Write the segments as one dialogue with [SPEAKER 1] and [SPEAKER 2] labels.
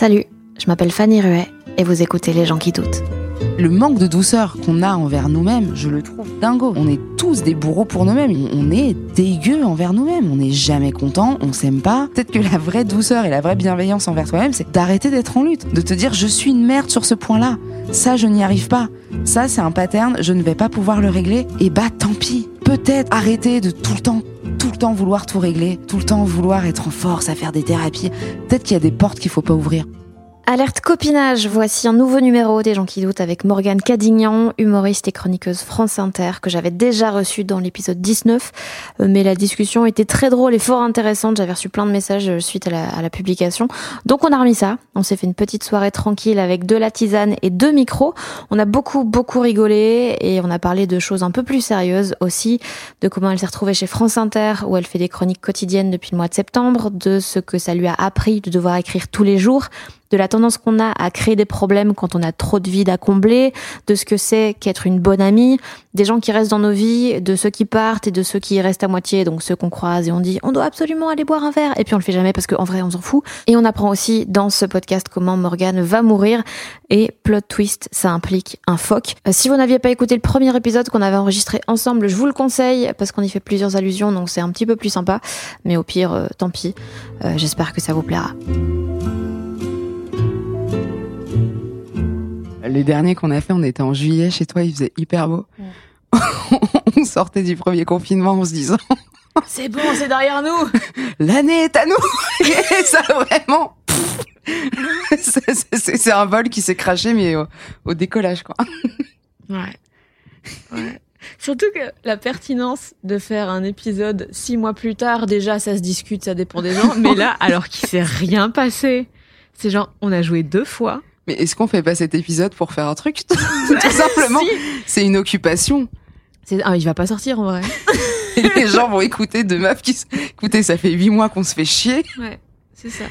[SPEAKER 1] Salut, je m'appelle Fanny Ruet et vous écoutez Les gens qui doutent.
[SPEAKER 2] Le manque de douceur qu'on a envers nous-mêmes, je le trouve dingo. On est tous des bourreaux pour nous-mêmes. On est dégueux envers nous-mêmes. On n'est jamais content, on s'aime pas. Peut-être que la vraie douceur et la vraie bienveillance envers toi-même, c'est d'arrêter d'être en lutte. De te dire, je suis une merde sur ce point-là. Ça, je n'y arrive pas. Ça, c'est un pattern, je ne vais pas pouvoir le régler. Et bah, tant pis. Peut-être arrêter de tout le temps le temps vouloir tout régler, tout le temps vouloir être en force à faire des thérapies. Peut-être qu'il y a des portes qu'il faut pas ouvrir.
[SPEAKER 1] Alerte copinage, voici un nouveau numéro des gens qui doutent avec Morgane Cadignan, humoriste et chroniqueuse France Inter, que j'avais déjà reçu dans l'épisode 19. Euh, Mais la discussion était très drôle et fort intéressante. J'avais reçu plein de messages euh, suite à la, à la publication. Donc on a remis ça. On s'est fait une petite soirée tranquille avec de la tisane et deux micros. On a beaucoup, beaucoup rigolé et on a parlé de choses un peu plus sérieuses aussi, de comment elle s'est retrouvée chez France Inter, où elle fait des chroniques quotidiennes depuis le mois de septembre, de ce que ça lui a appris de devoir écrire tous les jours, de la tendance qu'on a à créer des problèmes quand on a trop de vides à combler, de ce que c'est qu'être une bonne amie, des gens qui restent dans nos vies, de ceux qui partent et de ceux qui restent à moitié, donc ceux qu'on croise et on dit on doit absolument aller boire un verre et puis on le fait jamais parce qu'en vrai on s'en fout. Et on apprend aussi dans ce podcast comment Morgane va mourir et plot twist, ça implique un phoque. Euh, si vous n'aviez pas écouté le premier épisode qu'on avait enregistré ensemble, je vous le conseille parce qu'on y fait plusieurs allusions donc c'est un petit peu plus sympa, mais au pire euh, tant pis. Euh, J'espère que ça vous plaira.
[SPEAKER 2] Les derniers qu'on a fait, on était en juillet chez toi, il faisait hyper beau. on sortait du premier confinement en se disant
[SPEAKER 1] C'est bon, c'est derrière nous.
[SPEAKER 2] l'année est à nous. Et ça vraiment, c'est- un vol qui s'est craché mais au, au décollage quoi.
[SPEAKER 1] Ouais. ouais. Surtout que la pertinence de faire un épisode six mois plus tard, déjà ça se discute, ça dépend des gens. Mais là, alors qu'il s'est rien passé, c'est genre on a joué deux fois.
[SPEAKER 2] Mais est-ce qu'on fait pas cet épisode pour faire un truc Tout simplement,
[SPEAKER 1] Si.
[SPEAKER 2] c'est une occupation.
[SPEAKER 1] C'est- Ah, il va pas sortir en vrai.
[SPEAKER 2] Et les gens vont écouter deux meufs qui. Écoutez, ça fait huit mois qu'on se fait chier.
[SPEAKER 1] Ouais, c'est ça.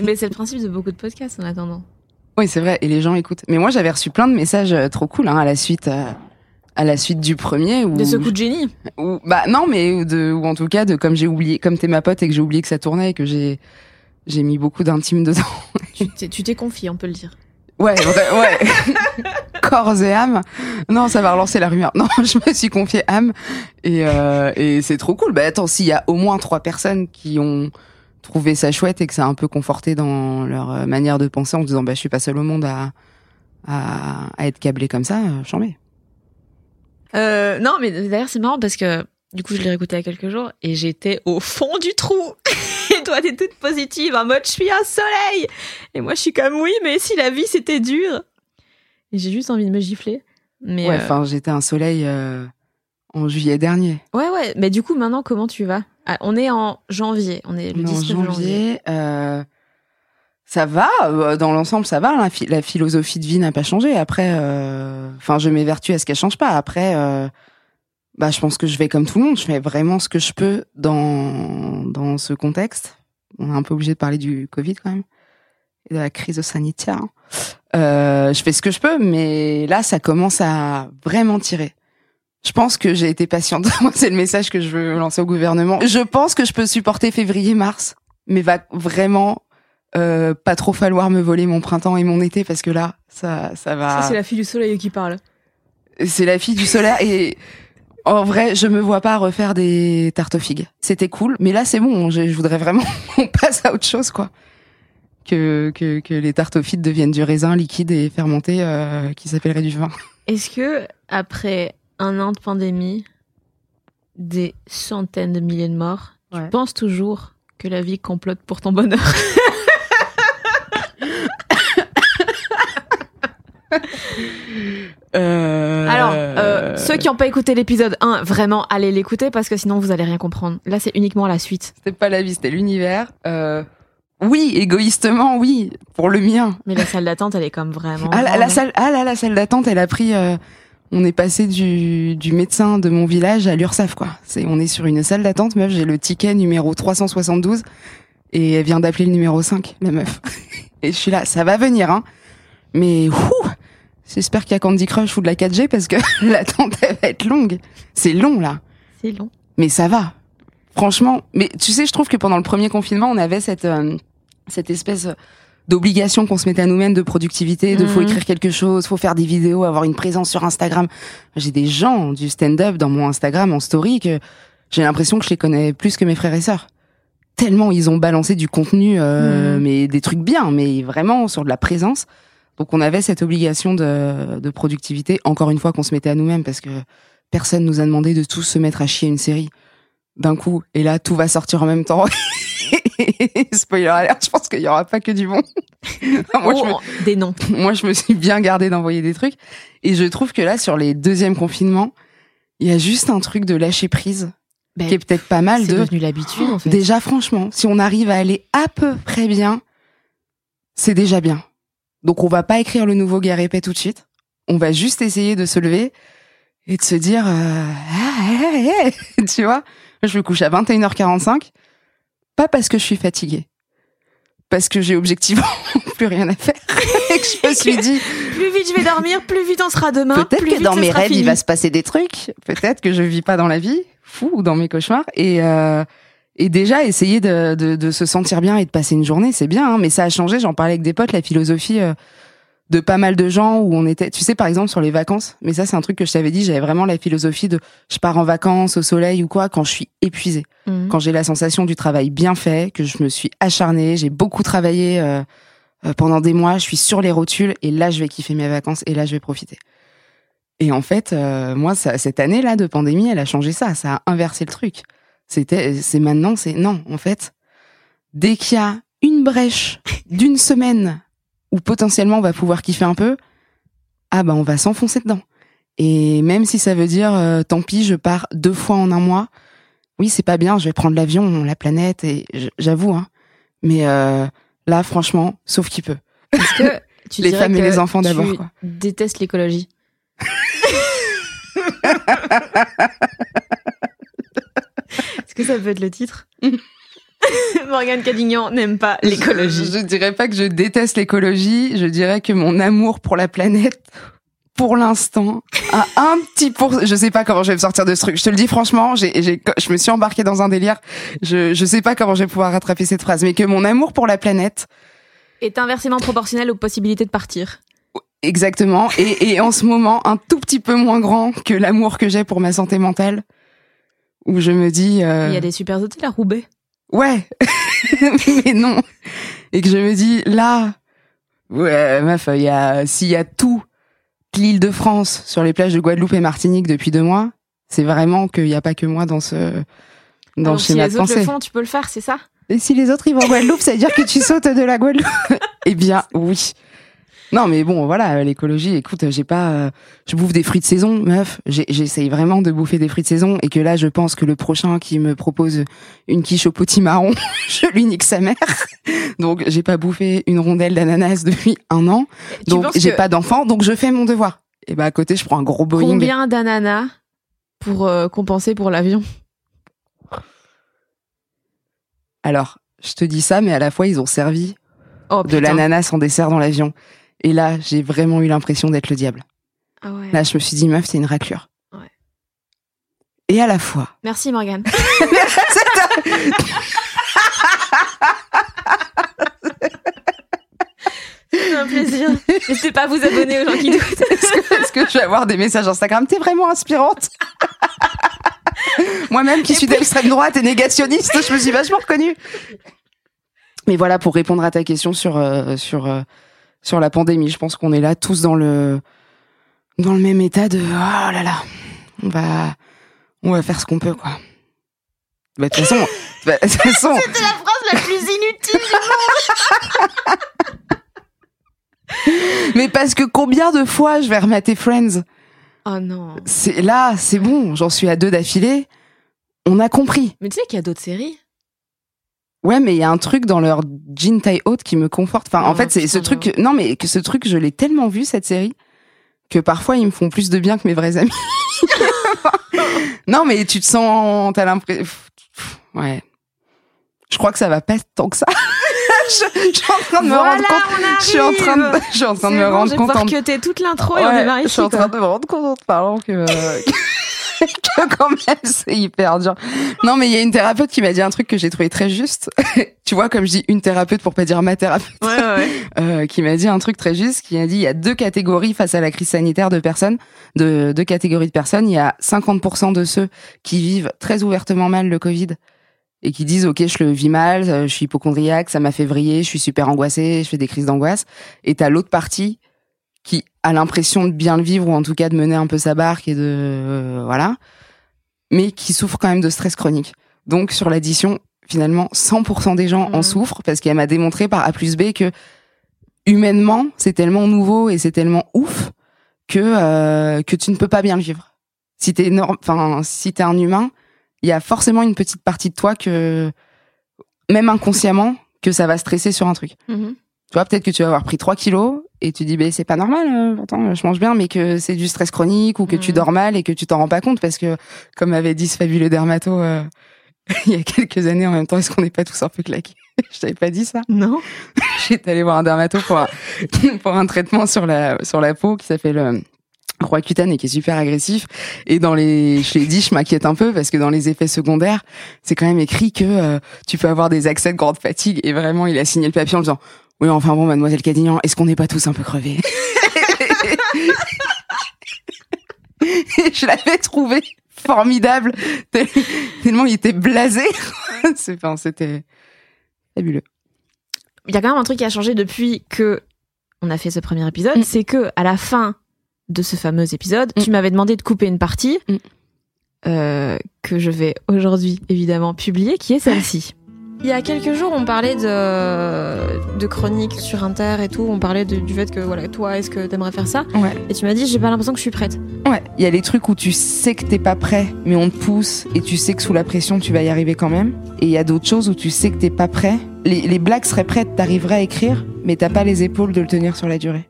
[SPEAKER 1] Mais c'est le principe de beaucoup de podcasts en attendant.
[SPEAKER 2] Oui, c'est vrai. Et les gens écoutent. Mais moi, j'avais reçu plein de messages euh, trop cool hein, à la suite. euh, à la suite du premier où,
[SPEAKER 1] De ce coup de génie.
[SPEAKER 2] où- bah non mais ou de ou en tout cas de comme j'ai oublié comme t'es ma pote et que j'ai oublié que ça tournait et que j'ai j'ai mis beaucoup d'intime dedans
[SPEAKER 1] Tu t'es- tu t'es confié, on peut le dire.
[SPEAKER 2] Ouais, ouais, ouais. Corps et âme. Non, ça va relancer la rumeur. Non, je me suis confiée âme et, euh, et c'est trop cool. Bah attends, s'il y a au moins trois personnes qui ont trouvé ça chouette et que ça a un peu conforté dans leur euh, manière de penser en se disant bah je suis pas seule au monde à à, à être câblé comme ça, euh, j'en mets.
[SPEAKER 1] Euh, non, mais d'ailleurs, c'est marrant parce que du coup, je l'ai réécouté il y a quelques jours et j'étais au fond du trou. Et toi, t'es toute positive, en mode je suis un soleil. Et moi, je suis comme oui, mais si la vie c'était dur. Et j'ai juste envie de me gifler. Mais
[SPEAKER 2] Ouais,
[SPEAKER 1] euh,
[SPEAKER 2] enfin j'étais un soleil euh, en juillet dernier.
[SPEAKER 1] ouais, ouais. Mais du coup, maintenant, comment tu vas? Ah, On est en janvier. On est le
[SPEAKER 2] en
[SPEAKER 1] 19 janvier.
[SPEAKER 2] janvier. euh, ça va, dans l'ensemble, ça va. La, phi- la philosophie de vie n'a pas changé. Après, enfin, je m'évertue à ce qu'elle change pas. Après, bah, je pense que je vais comme tout le monde. Je fais vraiment ce que je peux dans dans ce contexte. On est un peu obligé de parler du Covid quand même et de la crise sanitaire. Euh, je fais ce que je peux, mais là, ça commence à vraiment tirer. Je pense que j'ai été patiente. C'est le message que je veux lancer au gouvernement. Je pense que je peux supporter février-mars, mais va vraiment euh, pas trop falloir me voler mon printemps et mon été parce que là, ça, ça va.
[SPEAKER 1] Ça, c'est la fille du soleil qui parle.
[SPEAKER 2] C'est la fille du solaire et En vrai, je me vois pas refaire des tartes aux figues. C'était cool, mais là c'est bon. Je, je voudrais vraiment qu'on passe à autre chose, quoi. Que, que, que les tartes aux figues deviennent du raisin liquide et fermenté euh, qui s'appellerait du vin.
[SPEAKER 3] Est-ce que après un an de pandémie, des centaines de milliers de morts, tu
[SPEAKER 2] Ouais.
[SPEAKER 3] penses toujours que la vie complote pour ton bonheur?
[SPEAKER 2] Euh...
[SPEAKER 3] Alors, euh, ceux qui n'ont pas écouté l'épisode 1, vraiment, allez l'écouter parce que sinon vous allez rien comprendre. Là, c'est uniquement la suite.
[SPEAKER 2] C'était pas la vie, c'était l'univers. Euh... Oui, égoïstement, oui, pour le mien.
[SPEAKER 3] Mais la salle d'attente, elle est comme vraiment.
[SPEAKER 2] Ah, la, la salle, ah là, la salle d'attente, elle a pris. euh, on est passé du, du médecin de mon village à l'URSSAF, quoi. C'est, on est sur une salle d'attente, meuf. J'ai le ticket numéro 372 et elle vient d'appeler le numéro 5, la meuf. Et je suis là, ça va venir, hein. Mais ouh, j'espère qu'il y a Candy Crush ou de la 4G parce que l'attente elle va être longue. C'est long là,
[SPEAKER 3] C'est long.
[SPEAKER 2] mais ça va. Franchement, mais tu sais, je trouve que pendant le premier confinement, on avait cette euh, cette espèce d'obligation qu'on se mettait à nous-mêmes de productivité, de faut
[SPEAKER 3] Mhm.
[SPEAKER 2] écrire quelque chose, faut faire des vidéos, avoir une présence sur Instagram. J'ai des gens du stand-up dans mon Instagram en story que j'ai l'impression que je les connais plus que mes frères et sœurs. Tellement ils ont balancé du contenu, euh,
[SPEAKER 3] Mhm.
[SPEAKER 2] mais des trucs bien, mais vraiment sur de la présence. Donc on avait cette obligation de, de productivité, encore une fois qu'on se mettait à nous-mêmes parce que personne nous a demandé de tous se mettre à chier une série d'un coup. Et là, tout va sortir en même temps. Spoiler alert, je pense qu'il y aura pas que du bon. moi, je me,
[SPEAKER 3] Oh, Des noms.
[SPEAKER 2] moi, je me suis bien gardée d'envoyer des trucs. Et je trouve que là, sur les deuxièmes confinements, il y a juste un truc de lâcher prise
[SPEAKER 3] Ben,
[SPEAKER 2] qui est peut-être pas mal
[SPEAKER 3] c'est
[SPEAKER 2] de.
[SPEAKER 3] devenu l'habitude, en fait.
[SPEAKER 2] Déjà, franchement, si on arrive à aller à peu près bien, c'est déjà bien. Donc, on va pas écrire le nouveau Guerre épais tout de suite. On va juste essayer de se lever et de se dire, euh, ah, eh, eh, tu vois, je me couche à 21h45, pas parce que je suis fatiguée, parce que j'ai objectivement plus rien à faire et que je me suis dit,
[SPEAKER 3] Plus vite je vais dormir, plus vite on sera demain.
[SPEAKER 2] Peut-être
[SPEAKER 3] plus
[SPEAKER 2] que
[SPEAKER 3] vite
[SPEAKER 2] dans mes rêves,
[SPEAKER 3] fini.
[SPEAKER 2] il va se passer des trucs. Peut-être que je vis pas dans la vie, fou, ou dans mes cauchemars. Et, euh, et déjà, essayer de, de, de se sentir bien et de passer une journée, c'est bien. hein, mais ça a changé. J'en parlais avec des potes, la philosophie euh, de pas mal de gens où on était, tu sais, par exemple, sur les vacances. Mais ça, c'est un truc que je t'avais dit. J'avais vraiment la philosophie de je pars en vacances au soleil ou quoi quand je suis épuisée
[SPEAKER 3] Mhm.
[SPEAKER 2] quand j'ai la sensation du travail bien fait, que je me suis acharnée, j'ai beaucoup travaillé euh, euh, pendant des mois, je suis sur les rotules et là je vais kiffer mes vacances et là je vais profiter. Et en fait, euh, moi, ça, cette année-là de pandémie, elle a changé ça, ça a inversé le truc. C'était, c'est maintenant, c'est non, en fait, dès qu'il y a une brèche d'une semaine où potentiellement on va pouvoir kiffer un peu, ah ben on va s'enfoncer dedans. Et même si ça veut dire, euh, tant pis, je pars deux fois en un mois, oui, c'est pas bien, je vais prendre l'avion, la planète, et j'avoue, hein. Mais euh, là, franchement, sauf qui peut.
[SPEAKER 3] Est-ce que tu
[SPEAKER 2] Les femmes et les enfants d'abord,
[SPEAKER 3] tu
[SPEAKER 2] quoi.
[SPEAKER 3] détestes l'écologie que ça peut être le titre Morgane Cadignan n'aime pas l'écologie.
[SPEAKER 2] Je, je dirais pas que je déteste l'écologie, je dirais que mon amour pour la planète, pour l'instant, a un petit pour. Je sais pas comment je vais me sortir de ce truc. Je te le dis franchement, j'ai, j'ai, je me suis embarquée dans un délire. Je, je sais pas comment je vais pouvoir rattraper cette phrase, mais que mon amour pour la planète,
[SPEAKER 3] Est inversement proportionnel aux possibilités de partir.
[SPEAKER 2] exactement, et, et en ce moment un tout petit peu moins grand que l'amour que j'ai pour ma santé mentale, où je me dis. euh,
[SPEAKER 3] Il y a des super hôtels à Roubaix.
[SPEAKER 2] Ouais, mais non. Et que je me dis, là, ouais, meuf, il y a, s'il y a tout l'île de France sur les plages de Guadeloupe et Martinique depuis deux mois, c'est vraiment qu'il n'y a pas que moi dans ce, dans
[SPEAKER 3] Donc,
[SPEAKER 2] le
[SPEAKER 3] si
[SPEAKER 2] schéma
[SPEAKER 3] les
[SPEAKER 2] de
[SPEAKER 3] autres le font, tu peux le faire, c'est ça?
[SPEAKER 2] Et si les autres ils vont en Guadeloupe, ça veut dire que tu sautes de la Guadeloupe Eh bien, oui. Non, mais bon, voilà, l'écologie, écoute, j'ai pas, euh, je bouffe des fruits de saison, meuf. J'essaye vraiment de bouffer des fruits de saison et que là, je pense que le prochain qui me propose une quiche au potimarron, je lui nique sa mère. Donc, j'ai pas bouffé une rondelle d'ananas depuis un an.
[SPEAKER 3] Tu
[SPEAKER 2] Donc, j'ai
[SPEAKER 3] que
[SPEAKER 2] pas d'enfant, donc je fais mon devoir. Et bah, à côté, je prends un gros Boeing.
[SPEAKER 3] Combien d'ananas pour euh, compenser pour l'avion?
[SPEAKER 2] Alors, je te dis ça, mais à la fois, ils ont servi
[SPEAKER 3] Oh,
[SPEAKER 2] de l'ananas en dessert dans l'avion. Et là, j'ai vraiment eu l'impression d'être le diable.
[SPEAKER 3] Ah ouais.
[SPEAKER 2] Là, je me suis dit, meuf, c'est une raclure.
[SPEAKER 3] Ouais.
[SPEAKER 2] Et à la fois,
[SPEAKER 3] Merci Morgane. C'est un plaisir. N'hésitez pas à vous abonner aux gens qui doutent.
[SPEAKER 2] est-ce que, est-ce que je vais avoir des messages Instagram T'es vraiment inspirante Moi-même qui suis d'extrême droite et négationniste, je me suis vachement reconnue. Mais voilà, pour répondre à ta question sur euh, sur euh, sur la pandémie, je pense qu'on est là tous dans le dans le même état de oh là là, on va on va faire ce qu'on peut quoi. Bah, de toute façon, bah, de toute façon,
[SPEAKER 1] C'était la phrase la plus inutile
[SPEAKER 2] mais parce que combien de fois je vais remater Friends?
[SPEAKER 1] Oh non.
[SPEAKER 2] C'est là, c'est bon, j'en suis à deux d'affilée. On a compris.
[SPEAKER 1] Mais tu sais qu'il y a d'autres séries
[SPEAKER 2] Ouais, mais il y a un truc dans leur jean taille haute qui me conforte. Enfin, en
[SPEAKER 1] Oh,
[SPEAKER 2] fait, c'est ce truc. Non, mais que ce truc, je l'ai tellement vu cette série que parfois ils me font plus de bien que mes vrais amis. non, mais tu te sens, t'as l'impression. Ouais. Je crois que ça va pas tant que ça. je, je suis en train de me rendre compte. Je suis en train de, je suis en train de me
[SPEAKER 1] bon,
[SPEAKER 2] rendre
[SPEAKER 1] je vais
[SPEAKER 2] compte.
[SPEAKER 1] pouvoir
[SPEAKER 2] en-
[SPEAKER 1] toute l'intro et on démarre
[SPEAKER 2] je suis en train de me rendre compte en te parlant que, que quand même c'est hyper dur. Non, mais il y a une thérapeute qui m'a dit un truc que j'ai trouvé très juste. tu vois, comme je dis une thérapeute pour pas dire ma thérapeute,
[SPEAKER 1] Ouais, ouais, ouais.
[SPEAKER 2] euh, qui m'a dit un truc très juste, qui a dit il y a deux catégories face à la crise sanitaire de personnes, de deux catégories de personnes. Il y a 50% de ceux qui vivent très ouvertement mal le Covid et qui disent ok je le vis mal, euh, je suis hypochondriaque, ça m'a fait vriller, je suis super angoissée, je fais des crises d'angoisse. Et t'as l'autre partie qui a l'impression de bien le vivre ou en tout cas de mener un peu sa barque et de euh, voilà, mais qui souffre quand même de stress chronique. Donc sur l'addition, finalement 100% des gens en
[SPEAKER 1] Mhm.
[SPEAKER 2] souffrent parce qu'elle m'a démontré par A plus B que humainement c'est tellement nouveau et c'est tellement ouf que euh, que tu ne peux pas bien le vivre. Si t'es enfin si t'es un humain, il y a forcément une petite partie de toi que même inconsciemment que ça va stresser sur un truc.
[SPEAKER 1] Mhm.
[SPEAKER 2] Tu vois, peut-être que tu vas avoir pris 3 kilos et tu dis, ben c'est pas normal, euh, pourtant je mange bien, mais que c'est du stress chronique ou que tu
[SPEAKER 1] Mhm.
[SPEAKER 2] dors mal et que tu t'en rends pas compte parce que, comme avait dit ce fabuleux dermato euh, il y a quelques années, en même temps, est-ce qu'on n'est pas tous un peu claqués? Je t'avais pas dit ça
[SPEAKER 1] Non.
[SPEAKER 2] J'étais allée voir un dermato pour un, pour un traitement sur la, sur la peau qui s'appelle euh, Roaccutane et qui est super agressif. Et dans les, je l'ai dit, je m'inquiète un peu parce que dans les effets secondaires, c'est quand même écrit que euh, tu peux avoir des accès de grande fatigue. Et vraiment, il a signé le papier en disant, oui, enfin bon, mademoiselle Cadignan, est-ce qu'on n'est pas tous un peu crevés Je l'avais trouvé formidable, tel- tellement il était blasé. Enfin, c'était fabuleux.
[SPEAKER 1] Il y a quand même un truc qui a changé depuis que on a fait ce premier épisode,
[SPEAKER 2] Mm.
[SPEAKER 1] c'est que à la fin de ce fameux épisode,
[SPEAKER 2] Mm.
[SPEAKER 1] tu m'avais demandé de couper une partie
[SPEAKER 2] Mm.
[SPEAKER 1] euh, que je vais aujourd'hui évidemment publier, qui est celle-ci. Il y a quelques jours, on parlait de, de chroniques sur Inter et tout. On parlait de- du fait que, voilà, toi, est-ce que t'aimerais faire ça
[SPEAKER 2] Ouais.
[SPEAKER 1] Et tu m'as dit, j'ai pas l'impression que je suis prête.
[SPEAKER 2] Ouais, il y a les trucs où tu sais que t'es pas prêt, mais on te pousse et tu sais que sous la pression tu vas y arriver quand même. Et il y a d'autres choses où tu sais que t'es pas prêt. Les, les blagues seraient prêtes, t'arriverais à écrire, mais t'as pas les épaules de le tenir sur la durée.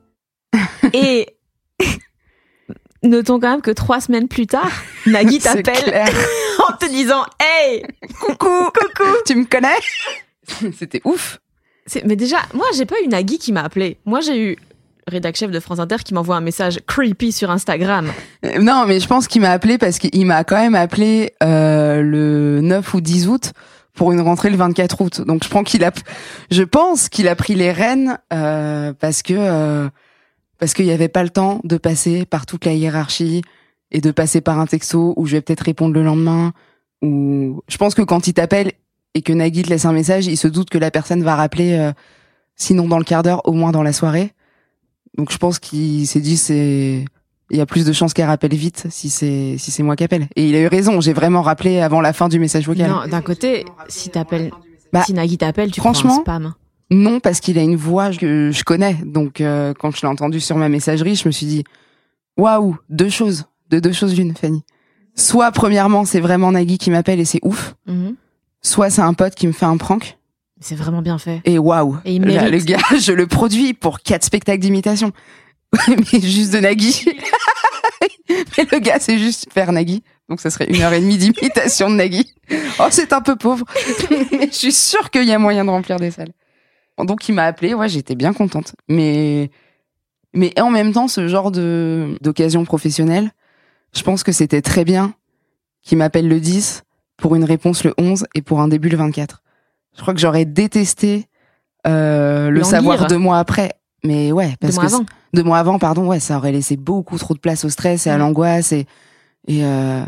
[SPEAKER 1] Et notons quand même que trois semaines plus tard, Nagui
[SPEAKER 2] C'est
[SPEAKER 1] t'appelle en te disant, hey, coucou, coucou.
[SPEAKER 2] tu me connais? C'était ouf.
[SPEAKER 1] Mais déjà, moi, j'ai pas eu Nagui qui m'a appelé. Moi, j'ai eu rédac chef de France Inter qui m'envoie un message creepy sur Instagram.
[SPEAKER 2] Euh, Non, mais je pense qu'il m'a appelé parce qu'il m'a quand même appelé euh, le 9 ou 10 août pour une rentrée le 24 août. Donc je pense qu'il a, je pense qu'il a pris les rênes euh, parce que euh, parce qu'il y avait pas le temps de passer par toute la hiérarchie et de passer par un texto où je vais peut-être répondre le lendemain. Ou je pense que quand il t'appelle et que Nagui te laisse un message, il se doute que la personne va rappeler, euh, sinon dans le quart d'heure, au moins dans la soirée. Donc je pense qu'il s'est dit c'est il y a plus de chances qu'elle rappelle vite si c'est si c'est moi qui appelle. Et il a eu raison, j'ai vraiment rappelé avant la fin du message vocal.
[SPEAKER 1] Non, d'un côté, si t'appelles,
[SPEAKER 2] Bah,
[SPEAKER 1] si Nagui t'appelle, tu prends
[SPEAKER 2] franchement,
[SPEAKER 1] un spam.
[SPEAKER 2] Non, parce qu'il a une voix que je connais. Donc euh, quand je l'ai entendu sur ma messagerie, je me suis dit waouh, deux choses, de deux choses l'une, Fanny. Soit premièrement, c'est vraiment Nagui qui m'appelle et c'est ouf.
[SPEAKER 1] Mhm.
[SPEAKER 2] Soit c'est un pote qui me fait un prank
[SPEAKER 1] C'est vraiment bien fait.
[SPEAKER 2] et waouh.
[SPEAKER 1] Et il mérite.
[SPEAKER 2] le gars, je le produis pour quatre spectacles d'imitation. Mais juste de Nagui. Mais le gars, c'est juste faire Nagui. Donc ça serait une heure et demie d'imitation de Nagui. Oh, c'est un peu pauvre. Mais je suis sûre qu'il y a moyen de remplir des salles. Donc il m'a appelé, ouais, j'étais bien contente. Mais mais en même temps, ce genre de d'occasion professionnelle, je pense que c'était très bien qu'il m'appelle le 10 pour une réponse le 11 et pour un début le 24. Je crois que j'aurais détesté euh, le savoir deux mois après. Mais ouais,
[SPEAKER 1] Deux
[SPEAKER 2] parce
[SPEAKER 1] mois
[SPEAKER 2] que
[SPEAKER 1] avant.
[SPEAKER 2] deux mois avant, pardon, ouais, ça aurait laissé beaucoup trop de place au stress et à
[SPEAKER 1] Mm.
[SPEAKER 2] l'angoisse et et euh,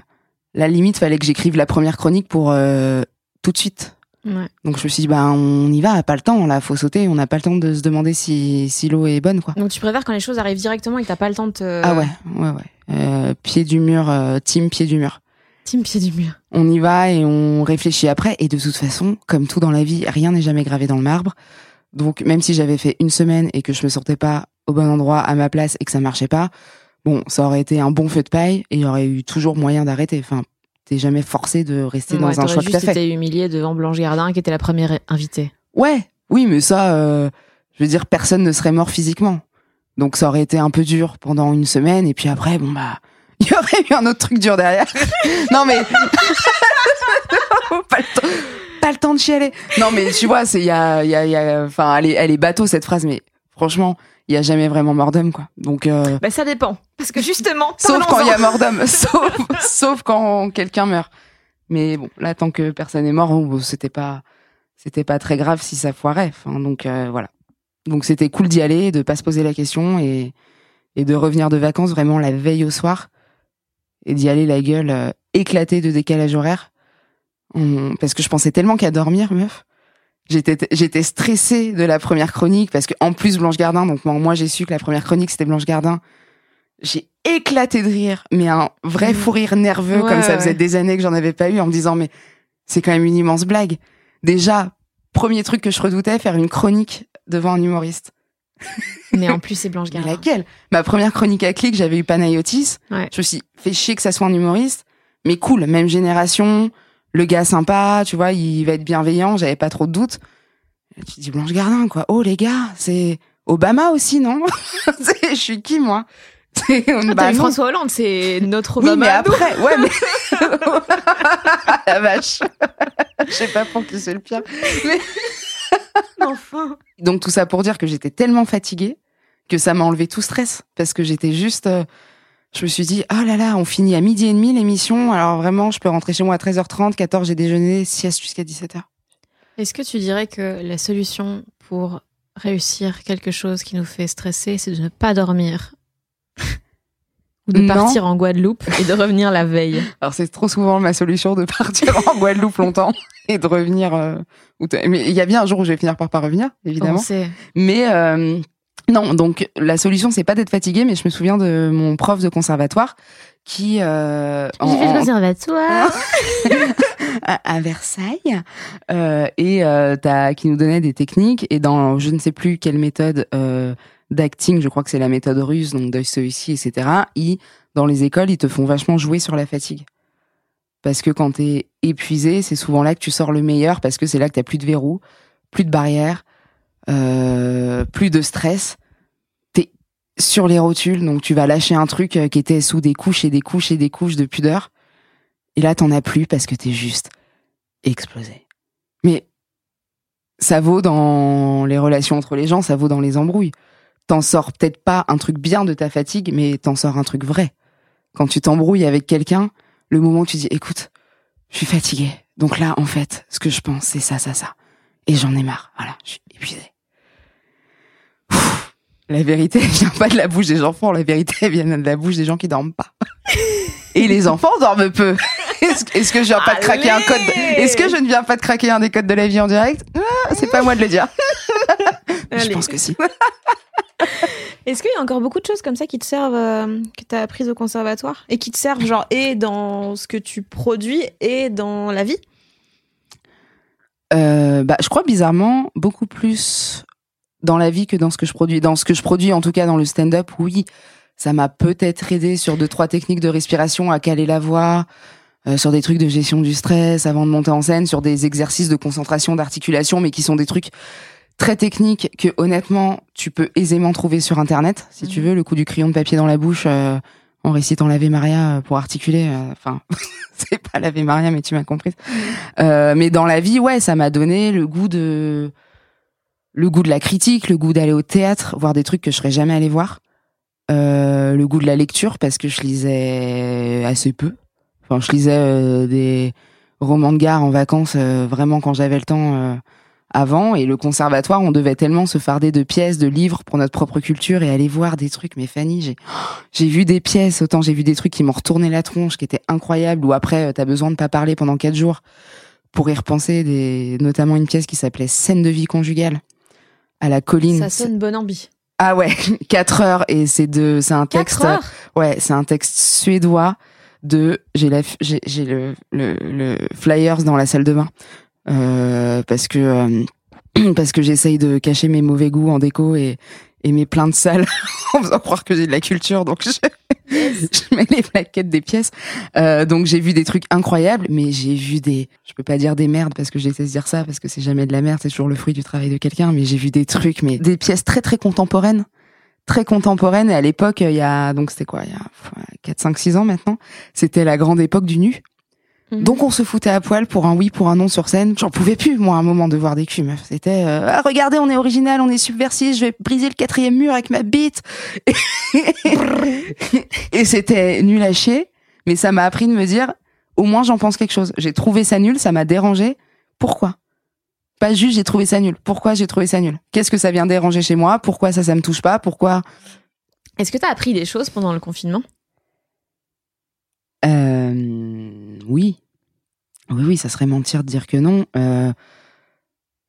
[SPEAKER 2] la limite, fallait que j'écrive la première chronique pour euh, tout de suite.
[SPEAKER 3] Ouais.
[SPEAKER 2] Donc je me suis dit, bah on y va, pas le temps, là, faut sauter, on n'a pas le temps de se demander si, si l'eau est bonne, quoi.
[SPEAKER 3] Donc tu préfères quand les choses arrivent directement et que t'as pas le temps de te.
[SPEAKER 2] Ah ouais, ouais, ouais. Euh, pied du mur, euh, team pied du mur.
[SPEAKER 3] Team pied du mur.
[SPEAKER 2] On y va et on réfléchit après. Et de toute façon, comme tout dans la vie, rien n'est jamais gravé dans le marbre. Donc même si j'avais fait une semaine et que je me sentais pas au bon endroit, à ma place et que ça marchait pas, bon, ça aurait été un bon feu de paille et il y aurait eu toujours moyen d'arrêter. Enfin, t'es jamais forcé de rester
[SPEAKER 3] Ouais,
[SPEAKER 2] dans un choix que t'as fait.
[SPEAKER 3] été humilié devant Blanche Gardin qui était la première invitée.
[SPEAKER 2] Ouais, oui, mais ça, euh, je veux dire, personne ne serait mort physiquement. Donc ça aurait été un peu dur pendant une semaine, et puis après, bon bah, il y aurait eu un autre truc dur derrière. non mais pas le temps, pas le temps de chialer. Non mais tu vois, c'est il y a, il y a- enfin, elle est, elle est bateau cette phrase, mais franchement, il y a jamais vraiment mort d'homme quoi. Donc euh,
[SPEAKER 3] Bah ça dépend. Parce que justement,
[SPEAKER 2] sauf quand il y a mort d'homme, sauf, sauf quand quelqu'un meurt. Mais bon, là, tant que personne est mort, bon, c'était pas, c'était pas très grave si ça foirait. Enfin, donc euh, voilà. Donc c'était cool d'y aller, de pas se poser la question et et de revenir de vacances vraiment la veille au soir et d'y aller la gueule euh, éclatée de décalage horaire. On- parce que je pensais tellement qu'à dormir, meuf. J'étais j'étais stressée de la première chronique parce que en plus Blanche Gardin, donc moi, moi j'ai su que la première chronique c'était Blanche Gardin. J'ai éclaté de rire, mais un vrai
[SPEAKER 3] Mhm.
[SPEAKER 2] fou rire nerveux
[SPEAKER 3] Ouais,
[SPEAKER 2] comme ça faisait
[SPEAKER 3] ouais.
[SPEAKER 2] des années que j'en avais pas eu en me disant mais c'est quand même une immense blague. Déjà, premier truc que je redoutais, faire une chronique devant un humoriste.
[SPEAKER 3] Mais en plus, c'est Blanche
[SPEAKER 2] Mais
[SPEAKER 3] Gardin.
[SPEAKER 2] laquelle Ma première chronique à clic, j'avais eu Panayotis.
[SPEAKER 3] Ouais.
[SPEAKER 2] Je me suis fait chier que ça soit un humoriste, mais cool, même génération, le gars sympa, tu vois, il va être bienveillant, j'avais pas trop de doutes. Tu dis Blanche Gardin, quoi. Oh les gars, c'est Obama aussi, non? Je suis qui moi?
[SPEAKER 3] Ah,
[SPEAKER 2] bah.
[SPEAKER 3] François Hollande, c'est notre
[SPEAKER 2] Oui,
[SPEAKER 3] Obama.
[SPEAKER 2] mais après, ouais, mais la vache. Je sais pas pour qui c'est le pire.
[SPEAKER 3] Enfin.
[SPEAKER 2] Donc tout ça pour dire que j'étais tellement fatiguée que ça m'a enlevé tout stress parce que j'étais juste euh, je me suis dit oh là là, on finit à midi et demi l'émission, alors vraiment je peux rentrer chez moi à 13h30, 14 j'ai déjeuné, sieste jusqu'à 17h.
[SPEAKER 3] Est-ce que tu dirais que la solution pour réussir quelque chose qui nous fait stresser, c'est de ne pas dormir Ou de
[SPEAKER 2] Non.
[SPEAKER 3] partir en Guadeloupe et de revenir la veille?
[SPEAKER 2] Alors c'est trop souvent ma solution de partir en Guadeloupe longtemps et de revenir euh, mais il y a bien un jour où je vais finir par pas revenir évidemment.
[SPEAKER 3] On sait.
[SPEAKER 2] Mais euh, non, donc la solution c'est pas d'être fatigué, mais je me souviens de mon prof de conservatoire qui euh, en-
[SPEAKER 3] J'ai fait le
[SPEAKER 2] en-
[SPEAKER 3] conservatoire.
[SPEAKER 2] à, à Versailles euh, et euh, qui nous donnait des techniques et dans je ne sais plus quelle méthode euh, d'acting, je crois que c'est la méthode russe, donc Dostoevsky, etc. Ils, dans les écoles, ils te font vachement jouer sur la fatigue. Parce que quand t'es épuisé, c'est souvent là que tu sors le meilleur, parce que c'est là que t'as plus de verrous, plus de barrières, euh, plus de stress. T'es sur les rotules, donc tu vas lâcher un truc euh, qui était sous des couches et des couches et des couches de pudeur. Et là, t'en as plus parce que t'es juste explosé. Mais ça vaut dans les relations entre les gens, ça vaut dans les embrouilles. T'en sors peut-être pas un truc bien de ta fatigue, mais t'en sors un truc vrai. Quand tu t'embrouilles avec quelqu'un, le moment où tu dis, écoute, je suis fatigué. Donc là, en fait, ce que je pense, c'est ça, ça, ça. Et j'en ai marre. Voilà, je suis épuisé. La vérité, elle vient pas de la bouche des enfants. La vérité, elle vient de la bouche des gens qui dorment pas. Et les enfants dorment peu. Est-ce que je viens pas de craquer un code Est-ce que je ne viens pas de craquer un des codes de la vie en direct? Ah, C'est pas à moi de le dire. je pense que si.
[SPEAKER 3] Est-ce qu'il y a encore beaucoup de choses comme ça qui te servent, euh, que tu as apprises au conservatoire? Et qui te servent genre et dans ce que tu produis et dans la vie?
[SPEAKER 2] Euh, bah, je crois bizarrement beaucoup plus dans la vie que dans ce que je produis. Dans ce que je produis, en tout cas dans le stand-up, oui, ça m'a peut-être aidé sur deux trois techniques de respiration à caler la voix, euh, sur des trucs de gestion du stress avant de monter en scène, sur des exercices de concentration, d'articulation, mais qui sont des trucs très techniques que honnêtement tu peux aisément trouver sur internet si tu
[SPEAKER 3] Mhm.
[SPEAKER 2] veux le coup du crayon de papier dans la bouche euh, en récitant l'Ave Maria euh, pour articuler euh, enfin c'est pas l'Ave Maria mais tu m'as compris euh, mais dans la vie ouais ça m'a donné le goût de le goût de la critique le goût d'aller au théâtre voir des trucs que je serais jamais allé voir. Euh, le goût de la lecture parce que je lisais assez peu. Enfin je lisais euh, des romans de gare en vacances euh, vraiment quand j'avais le temps avant. Et le conservatoire on devait tellement se farder de pièces de livres pour notre propre culture et aller voir des trucs. Mais Fanny j'ai j'ai vu des pièces autant j'ai vu des trucs qui m'ont retourné la tronche qui étaient incroyables ou après t'as besoin de pas parler pendant quatre jours pour y repenser des notamment une pièce qui s'appelait scène de vie conjugale à la colline
[SPEAKER 3] Ça sonne bonne ambi.
[SPEAKER 2] ah ouais quatre heures et c'est de c'est un texte
[SPEAKER 3] 4 heures
[SPEAKER 2] Ouais, c'est un texte suédois de j'ai la j'ai le, le le flyers dans la salle de bain euh, parce que euh, parce que j'essaye de cacher mes mauvais goûts en déco et et mes pleins de salles en faisant croire que j'ai de la culture donc je, je mets les plaquettes des pièces. Euh, donc j'ai vu des trucs incroyables mais j'ai vu des je peux pas dire des merdes parce que j'essaie de dire ça parce que c'est jamais de la merde c'est toujours le fruit du travail de quelqu'un mais j'ai vu des trucs mais des pièces très très contemporaines. Très contemporaine et à l'époque il y a donc c'était quoi il y a 4 5 6 ans maintenant c'était la grande époque du nu
[SPEAKER 3] Mhm.
[SPEAKER 2] donc on se foutait à poil pour un oui pour un non sur scène. J'en pouvais plus moi à un moment de voir des culs c'était euh, ah, regardez on est original on est subversif je vais briser le quatrième mur avec ma bite. Et c'était nul à chier mais ça m'a appris de me dire au moins j'en pense quelque chose. J'ai trouvé ça nul ça m'a dérangé. Pourquoi? Pas juste j'ai trouvé ça nul. Pourquoi j'ai trouvé ça nul? Qu'est-ce que ça vient déranger chez moi? Pourquoi ça ça me touche pas? Pourquoi?
[SPEAKER 3] Est-ce que t'as appris des choses pendant le confinement
[SPEAKER 2] Euh, oui. Oui, oui, ça serait mentir de dire que non. Euh,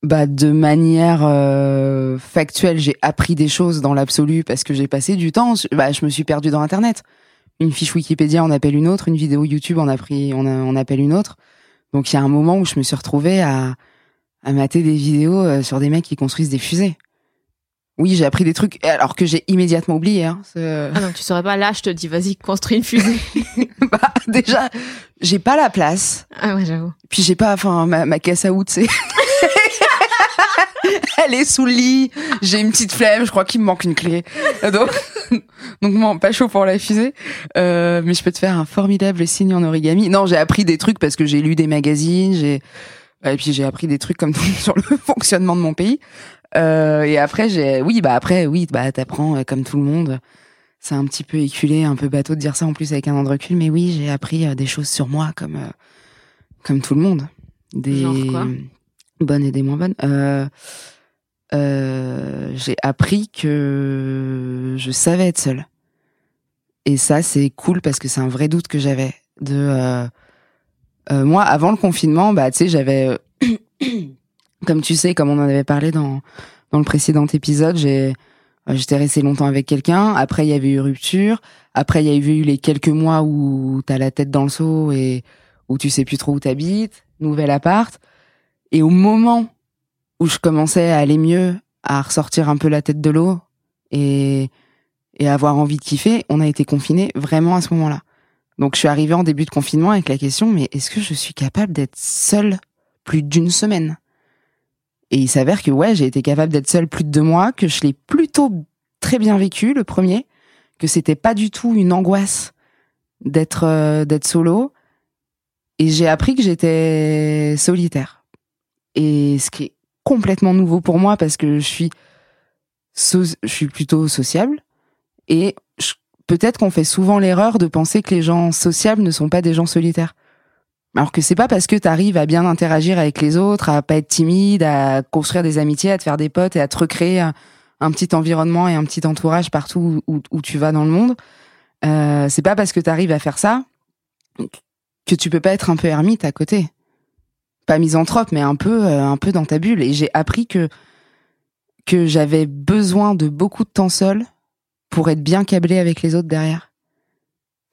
[SPEAKER 2] bah, de manière euh, factuelle, j'ai appris des choses dans l'absolu parce que j'ai passé du temps. Bah, je me suis perdue dans Internet. Une fiche Wikipédia en appelle une autre, une vidéo YouTube en, a pris, on, a- on appelle une autre. Donc il y a un moment où je me suis retrouvée à, à mater des vidéos euh, sur des mecs qui construisent des fusées. Oui, j'ai appris des trucs alors que j'ai immédiatement oublié. Hein, ce-
[SPEAKER 3] Ah donc tu saurais pas, là je te dis vas-y construis une fusée.
[SPEAKER 2] bah, déjà, j'ai pas la place.
[SPEAKER 3] ah ouais j'avoue.
[SPEAKER 2] Puis j'ai pas, enfin, ma, ma caisse à outils, c'est. Elle est sous le lit. J'ai une petite flemme. Je crois qu'il me manque une clé. Donc, donc non, pas chaud pour la fusée. Euh, mais je peux te faire un formidable signe en origami. Non, j'ai appris des trucs parce que j'ai lu des magazines. J'ai et puis j'ai appris des trucs comme sur le fonctionnement de mon pays. Euh, et après, j'ai, oui, bah après, oui, bah t'apprends euh, comme tout le monde. C'est un petit peu éculé, un peu bateau de dire ça en plus avec un an de recul, mais oui, j'ai appris euh, des choses sur moi comme euh, comme tout le monde. Des
[SPEAKER 3] Genre quoi?
[SPEAKER 2] bonnes et des moins bonnes. Euh, euh, j'ai appris que je savais être seule. Et ça, c'est cool parce que c'est un vrai doute que j'avais. De moi, avant le confinement, bah tu sais, j'avais, comme tu sais, comme on en avait parlé dans dans le précédent épisode, j'ai j'étais restée longtemps avec quelqu'un. Après, il y avait eu rupture. Après, il y a eu les quelques mois où t'as la tête dans le seau et où tu sais plus trop où t'habites. Nouvel appart. Et au moment où je commençais à aller mieux, à ressortir un peu la tête de l'eau et, et avoir envie de kiffer, on a été confinés vraiment à ce moment-là. Donc je suis arrivée en début de confinement avec la question, mais est-ce que je suis capable d'être seule plus d'une semaine? Et il s'avère que ouais, j'ai été capable d'être seule plus de deux mois, que je l'ai plutôt très bien vécu le premier, que c'était pas du tout une angoisse d'être euh, d'être solo, et j'ai appris que j'étais solitaire. Et ce qui est complètement nouveau pour moi parce que je suis je suis plutôt sociable et peut-être qu'on fait souvent l'erreur de penser que les gens sociables ne sont pas des gens solitaires. Alors que c'est pas parce que tu arrives à bien interagir avec les autres, à pas être timide, à construire des amitiés, à te faire des potes et à te recréer un, petit environnement et un petit entourage partout où, tu vas dans le monde. Euh, c'est pas parce que tu arrives à faire ça que tu peux pas être un peu ermite à côté pas misanthrope, mais un peu, euh, un peu dans ta bulle. Et j'ai appris que que j'avais besoin de beaucoup de temps seul pour être bien câblée avec les autres derrière.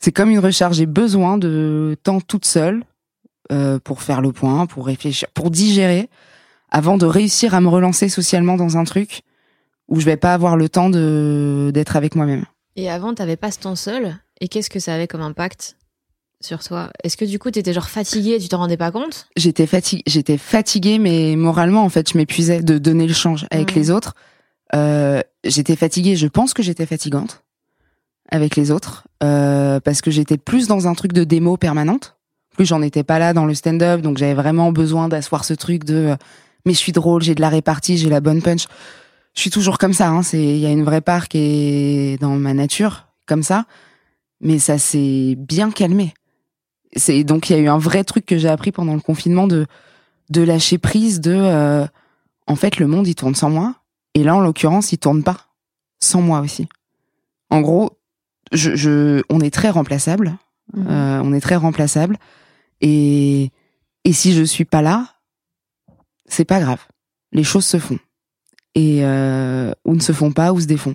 [SPEAKER 2] C'est comme une recharge. J'ai besoin de temps toute seule euh, pour faire le point, pour réfléchir, pour digérer, avant de réussir à me relancer socialement dans un truc où je vais pas avoir le temps de d'être avec moi-même.
[SPEAKER 3] Et avant t'avais pas ce temps seul et qu'est-ce que ça avait comme impact sur toi? Est-ce que du coup t'étais genre fatiguée et tu t'en rendais pas compte?
[SPEAKER 2] J'étais fatiguée, j'étais fatiguée, mais moralement, en fait, je m'épuisais de donner le change avec les autres. Euh, j'étais fatiguée, je pense que j'étais fatigante avec les autres, euh, parce que j'étais plus dans un truc de démo permanente. Plus j'en étais pas là dans le stand-up, donc j'avais vraiment besoin d'asseoir ce truc de, euh, mais je suis drôle, j'ai de la répartie, j'ai la bonne punch. Je suis toujours comme ça, hein, c'est, il y a une vraie part qui est dans ma nature, comme ça. Mais ça s'est bien calmé c'est donc il y a eu un vrai truc que j'ai appris pendant le confinement de de lâcher prise de euh, en fait, le monde, il tourne sans moi. Et là, en l'occurrence, il tourne pas sans moi aussi. En gros, je, je on est très remplaçable.
[SPEAKER 1] Mhm.
[SPEAKER 2] Euh, on est très remplaçable. Et, et si je suis pas là, c'est pas grave. Les choses se font. Et, euh, ou ne se font pas, ou se défont.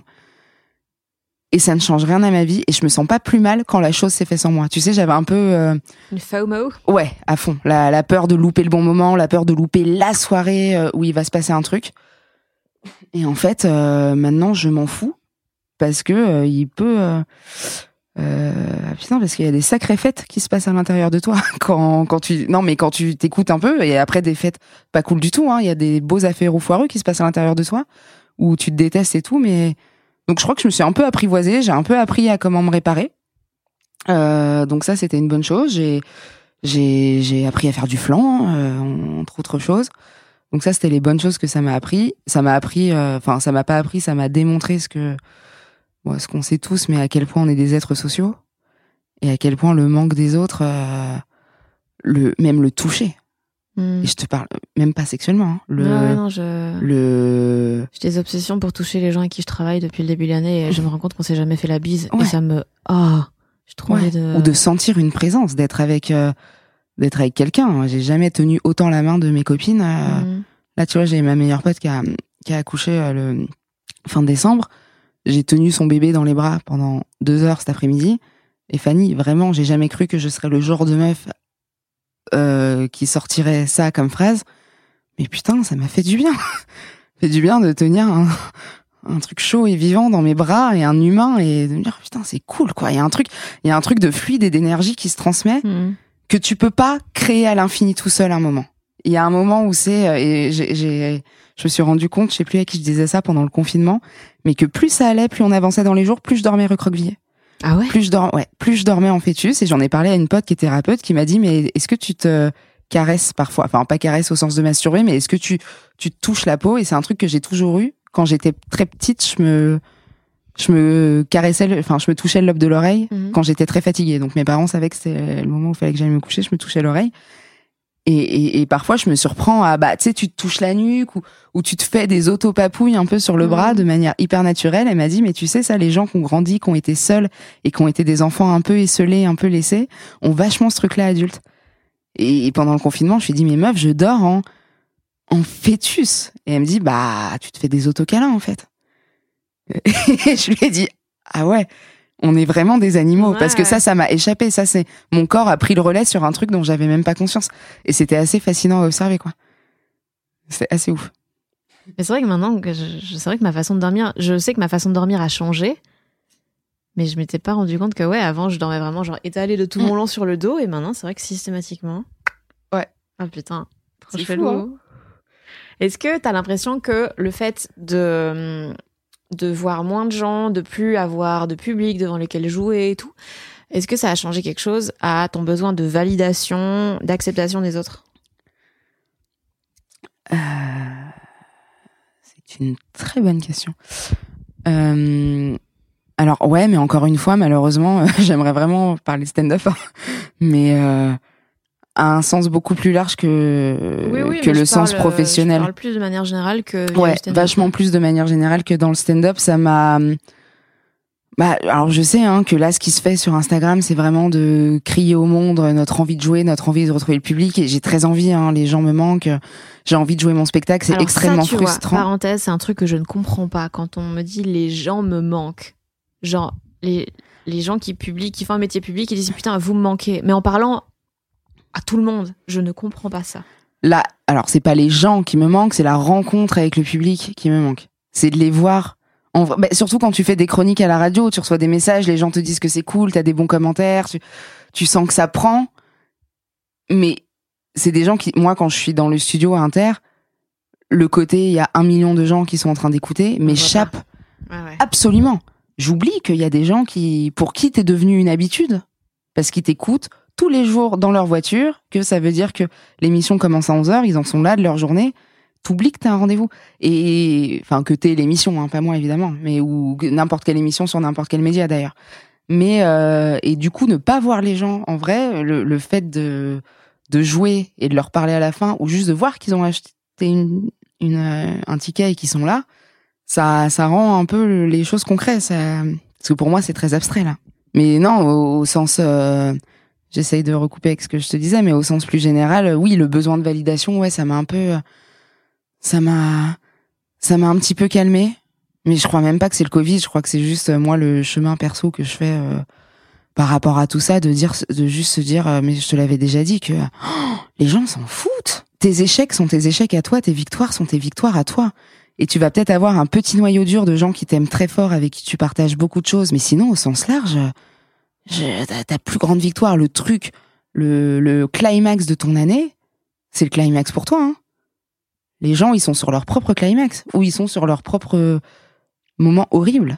[SPEAKER 2] Et ça ne change rien à ma vie. Et je me sens pas plus mal quand la chose s'est faite sans moi. Tu sais, j'avais un peu, euh,
[SPEAKER 1] Une FOMO.
[SPEAKER 2] ouais, à fond. La, la peur de louper le bon moment, la peur de louper la soirée euh, où il va se passer un truc. Et en fait, euh, maintenant, je m'en fous parce que euh, il peut. Euh, euh, putain, parce qu'il y a des sacrées fêtes qui se passent à l'intérieur de toi quand quand tu non mais quand tu t'écoutes un peu et après des fêtes pas cool du tout. hein, Il y a des beaux affaires ou foireux qui se passent à l'intérieur de toi où tu te détestes et tout. Mais donc je crois que je me suis un peu apprivoisée. J'ai un peu appris à comment me réparer. Euh, donc ça, c'était une bonne chose. J'ai j'ai j'ai appris à faire du flan, euh, entre autres choses. Donc ça, c'était les bonnes choses que ça m'a appris. Ça m'a appris, euh, enfin, ça m'a pas appris, ça m'a démontré ce que, bon, ce qu'on sait tous, mais à quel point on est des êtres sociaux et à quel point le manque des autres, euh, le même le toucher.
[SPEAKER 1] Hmm.
[SPEAKER 2] Et je te parle même pas sexuellement. hein. le
[SPEAKER 1] non, je...
[SPEAKER 2] le
[SPEAKER 1] J'ai des obsessions pour toucher les gens avec qui je travaille depuis le début de l'année et je me rends compte qu'on s'est jamais fait la bise
[SPEAKER 2] Ouais.
[SPEAKER 1] et ça me oh je trouve
[SPEAKER 2] Ouais.
[SPEAKER 1] de
[SPEAKER 2] ou de sentir une présence, d'être avec euh, d'être avec quelqu'un. J'ai jamais tenu autant la main de mes copines. euh,
[SPEAKER 1] Mhm.
[SPEAKER 2] Là, tu vois, j'ai ma meilleure pote qui a, qui a accouché le fin décembre. J'ai tenu son bébé dans les bras pendant deux heures cet après-midi. Et Fanny, vraiment, j'ai jamais cru que je serais le genre de meuf euh, qui sortirait ça comme phrase. Mais putain, ça m'a fait du bien. fait du bien de tenir un, un truc chaud et vivant dans mes bras et un humain et de me dire putain, c'est cool quoi. Il y a un truc, il y a un truc de fluide et d'énergie qui se transmet
[SPEAKER 1] Mhm.
[SPEAKER 2] que tu peux pas créer à l'infini tout seul à un moment. Il y a un moment où c'est euh, et j'ai, j'ai- je me suis rendu compte, je sais plus à qui je disais ça pendant le confinement, mais que plus ça allait, plus on avançait dans les jours, plus je dormais recroquevillée.
[SPEAKER 1] Ah ouais?
[SPEAKER 2] Plus je dors, ouais, plus je dormais en fœtus et j'en ai parlé à une pote qui est thérapeute qui m'a dit mais est-ce que tu te caresses parfois, enfin pas caresse au sens de masturber, mais est-ce que tu tu te touches la peau? Et c'est un truc que j'ai toujours eu quand j'étais très petite, je me je me caressais, le- enfin je me touchais le lobe de l'oreille
[SPEAKER 1] Mhm.
[SPEAKER 2] quand j'étais très fatiguée. Donc mes parents savaient que c'était le moment où il fallait que j'aille me coucher, je me touchais l'oreille. Et, et, et parfois je me surprends à bah tu sais tu te touches la nuque ou, ou tu te fais des auto-papouilles un peu sur le
[SPEAKER 1] Mhm.
[SPEAKER 2] bras de manière hyper naturelle. Elle m'a dit mais tu sais ça les gens qui ont grandi, qui ont été seuls et qui ont été des enfants un peu esselés, un peu laissés, ont vachement ce truc-là adulte. Et, et pendant le confinement je lui ai dit mais meuf je dors en en fœtus. Et elle me dit bah tu te fais des autocâlins en fait. Et je lui ai dit ah ouais on est vraiment des animaux
[SPEAKER 1] Ouais,
[SPEAKER 2] parce que ça ça m'a échappé ça c'est mon corps a pris le relais sur un truc dont j'avais même pas conscience et c'était assez fascinant à observer quoi c'est assez ouf
[SPEAKER 1] Mais c'est vrai que maintenant que je, c'est vrai que ma façon de dormir, je sais que ma façon de dormir a changé. Mais je m'étais pas rendu compte que ouais, avant je dormais vraiment genre étalé de tout
[SPEAKER 2] Mm.
[SPEAKER 1] mon long sur le dos et maintenant c'est vrai que systématiquement.
[SPEAKER 2] Ouais.
[SPEAKER 1] Ah putain,
[SPEAKER 2] C'est
[SPEAKER 1] chelou.
[SPEAKER 2] fou, hein.
[SPEAKER 1] Est-ce que t'as l'impression que le fait de de voir moins de gens, de plus avoir de public devant lequel jouer et tout, est-ce que ça a changé quelque chose à ton besoin de validation, d'acceptation des autres?
[SPEAKER 2] Euh, c'est une très bonne question. Euh, alors ouais mais encore une fois malheureusement j'aimerais vraiment parler stand-up hein. mais à un sens beaucoup plus large que que le sens
[SPEAKER 1] parle, euh,
[SPEAKER 2] professionnel
[SPEAKER 1] Je parle plus de manière générale que
[SPEAKER 2] Ouais, vachement plus de manière générale que dans le stand-up. Ça m'a. Bah, alors je sais hein, que là, ce qui se fait sur Instagram, c'est vraiment de crier au monde notre envie de jouer, notre envie de retrouver le public. Et j'ai très envie. Hein, les gens me manquent. J'ai envie de jouer mon spectacle. C'est extrêmement
[SPEAKER 1] ça, tu vois,
[SPEAKER 2] frustrant.
[SPEAKER 1] parenthèse, c'est un truc que je ne comprends pas quand on me dit les gens me manquent. Genre les les gens qui publient, qui font un métier public, ils disent putain vous me manquez. Mais en parlant à tout le monde, je ne comprends pas ça.
[SPEAKER 2] Là, alors c'est pas les gens qui me manquent, c'est la rencontre avec le public qui me manque. C'est de les voir. En bah, surtout quand tu fais des chroniques à la radio, tu reçois des messages, les gens te disent que c'est cool, t'as des bons commentaires, tu, tu sens que ça prend. Mais c'est des gens qui, moi, quand je suis dans le studio à Inter, le côté, il y a un million de gens qui sont en train d'écouter, m'échappe
[SPEAKER 1] ouais.
[SPEAKER 2] absolument. J'oublie qu'il y a des gens qui, pour qui t'es devenu une habitude, parce qu'ils t'écoutent tous les jours dans leur voiture, que ça veut dire que l'émission commence à 11h, ils en sont là de leur journée, t'oublies que t'as un rendez-vous. Et, enfin, que t'es l'émission, hein, pas moi évidemment, mais ou n'importe quelle émission sur n'importe quel média d'ailleurs. Mais, euh, et du coup, ne pas voir les gens, en vrai, le, fait de, jouer et de leur parler à la fin, ou juste de voir qu'ils ont acheté euh, un ticket et qui sont là, ça, ça rend un peu les choses concrètes. Parce que pour moi, c'est très abstrait là. Mais non, au, au sens, euh, j'essaye de recouper avec ce que je te disais, mais au sens plus général, oui, le besoin de validation, ouais, ça m'a un peu, ça m'a, ça m'a un petit peu calmé. Mais je crois même pas que c'est le Covid. Je crois que c'est juste moi le chemin perso que je fais par rapport à tout ça, de dire, de juste se dire, mais je te l'avais déjà dit que oh, les gens s'en foutent. Tes échecs sont tes échecs à toi, tes victoires sont tes victoires à toi. Et tu vas peut-être avoir un petit noyau dur de gens qui t'aiment très fort, avec qui tu partages beaucoup de choses. Mais sinon, au sens large, ta plus grande victoire, le truc, le, le climax de ton année, c'est le climax pour toi. Hein. Les gens, ils sont sur leur propre climax ou ils sont sur leur propre moment horrible.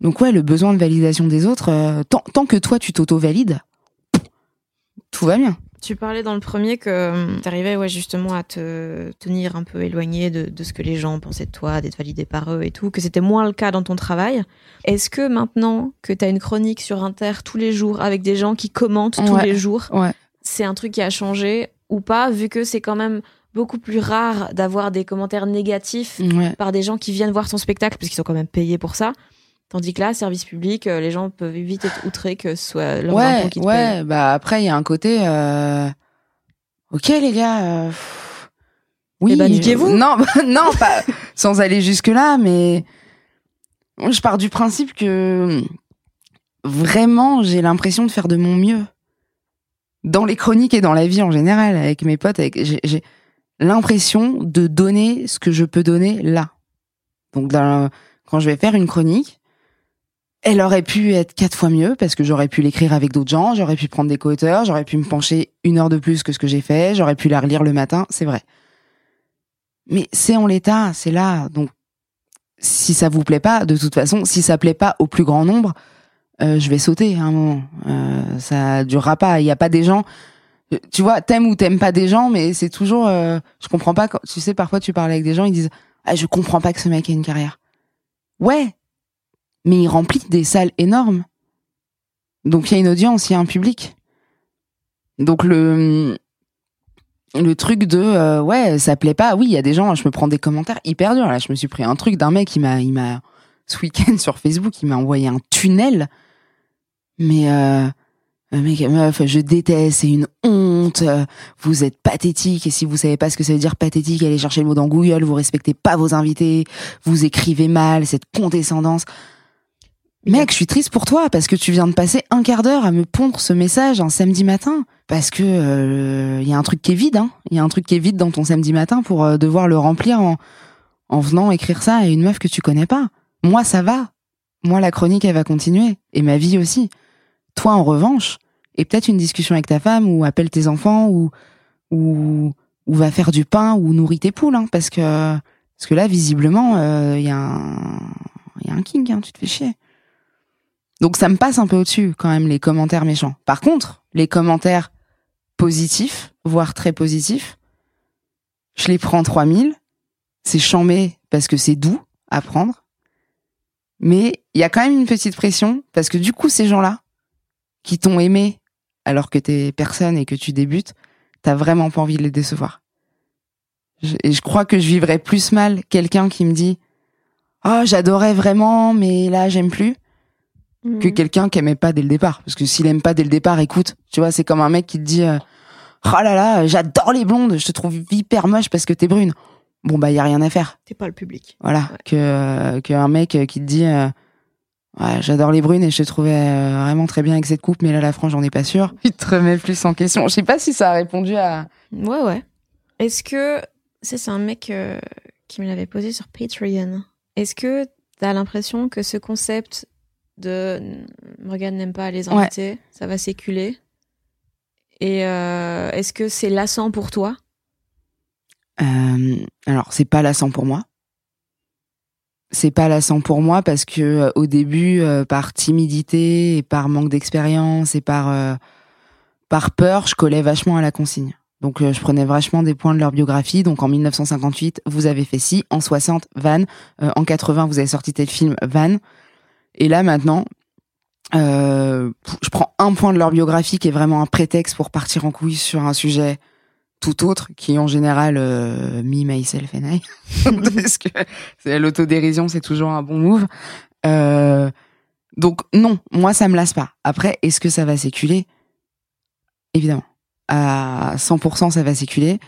[SPEAKER 2] Donc ouais, le besoin de validation des autres, euh, tant, tant que toi tu t'auto-valides, tout va bien.
[SPEAKER 3] Tu parlais dans le premier que euh, tu arrivais ouais, justement à te tenir un peu éloigné de, de, ce que les gens pensaient de toi, d'être validé par eux et tout, que c'était moins le cas dans ton travail. Est-ce que maintenant que tu as une chronique sur Inter tous les jours avec des gens qui commentent tous les jours,
[SPEAKER 2] ouais.
[SPEAKER 3] c'est un truc qui a changé ou pas, vu que c'est quand même beaucoup plus rare d'avoir des commentaires négatifs
[SPEAKER 2] ouais.
[SPEAKER 3] par des gens qui viennent voir ton spectacle, parce qu'ils sont quand même payés pour ça. Tandis que là, service public, euh, les gens peuvent vite être outrés que ce soit leurs
[SPEAKER 2] ouais,
[SPEAKER 3] impôts qui te
[SPEAKER 2] ouais.
[SPEAKER 3] payent.
[SPEAKER 2] Bah après, il y a un côté. Euh... Ok, les gars. Euh... Oui.
[SPEAKER 3] Eh ben, niquez-vous.
[SPEAKER 2] Non, non, pas sans aller jusque là, mais je pars du principe que vraiment, j'ai l'impression de faire de mon mieux dans les chroniques et dans la vie en général avec mes potes. Avec j'ai l'impression de donner ce que je peux donner là. Donc dans, quand je vais faire une chronique, elle aurait pu être quatre fois mieux parce que j'aurais pu l'écrire avec d'autres gens, j'aurais pu prendre des co-auteurs, j'aurais pu me pencher une heure de plus que ce que j'ai fait, j'aurais pu la relire le matin, c'est vrai. Mais c'est en l'état, c'est là. Donc, si ça vous plaît pas, de toute façon, si ça plaît pas au plus grand nombre, euh, je vais sauter à un moment. Euh, ça durera pas. Il y a pas des gens. Tu vois, t'aimes ou t'aimes pas des gens, mais c'est toujours. Euh, je comprends pas. Quand, tu sais, parfois tu parles avec des gens, ils disent ah je comprends pas que ce mec ait une carrière. Ouais, mais il remplit des salles énormes. Donc il y a une audience, il y a un public. Donc le truc de euh, ouais, ça plaît pas. Oui, il y a des gens, je me prends des commentaires hyper durs. Là, je me suis pris un truc d'un mec qui m'a il m'a ce week-end sur Facebook, il m'a envoyé un tunnel. Mais euh, mec, meuf, je déteste, c'est une honte. Vous êtes pathétique et si vous savez pas ce que ça veut dire pathétique, allez chercher le mot dans Google. Vous respectez pas vos invités, vous écrivez mal, cette condescendance. Mec, je suis triste pour toi parce que tu viens de passer un quart d'heure à me pondre ce message un samedi matin parce que il euh, y a un truc qui est vide. Il hein. y a un truc qui est vide dans ton samedi matin pour euh, devoir le remplir en, en venant écrire ça à une meuf que tu connais pas. Moi, ça va. Moi, la chronique, elle va continuer et ma vie aussi. Toi, en revanche, et peut-être une discussion avec ta femme ou appelle tes enfants ou ou ou va faire du pain ou nourrit tes poules, hein, parce que parce que là, visiblement, il euh, y a un il y a un king, hein, tu te fais chier. Donc ça me passe un peu au-dessus quand même les commentaires méchants. Par contre, les commentaires positifs, voire très positifs, je les prends 3000. C'est chambé parce que c'est doux à prendre. Mais il y a quand même une petite pression parce que du coup, ces gens-là qui t'ont aimé alors que t'es personne et que tu débutes, t'as vraiment pas envie de les décevoir. Et je crois que je vivrais plus mal quelqu'un qui me dit oh, j'adorais vraiment mais là j'aime plus mmh. que quelqu'un qui aimait pas dès le départ parce que s'il aime pas dès le départ écoute tu vois c'est comme un mec qui te dit euh, oh là là j'adore les blondes je te trouve hyper moche parce que t'es brune bon bah y a rien à faire
[SPEAKER 3] t'es pas le public
[SPEAKER 2] voilà ouais. que euh, qu'un mec qui te dit euh, Ouais, j'adore les brunes et je te trouvais euh, vraiment très bien avec cette coupe, mais là, la frange, j'en ai pas sûr. Il te remet plus en question. Je sais pas si ça a répondu à.
[SPEAKER 3] Ouais, ouais. Est-ce que. C'est un mec euh, qui me l'avait posé sur Patreon. Est-ce que t'as l'impression que ce concept de Morgan n'aime pas les invités, ouais. ça va s'éculer. Et euh, est-ce que c'est lassant pour toi?
[SPEAKER 2] Euh, Alors, c'est pas lassant pour moi. C'est pas lassant pour moi parce que euh, au début par timidité et par manque d'expérience et par par peur je collais vachement à la consigne. Donc je prenais vachement des points de leur biographie. Donc en 1958 vous avez fait ci. En 60 Van en 80 vous avez sorti tel film Van et là maintenant je prends un point de leur biographie qui est vraiment un prétexte pour partir en couille sur un sujet tout autre, qui en général euh, me, myself and I. Parce que l'autodérision, c'est toujours un bon move. Euh, donc non, moi ça me lasse pas. Après, est-ce que ça va s'éculer? Évidemment, à 100% ça va s'éculer.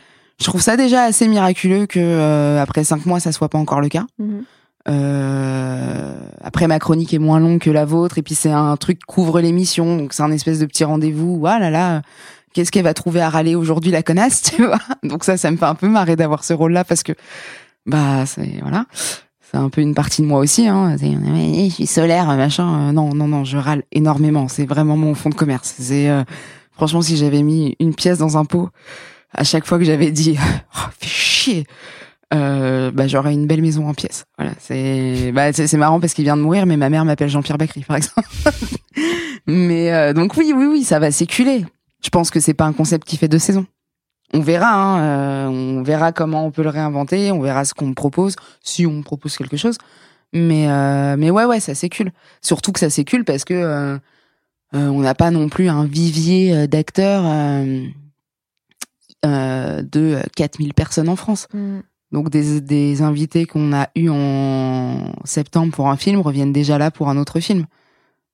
[SPEAKER 2] Je trouve ça déjà assez miraculeux que euh, après cinq mois ça soit pas encore le cas.
[SPEAKER 3] Mhm.
[SPEAKER 2] Euh, après ma chronique est moins longue que la vôtre et puis c'est un truc couvre l'émission donc c'est un espèce de petit rendez-vous. Ah là là, qu'est-ce qu'elle va trouver à râler aujourd'hui la connasse, tu vois? Donc ça, ça me fait un peu marrer d'avoir ce rôle-là parce que bah c'est voilà, c'est un peu une partie de moi aussi. Hein. Je suis solaire, machin. Euh, non non non, je râle énormément. C'est vraiment mon fond de commerce. C'est euh, franchement si j'avais mis une pièce dans un pot à chaque fois que j'avais dit oh, fais chier euh, bah j'aurais une belle maison en pièces. Voilà, c'est bah c'est marrant parce qu'il vient de mourir, mais ma mère m'appelle Jean-Pierre Bacry par exemple. mais euh, donc oui oui oui, ça va s'éculer. Je pense que c'est pas un concept qui fait deux saisons. On verra, hein, euh, on verra comment on peut le réinventer, on verra ce qu'on propose, si on propose quelque chose. Mais euh, mais ouais ouais, ça s'écule. Surtout que ça s'écule parce que euh, euh, on n'a pas non plus un vivier d'acteurs de 4000 personnes en France.
[SPEAKER 3] Mhm.
[SPEAKER 2] Donc des, des invités qu'on a eus en septembre pour un film reviennent déjà là pour un autre film.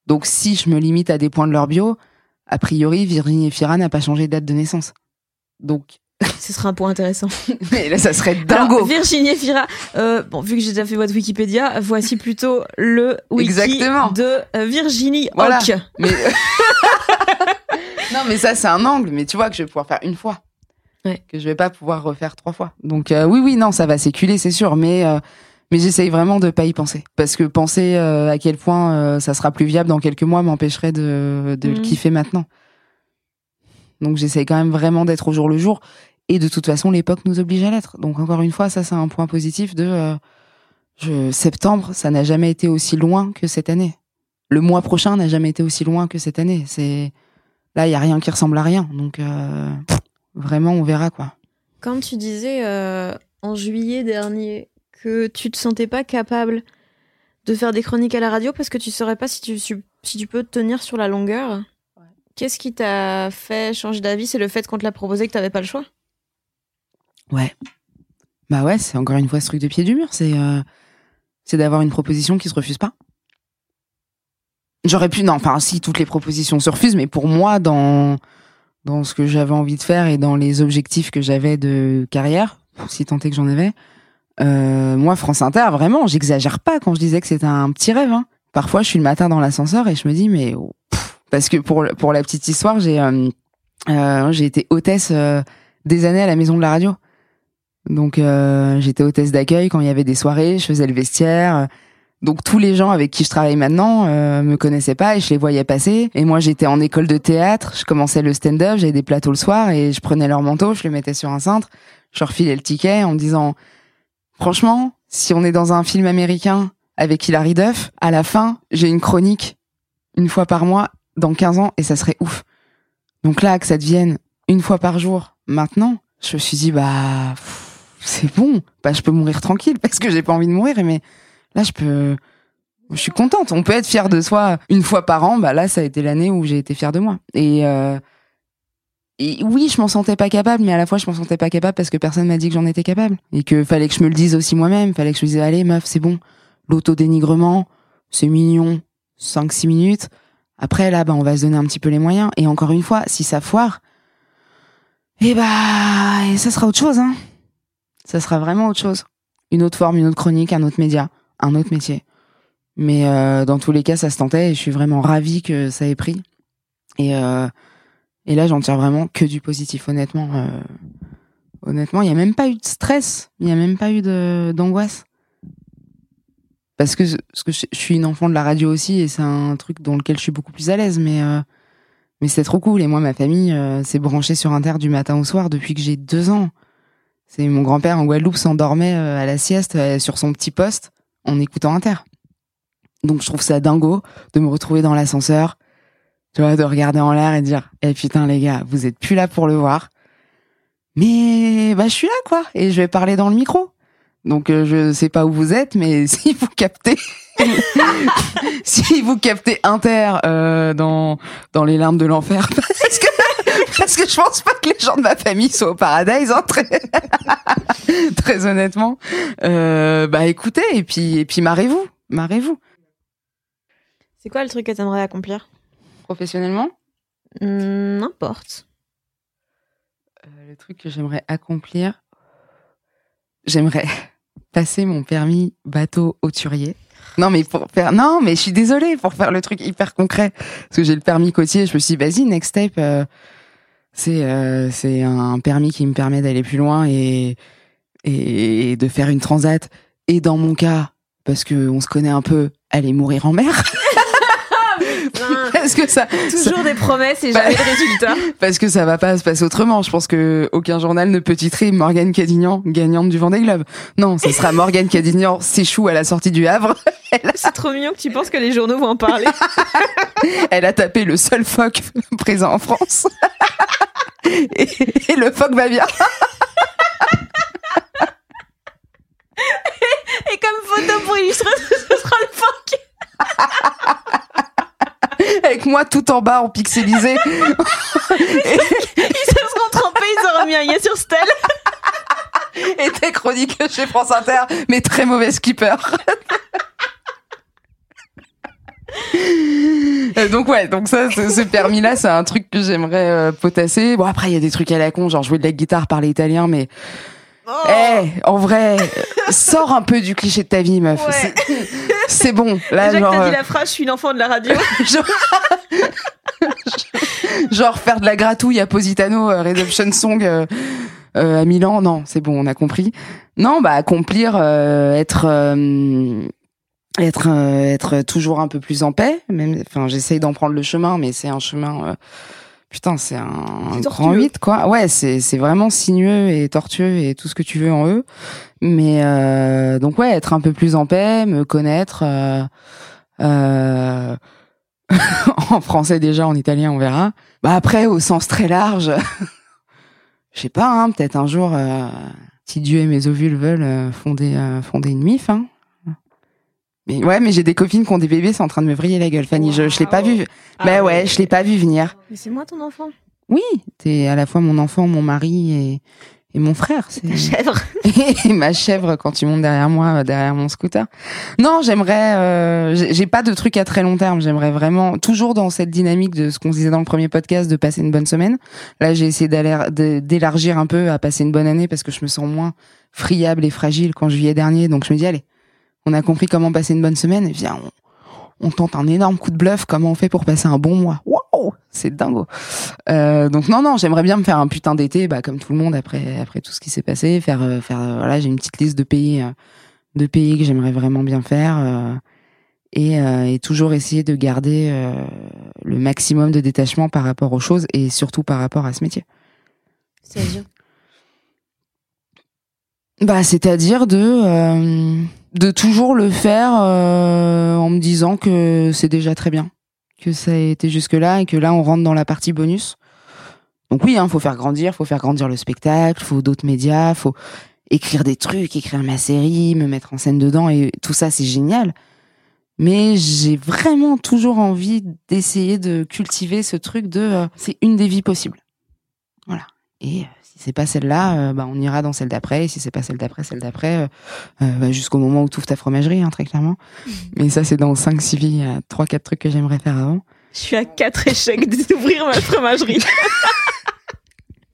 [SPEAKER 2] Donc si je me limite à des points de leur bio, a priori Virginie Efira n'a pas changé de date de naissance. Donc
[SPEAKER 3] Ce sera un point intéressant.
[SPEAKER 2] mais là ça serait
[SPEAKER 3] Alors,
[SPEAKER 2] dingo.
[SPEAKER 3] Virginie Efira, euh, bon, vu que j'ai déjà fait votre Wikipédia, voici plutôt le wiki
[SPEAKER 2] Exactement.
[SPEAKER 3] de euh, Virginie
[SPEAKER 2] Voilà.
[SPEAKER 3] Hoc.
[SPEAKER 2] Mais non mais ça c'est un angle, mais tu vois que je vais pouvoir faire une fois.
[SPEAKER 3] Ouais.
[SPEAKER 2] Que je vais pas pouvoir refaire trois fois. Donc euh, oui oui non ça va s'éculer c'est sûr, mais euh, mais j'essaye vraiment de pas y penser parce que penser euh, à quel point ça sera plus viable dans quelques mois m'empêcherait de de le
[SPEAKER 3] Mhm.
[SPEAKER 2] kiffer maintenant. Donc j'essaye quand même vraiment d'être au jour le jour et de toute façon l'époque nous oblige à l'être. Donc encore une fois ça c'est un point positif de je, septembre ça n'a jamais été aussi loin que cette année. Le mois prochain n'a jamais été aussi loin que cette année. C'est là il y a rien qui ressemble à rien. Donc euh, vraiment on verra quoi.
[SPEAKER 3] Quand tu disais euh, en juillet dernier que tu te sentais pas capable de faire des chroniques à la radio parce que tu saurais pas si tu, si tu peux te tenir sur la longueur, qu'est-ce qui t'a fait changer d'avis? C'est le fait qu'on te l'a proposé que t'avais pas le choix?
[SPEAKER 2] Ouais. Bah ouais, c'est encore une fois ce truc de pied du mur, c'est euh, c'est d'avoir une proposition qui se refuse pas. J'aurais pu non, enfin si toutes les propositions se refusent, mais pour moi dans dans ce que j'avais envie de faire et dans les objectifs que j'avais de carrière, si tant est que j'en avais, euh, moi France Inter vraiment, j'exagère pas quand je disais que c'était un petit rêve. Hein. Parfois, je suis le matin dans l'ascenseur et je me dis mais oh, parce que pour pour la petite histoire, j'ai euh, euh, j'ai été hôtesse euh, des années à la maison de la radio. Donc euh, j'étais hôtesse d'accueil quand il y avait des soirées, je faisais le vestiaire. Donc tous les gens avec qui je travaille maintenant euh, me connaissaient pas et je les voyais passer. Et moi j'étais en école de théâtre, je commençais le stand-up, j'avais des plateaux le soir et je prenais leur manteau, je le mettais sur un cintre, je leur filais le ticket en me disant franchement si on est dans un film américain avec Hilary Duff, à la fin j'ai une chronique une fois par mois dans 15 ans et ça serait ouf. Donc là que ça devienne une fois par jour maintenant, je me suis dit bah c'est bon, bah je peux mourir tranquille parce que j'ai pas envie de mourir mais là je peux je suis contente, on peut être fier de soi une fois par an, bah là ça a été l'année où j'ai été fière de moi. Et euh, et oui, je m'en sentais pas capable, mais à la fois je m'en sentais pas capable parce que personne m'a dit que j'en étais capable et que fallait que je me le dise aussi moi-même, fallait que je me dise allez meuf, c'est bon. L'autodénigrement, c'est mignon, 5 6 minutes. Après là bah on va se donner un petit peu les moyens et encore une fois, si ça foire et bah ça sera autre chose hein. Ça sera vraiment autre chose. Une autre forme, une autre chronique, un autre média, un autre métier. Mais euh, dans tous les cas, ça se tentait et je suis vraiment ravie que ça ait pris. Et euh, et là, j'en tire vraiment que du positif, honnêtement. Euh, honnêtement, il y a même pas eu de stress, il y a même pas eu d'angoisse. Parce que, parce que je, suis une enfant de la radio aussi et c'est un truc dans lequel je suis beaucoup plus à l'aise. Mais mais c'est trop cool. Et moi, ma famille s'est branchée sur Inter du matin au soir depuis que j'ai deux ans. C'est mon grand-père en Guadeloupe s'endormait à la sieste sur son petit poste en écoutant Inter. Donc je trouve ça dingo de me retrouver dans l'ascenseur, tu vois, de regarder en l'air et de dire "Eh putain les gars, vous êtes plus là pour le voir." Mais bah je suis là quoi et je vais parler dans le micro. Donc euh, je sais pas où vous êtes mais si vous captez si vous captez Inter euh, dans dans les larmes de l'enfer parce que Parce que je pense pas que les gens de ma famille soient au paradise, hein, très, très honnêtement. Euh, bah écoutez, et puis, et puis marrez-vous, marrez-vous.
[SPEAKER 1] C'est quoi le truc que t'aimerais accomplir?
[SPEAKER 2] Professionnellement,
[SPEAKER 1] Hmm, N'importe.
[SPEAKER 2] euh, le truc que j'aimerais accomplir, j'aimerais passer mon permis bateau hauturier. Non mais pour faire non mais je suis désolée pour faire le truc hyper concret. Parce que j'ai le permis côtier je me suis dit vas-y next step euh, c'est euh, c'est un permis qui me permet d'aller plus loin et et de faire une transat. Et dans mon cas parce que on se connaît un peu aller mourir en mer parce que ça
[SPEAKER 1] Toujours des promesses et
[SPEAKER 2] Bah-
[SPEAKER 1] jamais de résultats.
[SPEAKER 2] parce que ça va pas se passer autrement. Je pense que aucun journal ne peut titrer Morgane Cadignan gagnante du Vendée Globe. Non, ce sera Morgane Cadignan s'échoue à la sortie du Havre. A,
[SPEAKER 1] C'est trop mignon que tu penses que les journaux vont en parler.
[SPEAKER 2] elle a tapé le seul phoque présent en France. Et, et le phoque va bien.
[SPEAKER 1] Et comme photo pour illustrer, ce sera le phoque.
[SPEAKER 2] Avec moi tout en bas en pixelisé.
[SPEAKER 1] Ils se seront trompés, ils auront mis un yeah sur Stell.
[SPEAKER 2] Et tes chroniques chez France Inter, mais très mauvais skipper. Euh, donc ouais, donc ça, ce, ce permis-là, c'est un truc que j'aimerais euh, potasser. Bon après, il y a des trucs à la con, genre jouer de la guitare, parler italien, mais
[SPEAKER 1] Oh.
[SPEAKER 2] eh, en vrai, euh, sors un peu du cliché de ta vie, meuf.
[SPEAKER 1] Ouais.
[SPEAKER 2] C'est- bon. Là,
[SPEAKER 1] Déjà que t'as
[SPEAKER 2] euh,
[SPEAKER 1] dit la phrase, je suis l'enfant de la radio.
[SPEAKER 2] genre, genre faire de la gratouille à Positano, euh, Redemption Song euh, euh, à Milan, non, c'est bon, on a compris. Non, bah accomplir, euh, être, euh, être, euh, être toujours un peu plus en paix. Même, enfin, j'essaye d'en prendre le chemin, mais c'est un chemin. Putain, c'est un, grand
[SPEAKER 1] tortueux.
[SPEAKER 2] 8, quoi. Ouais, c'est c'est vraiment sinueux et tortueux et tout ce que tu veux en eux. Mais euh, donc ouais, être un peu plus en paix, me connaître. euh, euh, en français déjà, en italien on verra. Bah après au sens très large, je sais pas, hein, peut-être un jour, euh, si Dieu et mes ovules veulent fonder fonder une mif. Hein. Mais ouais, mais j'ai des copines qui ont des bébés, c'est en train de me vriller la gueule, Fanny. Je, je l'ai pas vu.
[SPEAKER 1] Ah
[SPEAKER 2] bah ouais, je l'ai pas vu venir.
[SPEAKER 1] Mais c'est moi ton enfant.
[SPEAKER 2] Oui, t'es à la fois mon enfant, mon mari et, et mon frère. C'est
[SPEAKER 1] Ta chèvre.
[SPEAKER 2] et ma chèvre quand tu montes derrière moi, euh, derrière mon scooter. Non, j'aimerais. euh, j'ai pas de truc à très long terme. J'aimerais vraiment toujours dans cette dynamique de ce qu'on se disait dans le premier podcast de passer une bonne semaine. Là, j'ai essayé d'élargir un peu à passer une bonne année parce que je me sens moins friable et fragile qu'en juillet dernier. Donc je me dis allez, on a compris comment passer une bonne semaine. Et viens, on, on tente un énorme coup de bluff. Comment on fait pour passer un bon mois Waouh, c'est dingo. Euh, donc non non, j'aimerais bien me faire un putain d'été, bah comme tout le monde après après tout ce qui s'est passé, faire euh, faire euh, voilà, j'ai une petite liste de pays de pays que j'aimerais vraiment bien faire euh, et, euh, et toujours essayer de garder euh, le maximum de détachement par rapport aux choses et surtout par rapport à ce métier.
[SPEAKER 1] C'est-à-dire?
[SPEAKER 2] Bah c'est-à-dire de euh, de toujours le faire euh, en me disant que c'est déjà très bien, que ça a été jusque là et que là on rentre dans la partie bonus. Donc oui, hein, faut faire grandir, faut faire grandir le spectacle, faut d'autres médias, faut écrire des trucs, écrire ma série, me mettre en scène dedans et tout ça c'est génial. Mais j'ai vraiment toujours envie d'essayer de cultiver ce truc de euh, c'est une des vies possibles. Voilà. Et euh, c'est pas celle-là, euh, bah on ira dans celle d'après. Et si c'est pas celle d'après, celle d'après, euh, euh, bah, jusqu'au moment où tu ouvres ta fromagerie, hein, très clairement. Mais ça c'est dans 5 6 vies, il y a 3 4 trucs que j'aimerais faire avant.
[SPEAKER 1] Je suis à quatre échecs d'ouvrir ma fromagerie.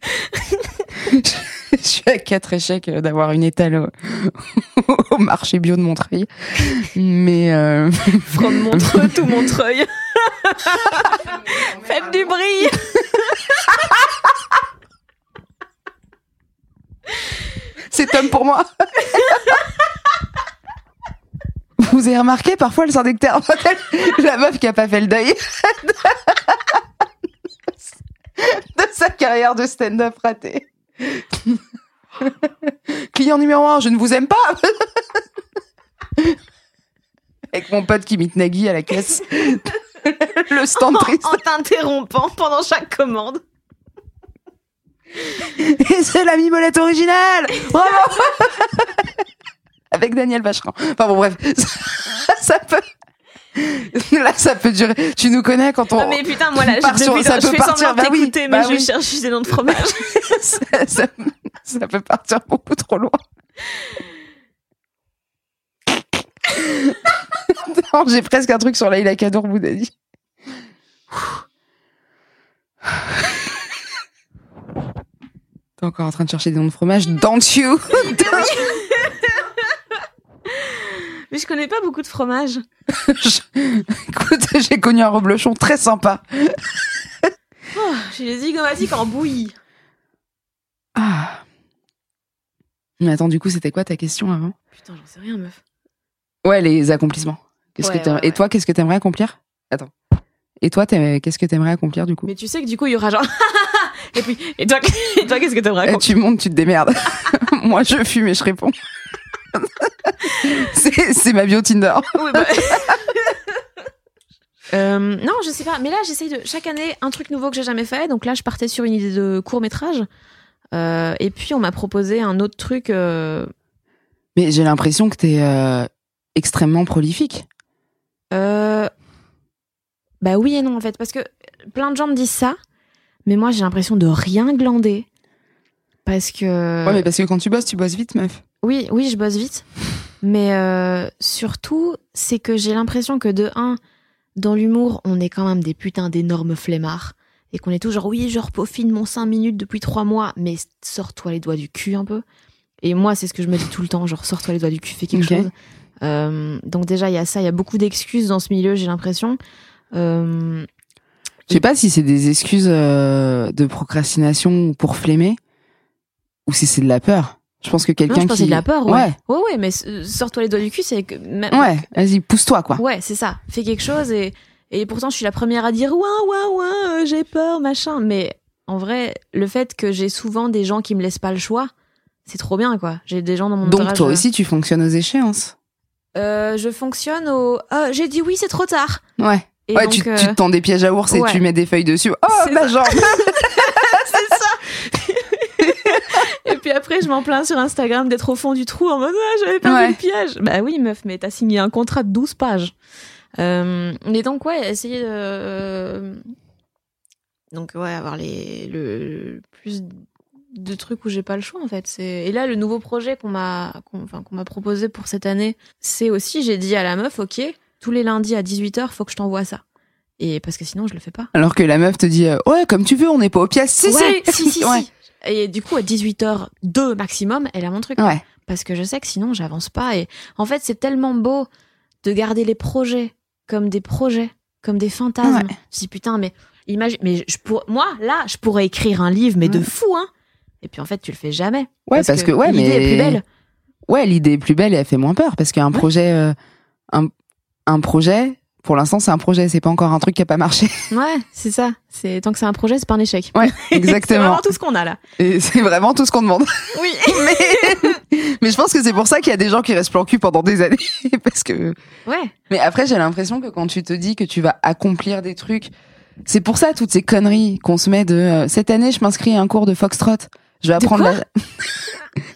[SPEAKER 2] Je suis à quatre échecs d'avoir une étale au, au marché bio de Montreuil. Mais euh,
[SPEAKER 1] From Montreux tout Montreuil. Faites du bruit.
[SPEAKER 2] C'est Tom pour moi. Vous avez remarqué parfois le syndictaire la meuf qui a pas fait le deuil de sa carrière de stand-up ratée. Client numéro un, je ne vous aime pas. Avec mon pote qui imite Nagui à la caisse. le stand triste.
[SPEAKER 1] En t'interrompant pendant chaque commande.
[SPEAKER 2] Et c'est la mimolette originale Bravo Avec Daniel Vacherin. Enfin bon, bref. Ça, ça peut... Là, ça peut durer. Tu nous connais quand on.
[SPEAKER 1] Ah, mais putain, moi là, je,
[SPEAKER 2] sur-
[SPEAKER 1] depuis,
[SPEAKER 2] ça
[SPEAKER 1] je
[SPEAKER 2] peut
[SPEAKER 1] fais
[SPEAKER 2] partir, bah oui,
[SPEAKER 1] mais
[SPEAKER 2] bah
[SPEAKER 1] je
[SPEAKER 2] oui.
[SPEAKER 1] cherche des noms de fromage.
[SPEAKER 2] ça, ça- ça peut partir beaucoup trop loin. j'ai presque un truc sur Laila Kadour Boudadi. T'es encore en train de chercher des noms de fromage? Don't you?
[SPEAKER 1] Mais je connais pas beaucoup de fromage.
[SPEAKER 2] Je- Écoute, j'ai connu un reblochon très sympa.
[SPEAKER 1] Oh, j'ai les zygomatiques en bouillie.
[SPEAKER 2] Ah. Mais attends, du coup, c'était quoi ta question avant?
[SPEAKER 1] Putain, j'en sais rien, meuf.
[SPEAKER 2] Ouais, les accomplissements. Qu'est-ce
[SPEAKER 1] Ouais,
[SPEAKER 2] que t'aimes-
[SPEAKER 1] ouais,
[SPEAKER 2] Et toi, qu'est-ce que t'aimerais accomplir? Attends. Et toi, qu'est-ce que t'aimerais accomplir du coup?
[SPEAKER 1] Mais tu sais que du coup, il y aura genre. Et puis, et toi, et toi qu'est-ce que t'aimerais raconter
[SPEAKER 2] Tu montes, tu te démerdes. Moi, je fume et je réponds. c'est ma bio Tinder.
[SPEAKER 1] Oui, bah- Euh, non, je sais pas. Mais là, j'essaye de chaque année un truc nouveau que j'ai jamais fait. Donc là, je partais sur une idée de court métrage. Euh, et puis on m'a proposé un autre truc. euh,
[SPEAKER 2] Mais j'ai l'impression que t'es extrêmement prolifique.
[SPEAKER 1] euh, Bah oui et non en fait, parce que plein de gens me disent ça, mais moi j'ai l'impression de rien glander. Parce que
[SPEAKER 2] Ouais, mais parce que quand tu bosses, tu bosses vite, meuf.
[SPEAKER 1] oui, oui, je bosse vite, mais euh, surtout c'est que j'ai l'impression que de un, dans l'humour, on est quand même des putains d'énormes flemmards et qu'on est toujours oui, je repaufine mon 5 minutes depuis 3 mois, mais sors-toi les doigts du cul un peu. Et moi, c'est ce que je me dis tout le temps, genre sors-toi les doigts du cul, fais quelque chose. Euh, donc déjà, il y a ça, il y a beaucoup d'excuses dans ce milieu, j'ai l'impression. Euh,
[SPEAKER 2] Je sais pas si c'est des excuses euh, de procrastination pour flemmer ou si c'est de la peur. Je pense que quelqu'un
[SPEAKER 1] je pense que
[SPEAKER 2] qui
[SPEAKER 1] c'est de la peur, ouais.
[SPEAKER 2] ouais,
[SPEAKER 1] Ouais, ouais, mais euh, sors-toi les doigts du cul, c'est que même,
[SPEAKER 2] ouais, vas-y, pousse-toi quoi.
[SPEAKER 1] Ouais, c'est ça. Fais quelque chose et, et pourtant je suis la première à dire ouais, ouais, ouais, euh, j'ai peur, machin. Mais en vrai, le fait que j'ai souvent des gens qui me laissent pas le choix, c'est trop bien, quoi. J'ai des gens dans mon
[SPEAKER 2] Donc
[SPEAKER 1] entourage,
[SPEAKER 2] toi
[SPEAKER 1] euh,
[SPEAKER 2] aussi, tu fonctionnes aux échéances.
[SPEAKER 1] euh, je fonctionne au. euh, j'ai dit oui, c'est trop tard.
[SPEAKER 2] Ouais.
[SPEAKER 1] Et
[SPEAKER 2] ouais,
[SPEAKER 1] donc,
[SPEAKER 2] tu,
[SPEAKER 1] euh,
[SPEAKER 2] tu te tends des pièges à ours et tu mets des feuilles dessus. Oh,
[SPEAKER 1] C'est
[SPEAKER 2] ma jambe
[SPEAKER 1] Et puis après, je m'en plains sur Instagram d'être au fond du trou en mode ah, j'avais pas
[SPEAKER 2] Ouais.
[SPEAKER 1] le piège. Bah oui, meuf, mais t'as signé un contrat de 12 pages. Euh, mais donc, ouais, essayer de. euh, Donc, ouais, avoir les, le plus de trucs où j'ai pas le choix, en fait. C'est... Et là, le nouveau projet qu'on m'a, qu'on, enfin, qu'on m'a proposé pour cette année, c'est aussi, j'ai dit à la meuf, ok, tous les lundis à 18h, faut que je t'envoie ça. Et parce que sinon, je le fais pas.
[SPEAKER 2] Alors que la meuf te dit euh, ouais comme tu veux, on n'est pas aux pièces. Si
[SPEAKER 1] ouais,
[SPEAKER 2] si.
[SPEAKER 1] si, si,
[SPEAKER 2] Ouais.
[SPEAKER 1] Et du coup, à 18h2 maximum, elle a mon truc
[SPEAKER 2] Ouais.
[SPEAKER 1] parce que je sais que sinon j'avance pas et en fait c'est tellement beau de garder les projets comme des projets comme des fantasmes
[SPEAKER 2] Ouais.
[SPEAKER 1] je dis putain mais imagine mais je pour moi là je pourrais écrire un livre mais de fou hein et puis en fait tu le fais jamais
[SPEAKER 2] Ouais, parce, que, ouais,
[SPEAKER 1] l'idée
[SPEAKER 2] mais
[SPEAKER 1] est plus belle
[SPEAKER 2] Ouais, l'idée est plus belle et elle fait moins peur parce qu'un projet, euh, un, un projet, pour l'instant c'est un projet, c'est pas encore un truc qui a pas marché.
[SPEAKER 1] ouais c'est ça c'est tant que c'est un projet c'est pas un échec
[SPEAKER 2] Ouais,
[SPEAKER 1] c'est
[SPEAKER 2] exactement.
[SPEAKER 1] vraiment tout ce qu'on a là
[SPEAKER 2] Et c'est vraiment tout ce qu'on demande.
[SPEAKER 1] oui
[SPEAKER 2] mais, mais je pense que c'est pour ça qu'il y a des gens qui restent plan cul pendant des années parce que.
[SPEAKER 1] ouais
[SPEAKER 2] Mais après, j'ai l'impression que quand tu te dis que tu vas accomplir des trucs, c'est pour ça toutes ces conneries qu'on se met de euh, cette année, je m'inscris à un cours de foxtrot. Je vais apprendre
[SPEAKER 1] quoi
[SPEAKER 2] la...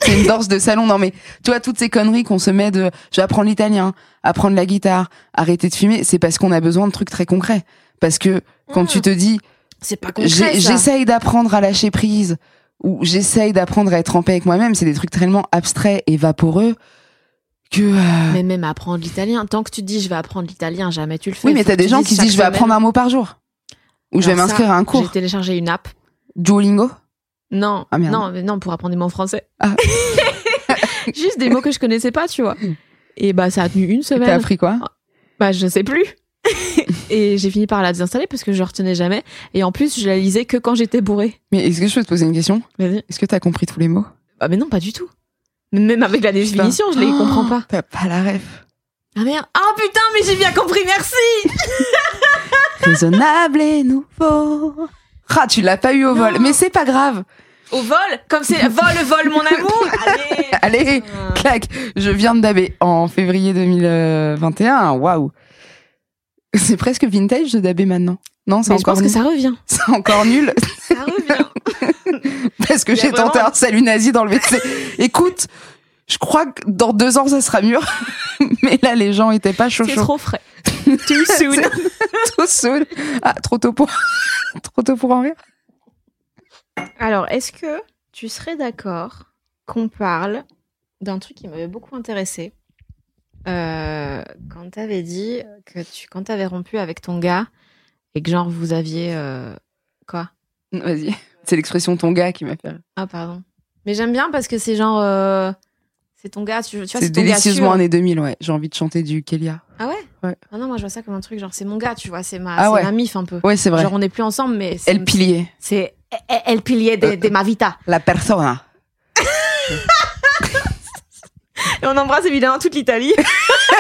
[SPEAKER 2] c'est une danse de salon. Non mais tu vois toutes ces conneries qu'on se met de je vais apprendre l'italien, apprendre la guitare, arrêter de fumer, c'est parce qu'on a besoin de trucs très concrets. Parce que quand tu te dis
[SPEAKER 1] c'est pas
[SPEAKER 2] j'ai-
[SPEAKER 1] concret
[SPEAKER 2] j'essaye d'apprendre à lâcher prise ou j'essaye d'apprendre à être en paix avec moi-même, c'est des trucs tellement abstraits et vaporeux que euh,
[SPEAKER 1] mais même apprendre l'italien tant que tu dis je vais apprendre l'italien jamais tu le fais.
[SPEAKER 2] Oui, mais t'as des gens qui disent je vais apprendre un mot par jour. Ou je vais m'inscrire à un
[SPEAKER 1] j'ai
[SPEAKER 2] cours
[SPEAKER 1] téléchargé une app.
[SPEAKER 2] Duolingo.
[SPEAKER 1] Non,
[SPEAKER 2] Ah,
[SPEAKER 1] non, mais non, pour apprendre des mots en français.
[SPEAKER 2] Ah.
[SPEAKER 1] Juste des mots que je connaissais pas, tu vois. Et bah, ça a tenu une
[SPEAKER 2] Et T'as
[SPEAKER 1] semaine.
[SPEAKER 2] appris quoi?
[SPEAKER 1] Bah, je sais plus. et j'ai fini par la désinstaller parce que je retenais jamais. Et en plus, je la lisais que quand j'étais bourrée.
[SPEAKER 2] Mais est-ce que je peux te poser une question?
[SPEAKER 1] Vas-y.
[SPEAKER 2] Est-ce que t'as compris tous les mots?
[SPEAKER 1] Bah, mais non, pas du tout. Même avec la définition, je les
[SPEAKER 2] Oh,
[SPEAKER 1] comprends pas.
[SPEAKER 2] T'as pas la ref.
[SPEAKER 1] Ah merde. Ah putain, mais j'ai bien compris, merci
[SPEAKER 2] Raisonnable et nouveau. Ah, tu l'as pas eu au vol, mais c'est pas grave.
[SPEAKER 1] Au vol Comme c'est vol, vol, mon amour Allez
[SPEAKER 2] Allez, clac. Je viens de dabber en février 2021. Waouh. C'est presque vintage de dabber maintenant. Non, c'est
[SPEAKER 1] Mais je
[SPEAKER 2] encore
[SPEAKER 1] pense que ça revient.
[SPEAKER 2] C'est encore nul
[SPEAKER 1] Ça revient.
[SPEAKER 2] parce que j'ai tenté
[SPEAKER 1] vraiment-
[SPEAKER 2] un salut nazi dans le WC. Écoute, je crois que dans deux ans ça sera mûr, mais là les gens étaient pas chauds
[SPEAKER 1] C'est trop frais. Too soon.
[SPEAKER 2] Too soon. Ah, trop tôt pour, trop tôt pour en rire.
[SPEAKER 1] Alors, est-ce que tu serais d'accord qu'on parle d'un truc qui m'avait beaucoup intéressé euh, quand t'avais dit que tu, quand t'avais rompu avec ton gars et que genre vous aviez euh, quoi?
[SPEAKER 2] Vas-y. C'est l'expression ton gars qui m'a fait.
[SPEAKER 1] Ah pardon. Mais j'aime bien parce que c'est genre euh, c'est ton gars, tu, tu vois,
[SPEAKER 2] C'est
[SPEAKER 1] gars
[SPEAKER 2] délicieusement
[SPEAKER 1] sûr.
[SPEAKER 2] années 2000, ouais. J'ai envie de chanter du Kélia.
[SPEAKER 1] Ah ouais?
[SPEAKER 2] Ouais.
[SPEAKER 1] Ah non, moi je vois ça comme un truc genre c'est mon gars, tu vois, c'est ma,
[SPEAKER 2] Ah
[SPEAKER 1] c'est
[SPEAKER 2] ouais.
[SPEAKER 1] ma mif un peu.
[SPEAKER 2] Ouais, c'est vrai.
[SPEAKER 1] Genre on n'est plus ensemble, mais c'est
[SPEAKER 2] El pilier.
[SPEAKER 1] C'est elle, elle pilier de, de ma vita.
[SPEAKER 2] La persona.
[SPEAKER 1] Et on embrasse évidemment toute l'Italie.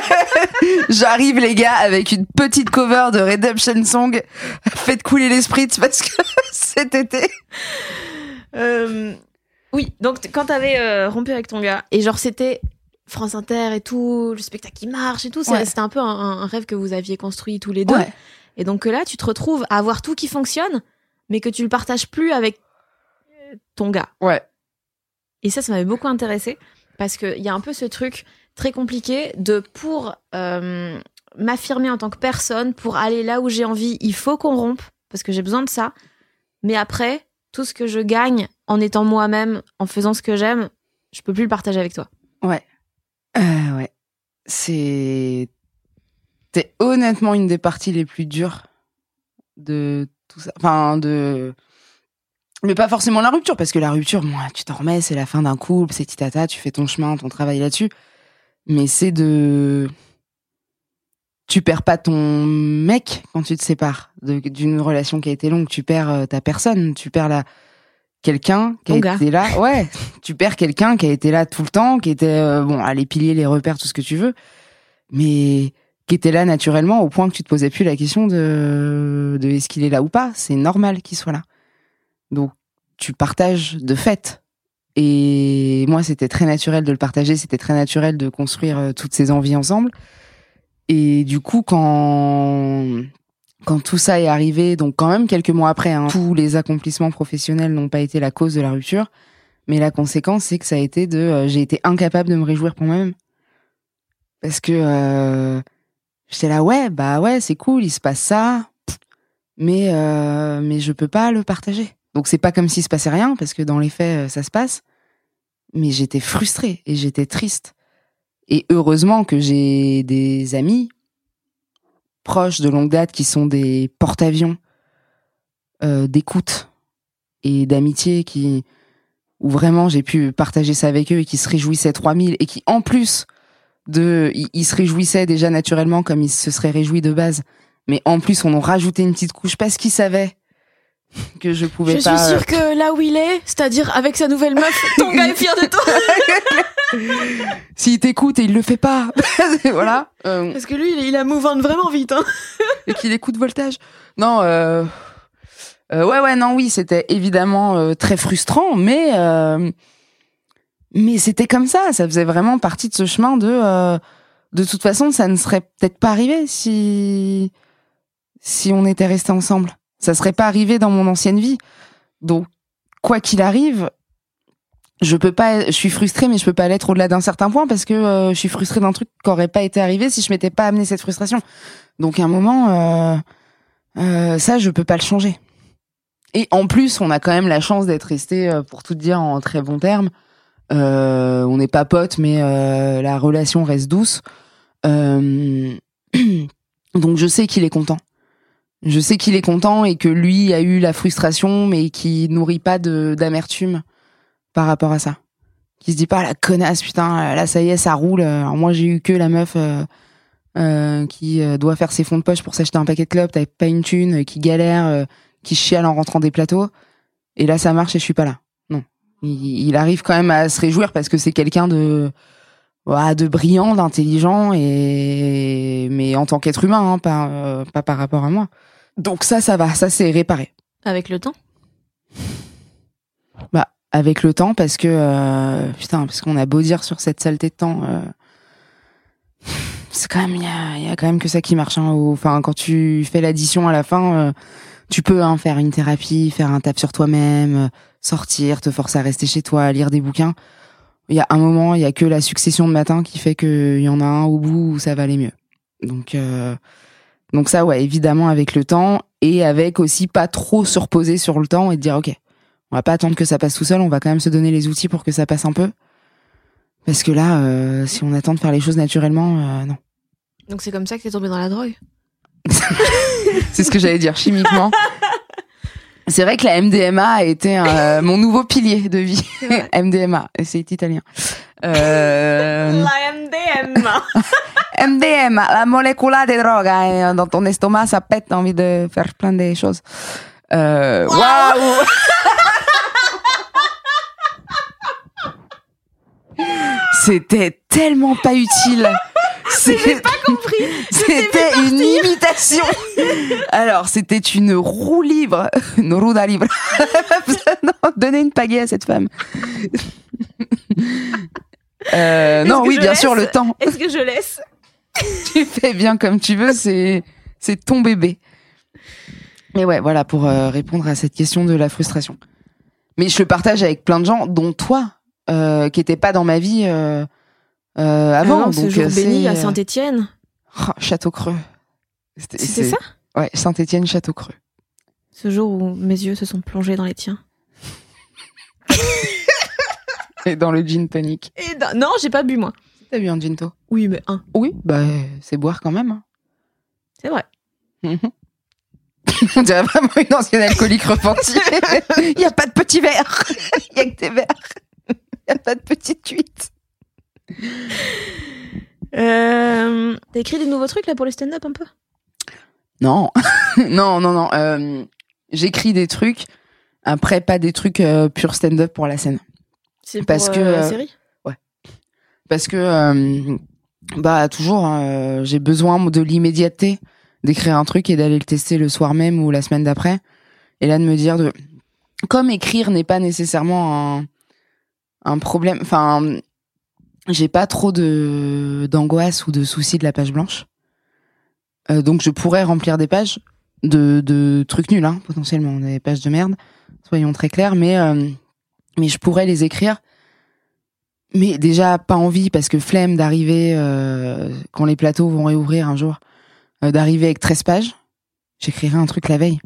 [SPEAKER 2] J'arrive, les gars, avec une petite cover de Redemption Song. Faites couler l'esprit parce que cet été.
[SPEAKER 1] Euh, oui, donc quand t'avais euh, rompu avec ton gars, et genre c'était France Inter et tout, le spectacle qui marche et tout,
[SPEAKER 2] Ouais.
[SPEAKER 1] c'était un peu un, un rêve que vous aviez construit tous les deux.
[SPEAKER 2] Ouais.
[SPEAKER 1] Et donc là, tu te retrouves à avoir tout qui fonctionne, mais que tu le partages plus avec ton gars.
[SPEAKER 2] Ouais.
[SPEAKER 1] Et ça, ça m'avait beaucoup intéressé parce qu'il y a un peu ce truc très compliqué de pour euh, m'affirmer en tant que personne, pour aller là où j'ai envie, il faut qu'on rompe parce que j'ai besoin de ça. Mais après, tout ce que je gagne en étant moi-même, en faisant ce que j'aime, je peux plus le partager avec toi.
[SPEAKER 2] Ouais. Euh, ouais. C'est. C'est honnêtement une des parties les plus dures de tout ça. Enfin, de. Mais pas forcément la rupture, parce que la rupture, moi, tu t'en remets, c'est la fin d'un couple, c'est titata, tu fais ton chemin, ton travail là-dessus. Mais c'est de. Tu perds pas ton mec quand tu te sépares d'une relation qui a été longue. Tu perds euh, ta personne, tu perds la quelqu'un qui a été là. Ouais, tu perds quelqu'un qui a été là tout le temps, qui était euh, bon, à les piliers, les repères, tout ce que tu veux, mais qui était là naturellement au point que tu te posais plus la question de, de est-ce qu'il est là ou pas. C'est normal qu'il soit là. Donc tu partages de fait. Et moi, c'était très naturel de le partager. C'était très naturel de construire euh, toutes ces envies ensemble. Et du coup, quand quand tout ça est arrivé, donc quand même quelques mois après, hein, tous les accomplissements professionnels n'ont pas été la cause de la rupture, mais la conséquence, c'est que ça a été de, euh, j'ai été incapable de me réjouir pour moi-même, parce que euh, j'étais là, ouais, bah ouais, c'est cool, il se passe ça, mais euh, mais je peux pas le partager. Donc c'est pas comme s'il se passait rien, parce que dans les faits, euh, ça se passe, mais j'étais frustrée et j'étais triste. Et heureusement que j'ai des amis proches de longue date qui sont des porte-avions euh, d'écoute et d'amitié qui où vraiment j'ai pu partager ça avec eux et qui se réjouissaient 3000 et qui en plus de ils se réjouissaient déjà naturellement comme ils se seraient réjouis de base mais en plus on en rajouté une petite couche parce qu'ils savaient que je pouvais
[SPEAKER 1] je
[SPEAKER 2] pas
[SPEAKER 1] suis sûre que là où il est, c'est-à-dire avec sa nouvelle meuf, ton gars est fier de toi.
[SPEAKER 2] s'il t'écoute et il le fait pas voilà Euh,
[SPEAKER 1] Parce que lui, il, il a move on vraiment vite. Hein.
[SPEAKER 2] et qu'il écoute voltage. Non, euh, euh, ouais, ouais, non, oui, c'était évidemment euh, très frustrant, mais euh, mais c'était comme ça. Ça faisait vraiment partie de ce chemin de euh, de toute façon, ça ne serait peut-être pas arrivé si si on était restés ensemble. Ça serait pas arrivé dans mon ancienne vie. Donc, quoi qu'il arrive. Je peux pas, je suis frustrée, mais je peux pas l'être au-delà d'un certain point parce que euh, je suis frustrée d'un truc qui aurait pas été arrivé si je m'étais pas amené cette frustration. Donc à un moment, euh, euh, ça, je peux pas le changer. Et en plus, on a quand même la chance d'être resté, euh, pour tout dire, en très bons termes. Euh, on n'est pas potes, mais euh, la relation reste douce. Euh, donc je sais qu'il est content. Je sais qu'il est content et que lui a eu la frustration, mais qui nourrit pas d'amertume par rapport à ça. Qui se dit pas la connasse, putain, là ça y est, ça roule. Alors moi j'ai eu que la meuf. euh, qui doit faire ses fonds de poche pour s'acheter un paquet de clopes, t'avais pas une thune, qui galère, qui chiale en rentrant des plateaux. Et là, ça marche et je suis pas là. Il, il arrive quand même à se réjouir parce que c'est quelqu'un de, brillant, d'intelligent et, mais en tant qu'être humain, hein, pas, euh, pas par rapport à moi. Donc ça, ça va, ça c'est réparé.
[SPEAKER 1] Avec le temps?
[SPEAKER 2] Bah, avec le temps, parce que, euh, putain, parce qu'on a beau dire sur cette saleté de temps, euh, c'est quand même, il y a, il y a quand même que ça qui marche, hein, au- enfin, quand tu fais l'addition à la fin, tu peux, hein, faire une thérapie, faire un tap sur toi-même, sortir, te forcer à rester chez toi, lire des bouquins. Il y a un moment, il y a que la succession de matins qui fait qu'il y en a un au bout où ça va aller mieux. Donc, euh, Donc ça, ouais, évidemment avec le temps et avec aussi pas trop se reposer sur le temps et de dire ok, on va pas attendre que ça passe tout seul, on va quand même se donner les outils pour que ça passe un peu. Parce que là, euh, si on attend de faire les choses naturellement, euh, non.
[SPEAKER 1] Donc c'est comme ça que t'es tombé dans la drogue
[SPEAKER 2] C'est ce que j'allais dire chimiquement. C'est vrai que la MDMA a été euh, mon nouveau pilier de vie. MDMA, c'est italien. Euh,
[SPEAKER 1] La MDM
[SPEAKER 2] MDMA, la molécula de drogue. hein, dans ton estomac, ça pète, t'as envie de faire plein de choses. Euh, Waouh C'était tellement pas utile. J'ai pas compris. C'était une imitation. Alors, c'était une roue libre, une roue d'un livre. non, donnez une pagaie à cette femme. Euh, non, oui, bien sûr, le temps.
[SPEAKER 1] Est-ce que je laisse
[SPEAKER 2] Tu fais bien comme tu veux, c'est c'est ton bébé. Mais ouais, voilà pour euh, répondre à cette question de la frustration. Mais je le partage avec plein de gens, dont toi, euh, qui était pas dans ma vie euh, euh, avant.
[SPEAKER 1] Ah non, ce
[SPEAKER 2] donc,
[SPEAKER 1] jour
[SPEAKER 2] euh,
[SPEAKER 1] béni à
[SPEAKER 2] euh,
[SPEAKER 1] Saint-Étienne.
[SPEAKER 2] oh, Château Creux. C'était
[SPEAKER 1] ça?
[SPEAKER 2] Ouais, Saint-Étienne, Château Creux.
[SPEAKER 1] Ce jour où mes yeux se sont plongés dans les tiens.
[SPEAKER 2] Et dans le gin tonic.
[SPEAKER 1] Et dans- Non, j'ai pas bu moi.
[SPEAKER 2] T'as bu un gin to
[SPEAKER 1] Oui, mais un.
[SPEAKER 2] Oui, bah c'est boire quand même. hein.
[SPEAKER 1] C'est vrai.
[SPEAKER 2] On dirait vraiment une ancienne alcoolique repentie. Il y a pas de petits verres. Il y a que des verres. Il y a pas de petites cuites.
[SPEAKER 1] Euh, T'as écrit des nouveaux trucs là pour le stand-up un peu?
[SPEAKER 2] Non, non, non, non. euh, J'écris des trucs. Après, pas des trucs euh, pur stand-up pour la scène.
[SPEAKER 1] C'est
[SPEAKER 2] Parce
[SPEAKER 1] pour,
[SPEAKER 2] que,
[SPEAKER 1] euh, la série?
[SPEAKER 2] Parce que, bah, toujours, j'ai besoin de l'immédiateté d'écrire un truc et d'aller le tester le soir même ou la semaine d'après. Et là, de me dire de, comme écrire n'est pas nécessairement un, un problème, enfin, j'ai pas trop de, d'angoisse ou de soucis de la page blanche. Euh, donc, je pourrais remplir des pages de, de trucs nuls, hein, potentiellement, des pages de merde, soyons très clairs, mais, euh, mais je pourrais les écrire mais déjà pas envie parce que flemme d'arriver euh, quand les plateaux vont réouvrir un jour euh, d'arriver avec 13 pages j'écrirai un truc la veille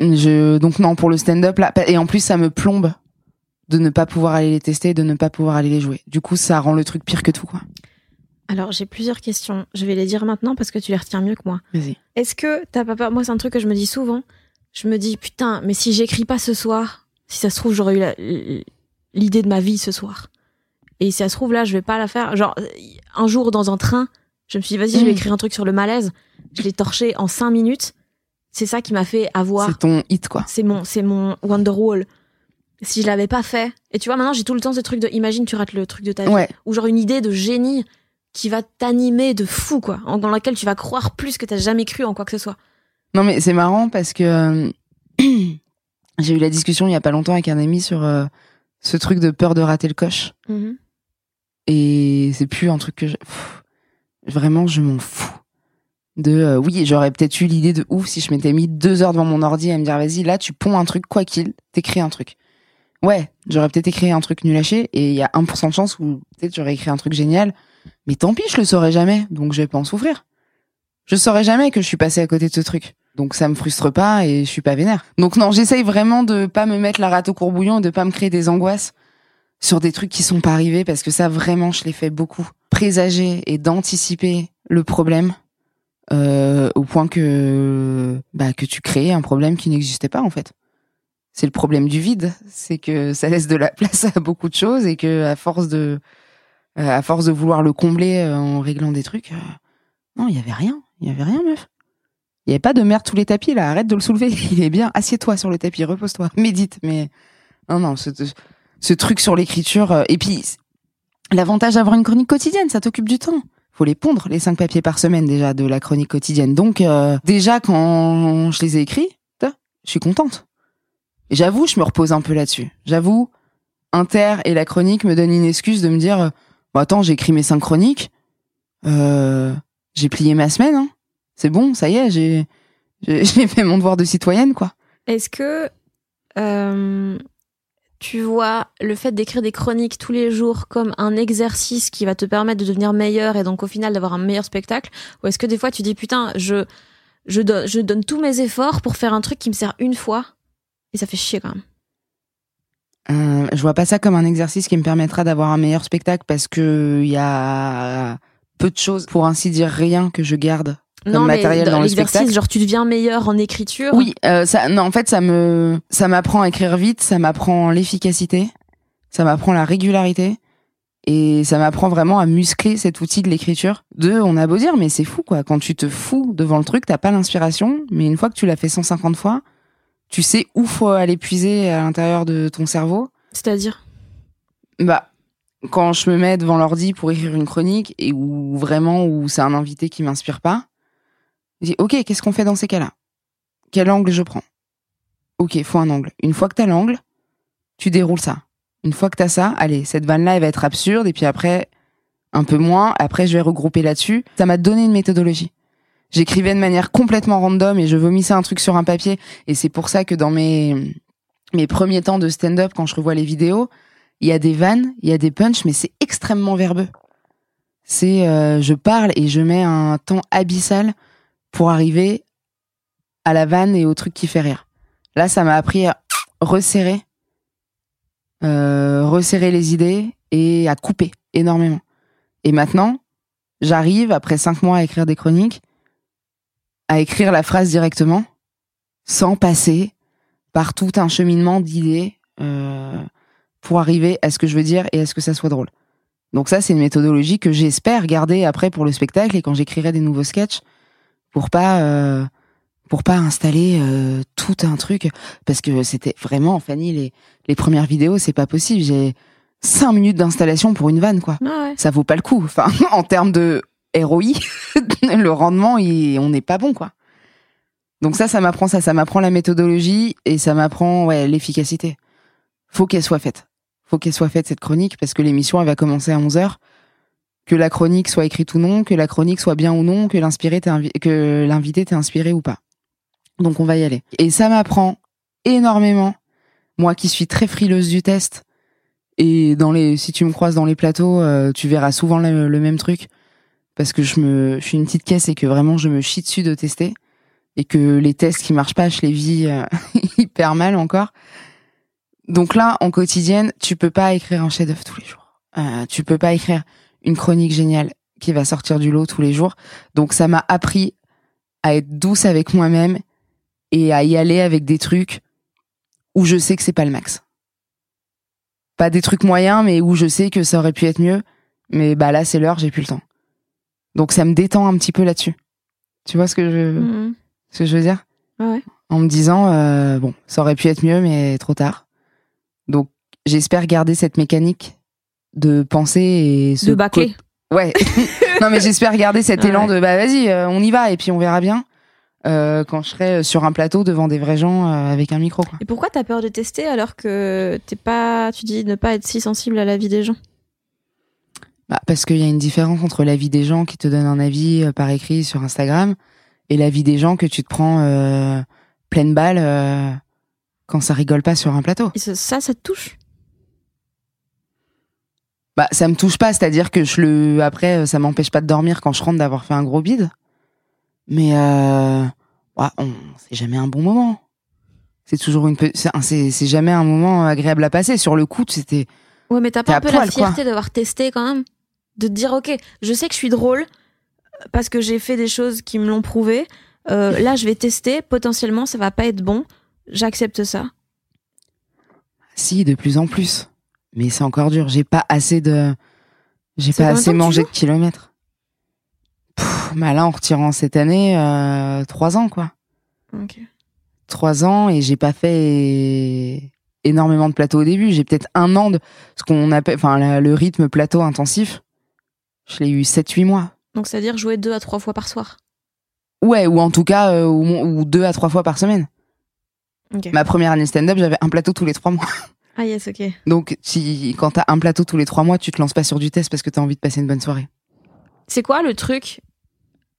[SPEAKER 2] je donc non pour le stand-up là et en plus ça me plombe de ne pas pouvoir aller les tester de ne pas pouvoir aller les jouer du coup ça rend le truc pire que tout quoi
[SPEAKER 1] Alors j'ai plusieurs questions. Je vais les dire maintenant parce que tu les retiens mieux que moi.
[SPEAKER 2] vas-y
[SPEAKER 1] Est-ce que t'as pas peur Moi, c'est un truc que je me dis souvent. Je me dis putain, mais si j'écris pas ce soir, si ça se trouve j'aurais eu la- l'idée de ma vie ce soir. Et si ça se trouve là, je vais pas la faire. Genre un jour dans un train, je me suis dit vas-y, je vais
[SPEAKER 2] Mm.
[SPEAKER 1] écrire un truc sur le malaise. Je l'ai torché en cinq minutes. C'est ça qui m'a fait avoir.
[SPEAKER 2] c'est ton hit quoi
[SPEAKER 1] C'est mon, c'est mon Wonderwall. Si je l'avais pas fait, et tu vois maintenant j'ai tout le temps ce truc de, imagine tu rates le truc de ta vie,
[SPEAKER 2] ouais.
[SPEAKER 1] Ou genre une idée de génie qui va t'animer de fou quoi, dans laquelle tu vas croire plus que t'as jamais cru en quoi que ce soit.
[SPEAKER 2] non mais c'est marrant parce que euh, j'ai eu la discussion il y a pas longtemps avec un ami sur euh, ce truc de peur de rater le coche. Et c'est plus un truc que je... Pff, vraiment je m'en fous de euh, oui j'aurais peut-être eu l'idée de ouf si je m'étais mis deux heures devant mon ordi à me dire vas-y là tu ponds un truc quoi qu'il t'écris un truc ouais j'aurais peut-être écrit un truc nul à chier et il y a 1% de chance où peut-être j'aurais écrit un truc génial. Mais tant pis je le saurais jamais donc je vais pas en souffrir. Je saurais jamais que je suis passé à côté de ce truc. Donc ça me frustre pas et je suis pas vénère. Donc non j'essaye vraiment de pas me mettre la rate au courbouillon et de pas me créer des angoisses sur des trucs qui sont pas arrivés parce que ça vraiment je l'ai fait beaucoup. Présager et d'anticiper le problème euh, au point que bah que tu crées un problème qui n'existait pas en fait c'est le problème du vide c'est que ça laisse de la place à beaucoup de choses et que à force de euh, à force de vouloir le combler euh, en réglant des trucs euh, non il y avait rien il y avait rien meuf il y avait pas de merde tous les tapis là arrête de le soulever il est bien assieds-toi sur le tapis repose-toi médite mais non non ce, truc sur l'écriture. Et puis, l'avantage d'avoir une chronique quotidienne, ça t'occupe du temps. Faut les pondre, les cinq papiers par semaine déjà de la chronique quotidienne. Donc, déjà, quand je les ai écrits, je suis contente. J'avoue, je me repose un peu là-dessus. J'avoue, Inter et la chronique me donnent une excuse de me dire, euh, bon, attends, j'ai écrit mes cinq chroniques, euh, j'ai plié ma semaine, hein. c'est bon, ça y est, j'ai fait mon devoir de citoyenne, quoi.
[SPEAKER 1] Est-ce que euh, tu vois le fait d'écrire des chroniques tous les jours comme un exercice qui va te permettre de devenir meilleur et donc au final d'avoir un meilleur spectacle? Ou est-ce que des fois tu dis putain, je, je donne tous mes efforts pour faire un truc qui me sert une fois et ça fait chier quand même
[SPEAKER 2] Euh, je vois pas ça comme un exercice qui me permettra d'avoir un meilleur spectacle parce que il y a peu de choses, pour ainsi dire rien, que je garde comme
[SPEAKER 1] Non, mais
[SPEAKER 2] matériel dans le spectacle.
[SPEAKER 1] genre tu deviens meilleur en écriture.
[SPEAKER 2] Oui, euh, ça, non, en fait, ça me, ça m'apprend à écrire vite, ça m'apprend l'efficacité, ça m'apprend la régularité, et ça m'apprend vraiment à muscler cet outil de l'écriture. Deux, on a beau dire, mais c'est fou, quoi. Quand tu te fous devant le truc, t'as pas l'inspiration, mais une fois que tu l'as fait 150 fois, tu sais où faut aller puiser à l'intérieur de ton cerveau.
[SPEAKER 1] C'est-à-dire?
[SPEAKER 2] Bah, quand je me mets devant l'ordi pour écrire une chronique et où vraiment où c'est un invité qui m'inspire pas, je dis ok, qu'est-ce qu'on fait dans ces cas-là? Quel angle je prends? Ok, faut un angle. Une fois que t'as l'angle, tu déroules ça. Une fois que t'as ça, allez, cette vanne-là, elle va être absurde et puis après un peu moins. Après, je vais regrouper là-dessus. Ça m'a donné une méthodologie. J'écrivais de manière complètement random et je vomissais un truc sur un papier. Et c'est pour ça que dans mes mes premiers temps de stand-up, quand je revois les vidéos, il y a des vannes, il y a des punchs, mais c'est extrêmement verbeux. C'est, euh, je parle et je mets un temps abyssal pour arriver à la vanne et au truc qui fait rire. Là, ça m'a appris à resserrer, euh, resserrer les idées et à couper énormément. Et maintenant, j'arrive, après cinq mois à écrire des chroniques, à écrire la phrase directement, sans passer par tout un cheminement d'idées euh, pour arriver à ce que je veux dire et à ce que ça soit drôle. Donc ça, c'est une méthodologie que j'espère garder après pour le spectacle et quand j'écrirai des nouveaux sketchs pour pas euh, pour pas installer euh, tout un truc parce que c'était vraiment Fanny les les premières vidéos, c'est pas possible. J'ai cinq minutes d'installation pour une vanne quoi.
[SPEAKER 1] Ah ouais.
[SPEAKER 2] Ça vaut pas le coup. Enfin, en termes de ROI, le rendement, on n'est pas bon quoi. Donc ça, ça m'apprend ça, ça m'apprend la méthodologie et ça m'apprend ouais l'efficacité. Faut qu'elle soit faite. Faut qu'elle soit faite cette chronique parce que l'émission elle va commencer à 11 h Que la chronique soit écrite ou non, que la chronique soit bien ou non, que l'invité t'ait inspiré ou pas. Donc on va y aller. Et ça m'apprend énormément. Moi qui suis très frileuse du test et dans les si tu me croises dans les plateaux, euh, tu verras souvent le même truc parce que je me je suis une petite caisse et que vraiment je me chie dessus de tester et que les tests qui marchent pas, je les vis euh, hyper mal encore. Donc là, en quotidienne, tu peux pas écrire un chef-d'œuvre tous les jours. Euh, tu peux pas écrire une chronique géniale qui va sortir du lot tous les jours. Donc ça m'a appris à être douce avec moi-même et à y aller avec des trucs où je sais que c'est pas le max. Pas des trucs moyens, mais où je sais que ça aurait pu être mieux. Mais bah là, c'est l'heure, j'ai plus le temps. Donc ça me détend un petit peu là-dessus. Tu vois ce que je,
[SPEAKER 1] Mhm.
[SPEAKER 2] ce que je veux dire?
[SPEAKER 1] Ouais.
[SPEAKER 2] En me disant, euh, bon, ça aurait pu être mieux, mais trop tard. Donc j'espère garder cette mécanique de penser et ce
[SPEAKER 1] De bâcler.
[SPEAKER 2] Ouais. non, mais j'espère garder cet
[SPEAKER 1] Ouais.
[SPEAKER 2] élan de bah vas-y, euh, on y va et puis on verra bien euh, quand je serai sur un plateau devant des vrais gens euh, avec un micro. Quoi.
[SPEAKER 1] Et pourquoi t'as peur de tester alors que t'es pas, tu dis ne pas être si sensible à la vie des gens?
[SPEAKER 2] Bah, parce qu'il y a une différence entre la vie des gens qui te donnent un avis euh, par écrit sur Instagram et la vie des gens que tu te prends euh, pleine balle euh, quand ça rigole pas sur un plateau.
[SPEAKER 1] Et ça, ça, te touche?
[SPEAKER 2] Bah, ça me touche pas, c'est-à-dire que je le, après, ça m'empêche pas de dormir quand je rentre d'avoir fait un gros bide. Mais, euh, ouais, on, c'est jamais un bon moment. C'est toujours une, c'est, c'est, jamais un moment agréable à passer. Sur le coup, c'était,
[SPEAKER 1] Ouais, mais t'as pas un peu
[SPEAKER 2] poil,
[SPEAKER 1] la fierté d'avoir testé quand même? De te dire, ok, je sais que je suis drôle parce que j'ai fait des choses qui me l'ont prouvé. Euh, là, je vais tester. Potentiellement, ça va pas être bon. J'accepte ça.
[SPEAKER 2] si, de plus en plus. Mais c'est encore dur. J'ai pas assez de, j'ai
[SPEAKER 1] C'est
[SPEAKER 2] pas assez mangé de kilomètres. Pff, bah là, en retirant cette année, euh, trois ans, quoi.
[SPEAKER 1] Ok.
[SPEAKER 2] trois ans et j'ai pas fait énormément de plateaux au début. J'ai peut-être un an de ce qu'on appelle, enfin, le rythme plateau intensif. Je l'ai eu 7-8 mois.
[SPEAKER 1] Donc, c'est-à-dire jouer deux à trois fois par soir.
[SPEAKER 2] Ouais, ou en tout cas, euh, ou, ou deux à trois fois par semaine.
[SPEAKER 1] Ok.
[SPEAKER 2] Ma première année stand-up, j'avais un plateau tous les trois mois.
[SPEAKER 1] Ah, yes, ok.
[SPEAKER 2] Donc, si, quand t'as un plateau tous les trois mois, tu te lances pas sur du test parce que t'as envie de passer une bonne soirée.
[SPEAKER 1] C'est quoi le truc,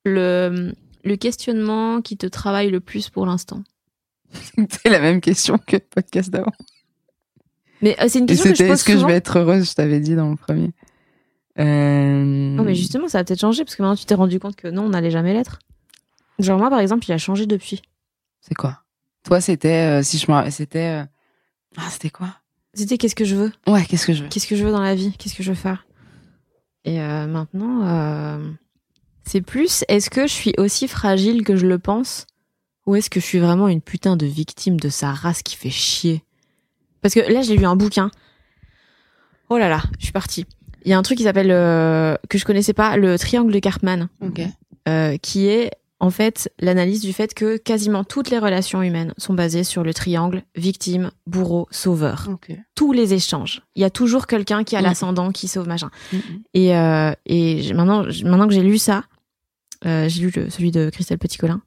[SPEAKER 1] le, le questionnement qui te travaille le plus pour l'instant?
[SPEAKER 2] C'est la même question que le podcast d'avant.
[SPEAKER 1] Mais euh, c'est une question que je pose
[SPEAKER 2] est-ce que je vais être heureuse, je t'avais dit dans le premier. Euh...
[SPEAKER 1] Non, mais justement, ça a peut-être changé parce que maintenant tu t'es rendu compte que non, on n'allait jamais l'être. Genre moi, par exemple, il a changé depuis.
[SPEAKER 2] C'est quoi? Toi, c'était euh, si je me c'était euh, ah c'était quoi?
[SPEAKER 1] C'était qu'est-ce que je veux?
[SPEAKER 2] Ouais, qu'est-ce que je veux?
[SPEAKER 1] Qu'est-ce que je veux dans la vie? Qu'est-ce que je veux faire? Et euh, maintenant, euh, c'est plus est-ce que je suis aussi fragile que je le pense? Ou est-ce que je suis vraiment une putain de victime de sa race qui fait chier? Parce que là, j'ai lu un bouquin. Oh là là, je suis partie. Il y a un truc qui s'appelle, euh, que je connaissais pas, le triangle de Karpman,
[SPEAKER 2] OK.
[SPEAKER 1] euh, qui est en fait l'analyse du fait que quasiment toutes les relations humaines sont basées sur le triangle victime, bourreau, sauveur
[SPEAKER 2] OK.
[SPEAKER 1] tous les échanges. Il y a toujours quelqu'un qui a
[SPEAKER 2] Mm.
[SPEAKER 1] l'ascendant, qui sauve machin.
[SPEAKER 2] Mhm.
[SPEAKER 1] Et, euh, et maintenant, maintenant que j'ai lu ça, euh, j'ai lu le- celui de Christelle Petit-Colin.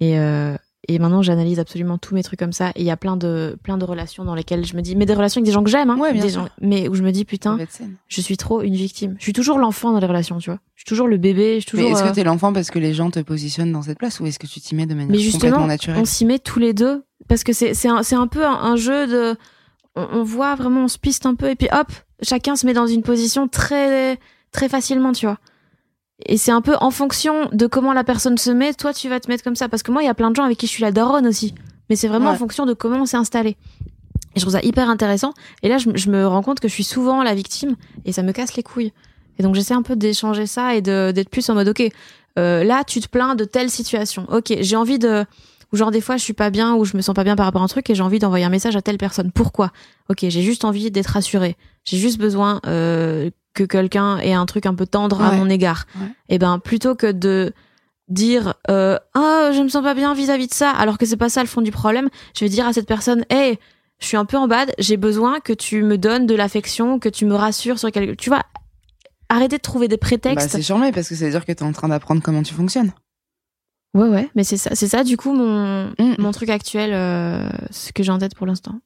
[SPEAKER 1] Et, euh, et maintenant, j'analyse absolument tous mes trucs comme ça. Et il y a plein de, plein de relations dans lesquelles je me dis, mais des relations avec des gens que j'aime, hein,
[SPEAKER 2] Ouais, bien
[SPEAKER 1] des
[SPEAKER 2] sûr.
[SPEAKER 1] gens, mais où je me dis, putain, je suis trop une victime. Je suis toujours l'enfant dans les relations, tu vois. Je suis toujours le bébé, je suis
[SPEAKER 2] Mais
[SPEAKER 1] toujours.
[SPEAKER 2] est-ce
[SPEAKER 1] euh,
[SPEAKER 2] que t'es l'enfant parce que les gens te positionnent dans cette place ou est-ce que tu t'y mets de manière
[SPEAKER 1] Mais justement,
[SPEAKER 2] complètement naturelle
[SPEAKER 1] on s'y met tous les deux parce que c'est c'est un, c'est un peu un, un jeu de on, on voit vraiment on se piste un peu et puis hop chacun se met dans une position très très facilement tu vois et c'est un peu en fonction de comment la personne se met toi tu vas te mettre comme ça. Parce que moi il y a plein de gens avec qui je suis la daronne aussi. Mais c'est vraiment
[SPEAKER 2] Ouais.
[SPEAKER 1] en fonction de comment on s'est installé. Et je trouve ça hyper intéressant. Et là je, me- je me rends compte que je suis souvent la victime et ça me casse les couilles. Et donc j'essaie un peu d'échanger ça et d'être plus en mode ok euh, là tu te plains de telle situation. Ok j'ai envie de ou genre des fois je suis pas bien ou je me sens pas bien par rapport à un truc et j'ai envie d'envoyer un message à telle personne. Pourquoi? Ok j'ai juste envie d'être rassurée. J'ai juste besoin euh, que quelqu'un ait un truc un peu tendre à mon égard.
[SPEAKER 2] Ouais.
[SPEAKER 1] et ben plutôt que de dire euh, ah je me sens pas bien vis-à-vis de ça alors que c'est pas ça le fond du problème je vais dire à cette personne hey je suis un peu en bad j'ai besoin que tu me donnes de l'affection que tu me rassures sur quelque tu vois arrêtez de trouver des
[SPEAKER 2] Bah,
[SPEAKER 1] prétextes.
[SPEAKER 2] c'est charmé parce que ça veut dire que t'es en train d'apprendre comment tu fonctionnes.
[SPEAKER 1] Ouais ouais mais c'est ça c'est ça du coup mon
[SPEAKER 2] Mm.
[SPEAKER 1] mon truc actuel euh, ce que j'ai en tête pour l'instant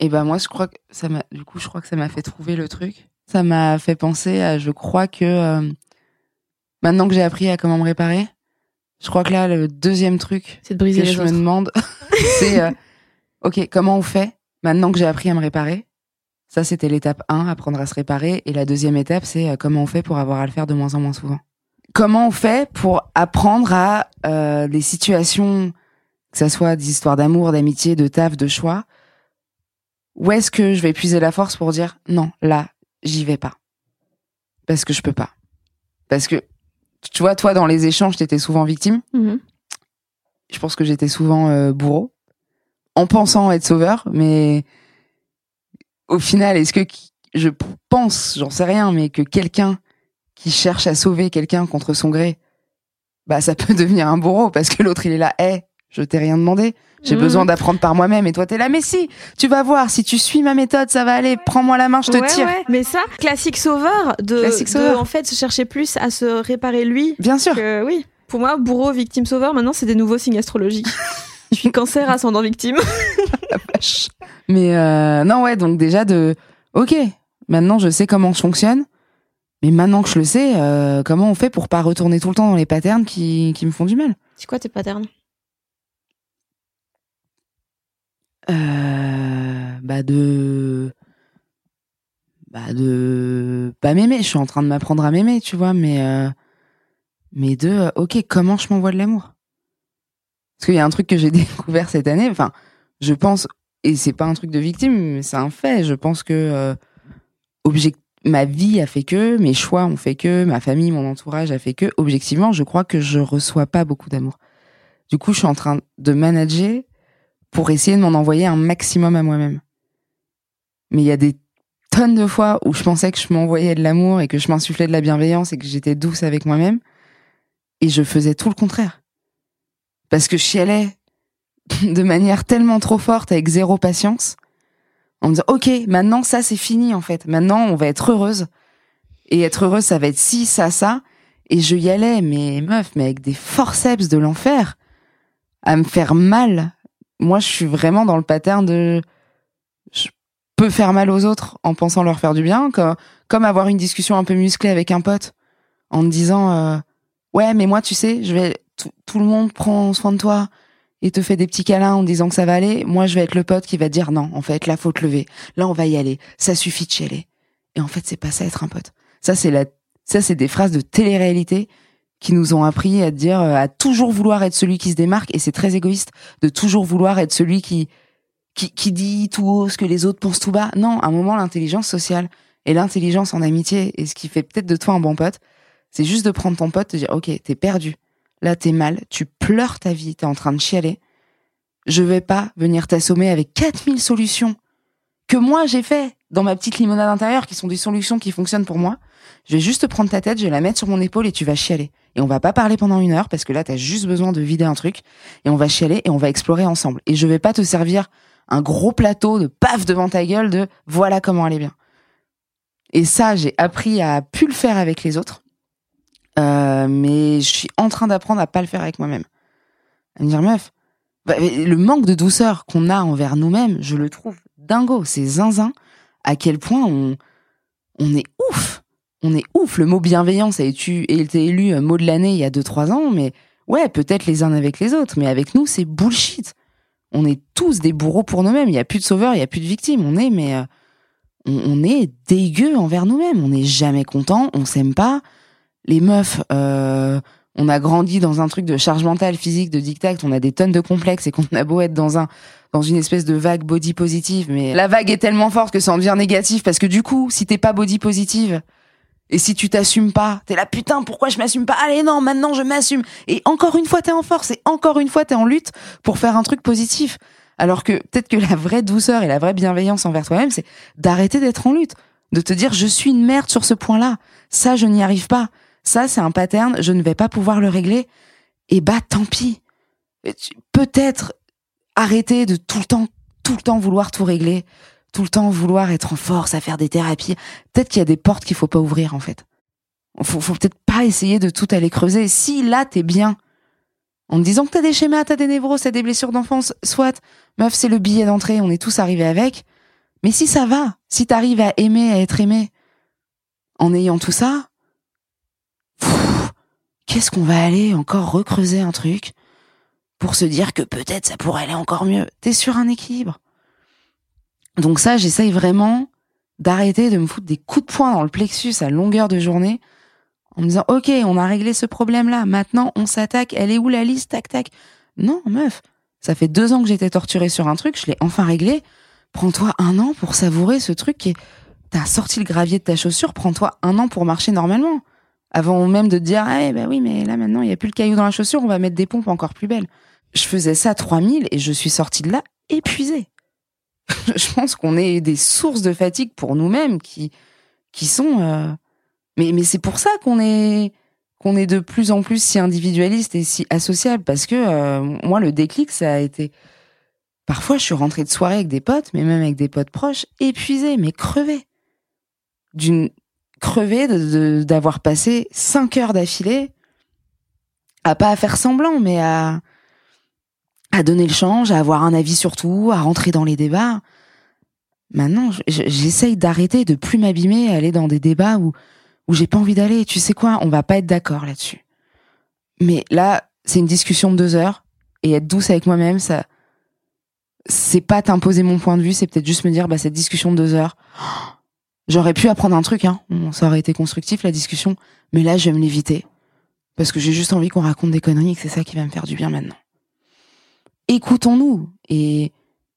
[SPEAKER 2] Et bah moi je crois que ça m'a du coup je crois que ça m'a fait trouver le truc. Ça m'a fait penser à je crois que euh, maintenant que j'ai appris à comment me réparer, je crois que là le deuxième truc
[SPEAKER 1] c'est de briser
[SPEAKER 2] que
[SPEAKER 1] les
[SPEAKER 2] je
[SPEAKER 1] autres
[SPEAKER 2] me demande c'est euh, OK, comment on fait maintenant que j'ai appris à me réparer? Ça c'était l'étape 1, apprendre à se réparer et la deuxième étape c'est comment on fait pour avoir à le faire de moins en moins souvent. Comment on fait pour apprendre à euh, des situations que ça soit des histoires d'amour, d'amitié, de taf, de choix où est-ce que je vais puiser la force pour dire non, là, j'y vais pas. Parce que je peux pas. Parce que, tu vois, toi, dans les échanges, t'étais souvent victime.
[SPEAKER 1] Mhm.
[SPEAKER 2] Je pense que j'étais souvent euh, bourreau. En pensant être sauveur, mais au final, est-ce que je pense, j'en sais rien, mais que quelqu'un qui cherche à sauver quelqu'un contre son gré, bah, ça peut devenir un bourreau parce que l'autre, il est là, hé, je t'ai rien demandé. J'ai
[SPEAKER 1] Mhm.
[SPEAKER 2] besoin d'apprendre par moi-même et toi t'es là mais si tu vas voir si tu suis ma méthode ça va aller prends-moi la main je te
[SPEAKER 1] Ouais,
[SPEAKER 2] tire
[SPEAKER 1] ouais. Mais ça, classique sauveur, de,
[SPEAKER 2] Classique
[SPEAKER 1] de,
[SPEAKER 2] sauveur.
[SPEAKER 1] en fait se chercher plus à se réparer lui.
[SPEAKER 2] bien sûr
[SPEAKER 1] Que, oui. Pour moi, bourreau, victime, sauveur, maintenant c'est des nouveaux signes astrologiques. Je suis cancer, ascendant victime.
[SPEAKER 2] vache. mais euh, non ouais donc déjà de ok maintenant je sais comment je fonctionne mais maintenant que je le sais euh, comment on fait pour pas retourner tout le temps dans les patterns qui, qui me font du mal?
[SPEAKER 1] C'est quoi tes patterns?
[SPEAKER 2] Euh, bah de bah de pas m'aimer. Je suis en train de m'apprendre à m'aimer tu vois mais euh, mais de ok comment je m'envoie de l'amour? Parce qu'il y a un truc que j'ai découvert cette année enfin je pense et c'est pas un truc de victime mais c'est un fait je pense que object- ma vie a fait que mes choix ont fait que ma famille mon entourage a fait que objectivement je crois que je reçois pas beaucoup d'amour du coup je suis en train de manager pour essayer de m'en envoyer un maximum à moi-même mais il y a des tonnes de fois où je pensais que je m'envoyais de l'amour et que je m'insufflais de la bienveillance et que j'étais douce avec moi-même. Et je faisais tout le contraire. Parce que je chialais de manière tellement trop forte avec zéro patience. En me disant, OK, maintenant ça c'est fini en fait. Maintenant on va être heureuse. Et être heureuse ça va être ci, ça, ça. Et je y allais, mais meuf, mais avec des forceps de l'enfer. À me faire mal. Moi je suis vraiment dans le pattern de peut faire mal aux autres en pensant leur faire du bien, comme, comme avoir une discussion un peu musclée avec un pote en te disant euh, ouais mais moi tu sais je vais tout, tout le monde prend soin de toi et te fait des petits câlins en disant que ça va aller, moi je vais être le pote qui va dire non, en fait, là faut te lever, là on va y aller, ça suffit de chialer. Et en fait, c'est pas ça être un pote. Ça c'est la, ça c'est des phrases de télé-réalité qui nous ont appris à dire, euh, à toujours vouloir être celui qui se démarque, et c'est très égoïste de toujours vouloir être celui qui, qui, qui dit tout haut ce que les autres pensent tout bas. Non, à un moment, l'intelligence sociale et l'intelligence en amitié, et ce qui fait peut-être de toi un bon pote, c'est juste de prendre ton pote, te dire, ok, t'es perdu, là t'es mal, tu pleures ta vie, t'es en train de chialer, je vais pas venir t'assommer avec 4000 solutions que moi j'ai fait dans ma petite limonade intérieure, qui sont des solutions qui fonctionnent pour moi. Je vais juste te prendre ta tête, je vais la mettre sur mon épaule et tu vas chialer. Et on va pas parler pendant une heure parce que là t'as juste besoin de vider un truc et on va chialer et on va explorer ensemble. Et je vais pas te servir un gros plateau de paf devant ta gueule de voilà comment aller bien. Et ça, j'ai appris à plus le faire avec les autres. Euh, mais je suis en train d'apprendre à pas le faire avec moi-même. À me dire, meuf, bah, le manque de douceur qu'on a envers nous-mêmes, je le trouve dingo. C'est zinzin à quel point on, on est ouf. On est ouf. Le mot bienveillance a été, élu mot de l'année il y a 2-3 ans, mais ouais, peut-être les uns avec les autres, mais avec nous, c'est bullshit. On est tous des bourreaux pour nous-mêmes. Il y a plus de sauveurs, il y a plus de victimes. On est, mais euh, on, on, est dégueu envers nous-mêmes. On n'est jamais content, on s'aime pas. Les meufs, euh, on a grandi dans un truc de charge mentale, physique, de dictat, on a des tonnes de complexes et qu'on a beau être dans un dans une espèce de vague body positive, mais la vague est tellement forte que ça en devient négatif parce que du coup, si t'es pas body positive et si tu t'assumes pas, t'es là putain, pourquoi je m'assume pas? Allez non, maintenant je m'assume. Et encore une fois, t'es en force et encore une fois, t'es en lutte pour faire un truc positif. Alors que peut-être que la vraie douceur et la vraie bienveillance envers toi-même, c'est d'arrêter d'être en lutte, de te dire je suis une merde sur ce point-là. Ça, je n'y arrive pas. Ça, c'est un pattern, je ne vais pas pouvoir le régler. Et bah, tant pis. Peut-être arrêter de tout le temps, tout le temps vouloir tout régler, tout le temps vouloir être en force, à faire des thérapies. Peut-être qu'il y a des portes qu'il faut pas ouvrir, en fait. Faut, faut peut-être pas essayer de tout aller creuser. Si là, t'es bien, en te disant que t'as des schémas, t'as des névros, t'as des blessures d'enfance, soit, meuf, c'est le billet d'entrée, on est tous arrivés avec. Mais si ça va, si t'arrives à aimer, à être aimé, en ayant tout ça, qu'est-ce qu'on va aller encore recreuser un truc pour se dire que peut-être ça pourrait aller encore mieux? T'es sur un équilibre. Donc ça, j'essaye vraiment d'arrêter de me foutre des coups de poing dans le plexus à longueur de journée en me disant ok, on a réglé ce problème-là, maintenant on s'attaque, elle est où la liste, tac tac. Non, meuf, ça fait deux ans que j'étais torturée sur un truc, je l'ai enfin réglé. Prends-toi un an pour savourer ce truc qui est... T'as sorti le gravier de ta chaussure, prends-toi un an pour marcher normalement. Avant même de dire, ah, bah oui, mais là maintenant, il n'y a plus le caillou dans la chaussure, on va mettre des pompes encore plus belles. Je faisais ça 3000 et je suis sortie de là épuisée. je pense qu'on est des sources de fatigue pour nous-mêmes qui, qui sont, euh... mais, mais c'est pour ça qu'on est, qu'on est de plus en plus si individualiste et si associable parce que euh, moi, le déclic, ça a été, parfois, je suis rentrée de soirée avec des potes, mais même avec des potes proches, épuisée, mais crevée. D'une, crevé d'avoir passé cinq heures d'affilée à pas à faire semblant, mais à, à donner le change, à avoir un avis sur tout, à rentrer dans les débats. Maintenant, j'essaye d'arrêter, de plus m'abîmer, aller dans des débats où, où j'ai pas envie d'aller. Tu sais quoi, on va pas être d'accord là-dessus. Mais là, c'est une discussion de deux heures, et être douce avec moi-même, ça, c'est pas t'imposer mon point de vue, c'est peut-être juste me dire, bah, cette discussion de deux heures, J'aurais pu apprendre un truc, hein. Ça aurait été constructif, la discussion. Mais là, je vais me l'éviter. Parce que j'ai juste envie qu'on raconte des conneries et que c'est ça qui va me faire du bien maintenant. Écoutons-nous et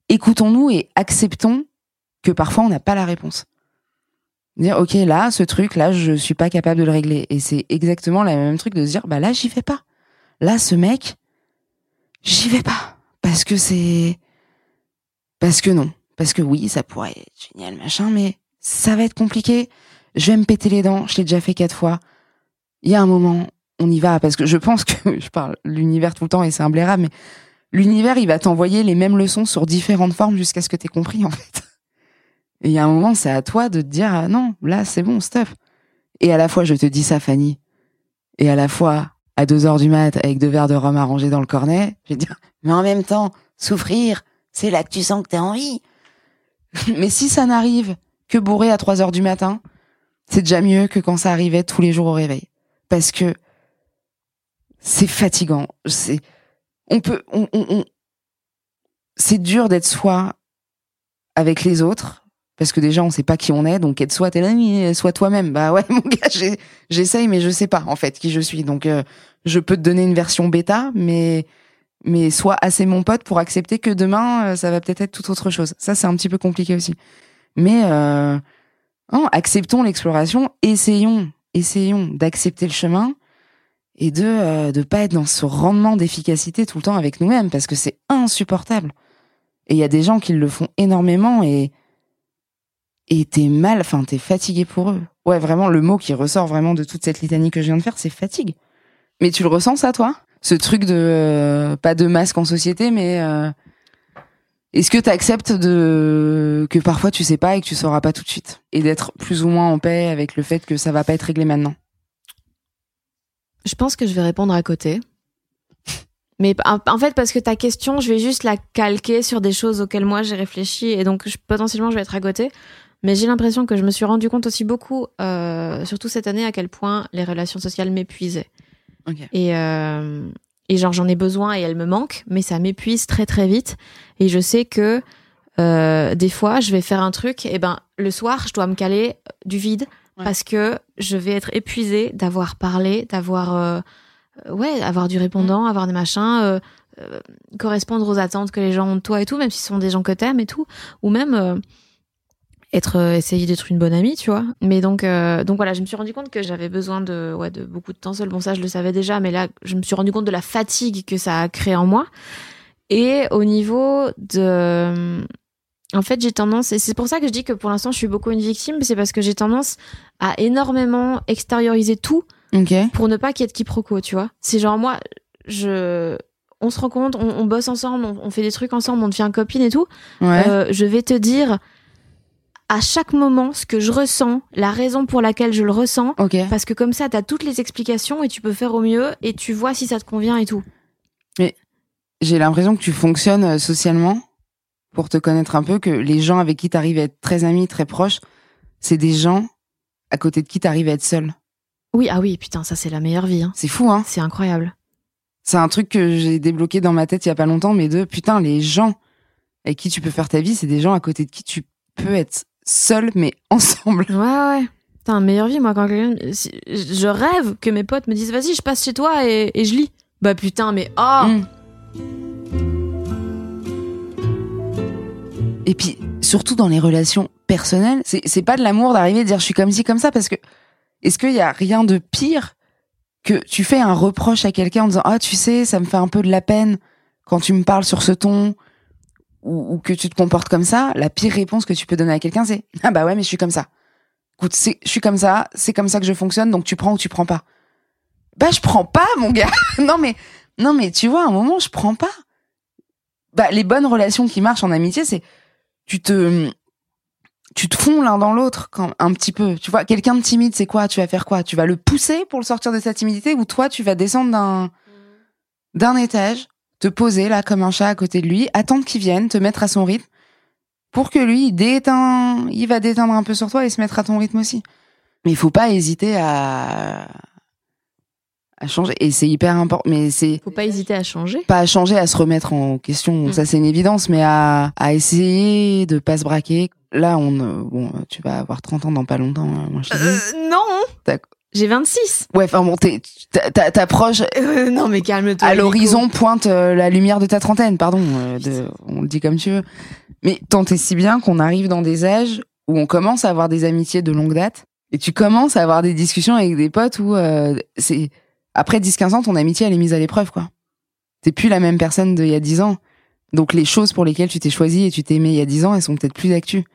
[SPEAKER 2] écoutons-nous et acceptons que parfois on n'a pas la réponse. Dire, ok, là, ce truc, là, je suis pas capable de le régler. Et c'est exactement le même truc de se dire, bah là, j'y vais pas. Là, ce mec, j'y vais pas. Parce que c'est, parce que non. Parce que oui, ça pourrait être génial, machin, mais ça va être compliqué, je vais me péter les dents, je l'ai déjà fait quatre fois. Il y a un moment, on y va, parce que je pense que je parle l'univers tout le temps et c'est un blairable, mais l'univers, il va t'envoyer les mêmes leçons sur différentes formes jusqu'à ce que t'aies compris, en fait. Et il y a un moment, c'est à toi de te dire, ah non, là, c'est bon, stop. Et à la fois, je te dis ça, Fanny. Et à la fois, à deux heures du mat, avec deux verres de rhum arrangés dans le cornet, je vais dire, mais en même temps, souffrir, c'est là que tu sens que t'as envie. mais si ça n'arrive que bourré à 3 heures du matin, c'est déjà mieux que quand ça arrivait tous les jours au réveil. Parce que c'est fatigant. C'est, on peut, on, on, c'est dur d'être soi avec les autres parce que déjà on sait pas qui on est donc être soi t'es là sois toi-même bah ouais mon gars j'essaye mais je sais pas en fait qui je suis donc euh, je peux te donner une version bêta mais mais sois assez mon pote pour accepter que demain euh, ça va peut-être être tout autre chose ça c'est un petit peu compliqué aussi mais euh, non, acceptons l'exploration essayons essayons d'accepter le chemin et de euh, de pas être dans ce rendement d'efficacité tout le temps avec nous-mêmes parce que c'est insupportable et il y a des gens qui le font énormément et et t'es mal, enfin t'es fatigué pour eux. Ouais, vraiment, le mot qui ressort vraiment de toute cette litanie que je viens de faire, c'est fatigue. Mais tu le ressens ça, toi? Ce truc de euh, pas de masque en société, mais euh, est-ce que t'acceptes de que parfois tu sais pas et que tu sauras pas tout de suite et d'être plus ou moins en paix avec le fait que ça va pas être réglé maintenant?
[SPEAKER 1] Je pense que je vais répondre à côté. Mais en fait, parce que ta question, je vais juste la calquer sur des choses auxquelles moi j'ai réfléchi et donc je- potentiellement je vais être à côté. Mais j'ai l'impression que je me suis rendu compte aussi beaucoup, euh, surtout cette année, à quel point les relations sociales m'épuisaient. Et, euh, et genre j'en ai besoin et elles me manquent, mais ça m'épuise très très vite. Et je sais que euh, des fois, je vais faire un truc, et ben le soir, je dois me caler du vide
[SPEAKER 2] Ouais.
[SPEAKER 1] parce que je vais être épuisée d'avoir parlé, d'avoir euh, euh, ouais, avoir du répondant, avoir des machins, euh, euh, correspondre aux attentes que les gens ont de toi et tout, même si ce sont des gens que t'aimes et tout, ou même euh, être euh, essayer d'être une bonne amie, tu vois. Mais donc euh, donc voilà, je me suis rendu compte que j'avais besoin de ouais de beaucoup de temps seul. Bon ça je le savais déjà, mais là je me suis rendu compte de la fatigue que ça a créé en moi. Et au niveau de en fait, j'ai tendance, et c'est pour ça que je dis que pour l'instant, je suis beaucoup une victime, c'est parce que j'ai tendance à énormément extérioriser tout pour ne pas qu'il y ait de quiproquo, tu vois. C'est genre, moi, je, on se rencontre, on, on bosse ensemble, on, on fait des trucs ensemble, on devient copine et tout.
[SPEAKER 2] Ouais.
[SPEAKER 1] Euh, je vais te dire à chaque moment ce que je ressens, la raison pour laquelle je le ressens, parce que comme ça, t'as toutes les explications et tu peux faire au mieux et tu vois si ça te convient et tout.
[SPEAKER 2] J'ai l'impression que tu fonctionnes euh, socialement pour te connaître un peu, que les gens avec qui t'arrives à être très amis, très proches, c'est des gens à côté de qui t'arrives à être seul.
[SPEAKER 1] Oui, ah oui, putain, ça c'est la meilleure vie. hein.
[SPEAKER 2] C'est fou, hein
[SPEAKER 1] C'est incroyable.
[SPEAKER 2] C'est un truc que j'ai débloqué dans ma tête il y a pas longtemps, mais de putain, les gens avec qui tu peux faire ta vie, c'est des gens à côté de qui tu peux être seul, mais ensemble.
[SPEAKER 1] Ouais, ouais. Putain, meilleure vie, moi, quand Je rêve que mes potes me disent, vas-y, je passe chez toi et, et je lis. Bah putain, mais oh
[SPEAKER 2] Mm. Et puis, surtout dans les relations personnelles, c'est c'est pas de l'amour d'arriver à dire je suis comme ci, comme ça, parce que est-ce qu'il y a rien de pire que tu fais un reproche à quelqu'un en disant ah tu sais ça me fait un peu de la peine quand tu me parles sur ce ton ou, ou que tu te comportes comme ça la pire réponse que tu peux donner à quelqu'un c'est ah bah ouais mais je suis comme ça. Écoute je suis comme ça c'est comme ça que je fonctionne donc tu prends ou tu prends pas bah je prends pas mon gars. Non mais non mais tu vois à un moment je prends pas. Bah les bonnes relations qui marchent en amitié c'est tu te tu te fonds l'un dans l'autre quand un petit peu. Tu vois, quelqu'un de timide, c'est quoi? Tu vas faire quoi? Tu vas le pousser pour le sortir de sa timidité ou toi tu vas descendre d'un d'un étage, te poser là comme un chat à côté de lui, attendre qu'il vienne, te mettre à son rythme pour que lui il déteint, il va déteindre un peu sur toi et se mettre à ton rythme aussi. Mais il faut pas hésiter à à changer et c'est hyper important mais c'est
[SPEAKER 1] Faut pas hésiter à changer.
[SPEAKER 2] pas à changer, à se remettre en question,
[SPEAKER 1] Mm.
[SPEAKER 2] ça c'est une évidence, mais à, à essayer de pas se braquer. Là, on, euh, bon, tu vas avoir 30 ans dans pas longtemps, hein, moi je te dis.
[SPEAKER 1] non
[SPEAKER 2] D'accord.
[SPEAKER 1] J'ai 26
[SPEAKER 2] Ouais, enfin bon, t'approches
[SPEAKER 1] Euh, Non, mais calme-toi.
[SPEAKER 2] à l'horizon, pointe euh, la lumière de ta trentaine, pardon, euh, de, on le dit comme tu veux. Mais tant et si bien qu'on arrive dans des âges où on commence à avoir des amitiés de longue date, et tu commences à avoir des discussions avec des potes où euh, c'est après 10-15 ans, ton amitié elle est mise à l'épreuve, quoi. T'es plus la même personne d'il y a 10 ans. Donc les choses pour lesquelles tu t'es choisi et tu t'es aimé il y a 10 ans, elles sont peut-être plus d'actu.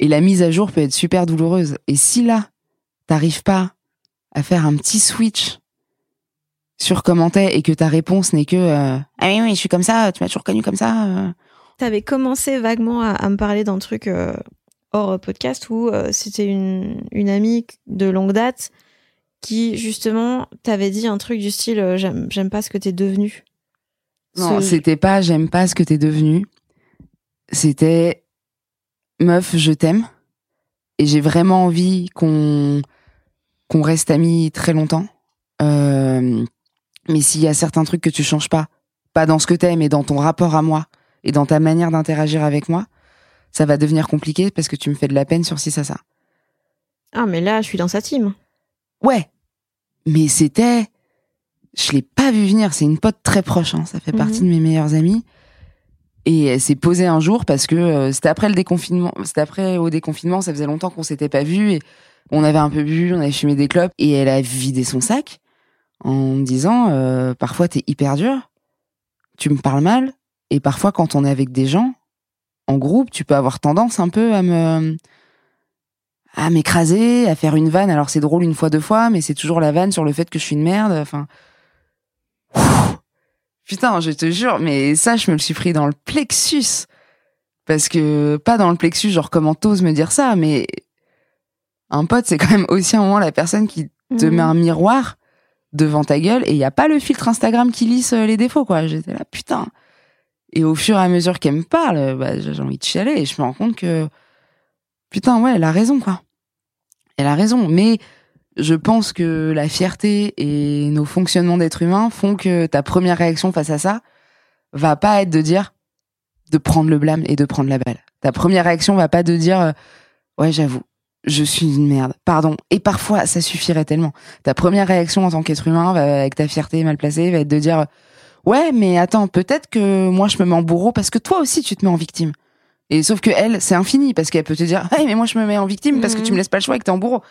[SPEAKER 2] Et la mise à jour peut être super douloureuse. Et si là, t'arrives pas à faire un petit switch sur comment t'es et que ta réponse n'est que euh, ah oui oui je suis comme ça tu m'as toujours connu comme ça euh.
[SPEAKER 1] T'avais commencé vaguement à, à me parler d'un truc euh, hors podcast où c'était une, une amie de longue date qui, justement, t'avait dit un truc du style J'aime j'aime pas ce que t'es devenu.
[SPEAKER 2] non
[SPEAKER 1] Ce-
[SPEAKER 2] c'était pas j'aime pas ce que t'es devenu c'était meuf je t'aime et j'ai vraiment envie qu'on qu'on reste amis très longtemps euh, mais s'il y a certains trucs que tu changes pas pas dans ce que t'es mais dans ton rapport à moi et dans ta manière d'interagir avec moi, ça va devenir compliqué parce que tu me fais de la peine sur ci, ça, ça.
[SPEAKER 1] Ah, mais là, je suis dans sa team.
[SPEAKER 2] Ouais. Mais c'était, je l'ai pas vu venir. C'est une pote très proche. Hein. Ça fait
[SPEAKER 1] Mhm.
[SPEAKER 2] partie de mes meilleurs amis. Et elle s'est posée un jour parce que euh, c'était après le déconfinement. C'était après au déconfinement. Ça faisait longtemps qu'on s'était pas vu et on avait un peu bu, on avait fumé des clopes et elle a vidé son sac en me disant euh, parfois t'es hyper dur, tu me parles mal et parfois quand on est avec des gens en groupe, tu peux avoir tendance un peu à me à m'écraser, à faire une vanne. Alors c'est drôle une fois, deux fois, mais c'est toujours la vanne sur le fait que je suis une merde. Enfin, putain, je te jure, mais ça, je me le suis pris dans le plexus parce que pas dans le plexus, genre comment t'oses me dire ça, mais un pote, c'est quand même aussi un moment la personne qui te
[SPEAKER 1] Mhm.
[SPEAKER 2] met un miroir devant ta gueule et il y a pas le filtre Instagram qui lisse euh, les défauts quoi. J'étais là putain. Et au fur et à mesure qu'elle me parle, euh, bah, j'ai envie de chialer et je me rends compte que putain ouais, elle a raison quoi. Elle a raison, mais je pense que la fierté et nos fonctionnements d'être humain font que ta première réaction face à ça va pas être de dire de prendre le blâme et de prendre la balle. Ta première réaction va pas de dire euh, ouais, j'avoue, je suis une merde, pardon. Et parfois, ça suffirait tellement. Ta première réaction en tant qu'être humain, va, avec ta fierté mal placée, va être de dire ouais, mais attends, peut-être que moi je me mets en bourreau parce que toi aussi tu te mets en victime. Et sauf que elle, c'est infini parce qu'elle peut te dire hey, mais moi je me mets en victime parce que tu me laisses pas le choix et que t'es en bourreau.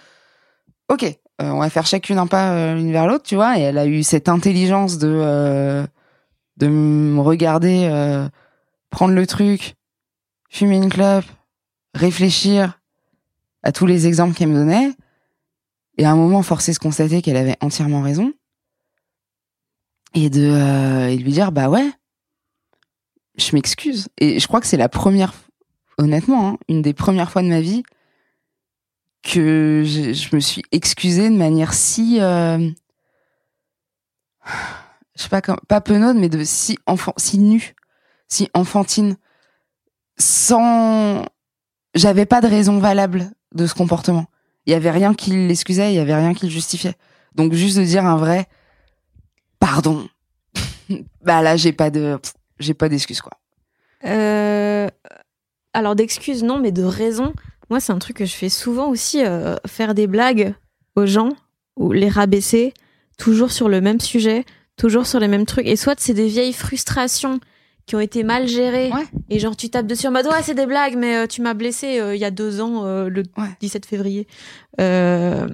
[SPEAKER 2] Ok, euh, on va faire chacune un pas euh, l'une vers l'autre, tu vois. Et elle a eu cette intelligence de euh, de me regarder euh, prendre le truc, fumer une clope, réfléchir à tous les exemples qu'elle me donnait, et à un moment forcer se constater qu'elle avait entièrement raison, et de, euh, de lui dire bah ouais, je m'excuse. Et je crois que c'est la première, honnêtement, hein, une des premières fois de ma vie que je, je me suis excusée de manière si, euh, je sais pas, comme, pas penaude, mais de si enfant, si nue, si enfantine, sans, j'avais pas de raison valable de ce comportement. Il y avait rien qui l'excusait, il y avait rien qui le justifiait. Donc juste de dire un vrai pardon. bah là, j'ai pas de j'ai pas d'excuse quoi.
[SPEAKER 1] Euh, alors d'excuses non, mais de raison. Moi, c'est un truc que je fais souvent aussi, euh, faire des blagues aux gens ou les rabaisser, toujours sur le même sujet, toujours sur les mêmes trucs. Et soit c'est des vieilles frustrations qui ont été mal gérées
[SPEAKER 2] Ouais.
[SPEAKER 1] et genre tu tapes dessus en mode ouais c'est des blagues mais euh, tu m'as blessé euh, il y a deux ans euh, le
[SPEAKER 2] Ouais.
[SPEAKER 1] 17 février. Euh,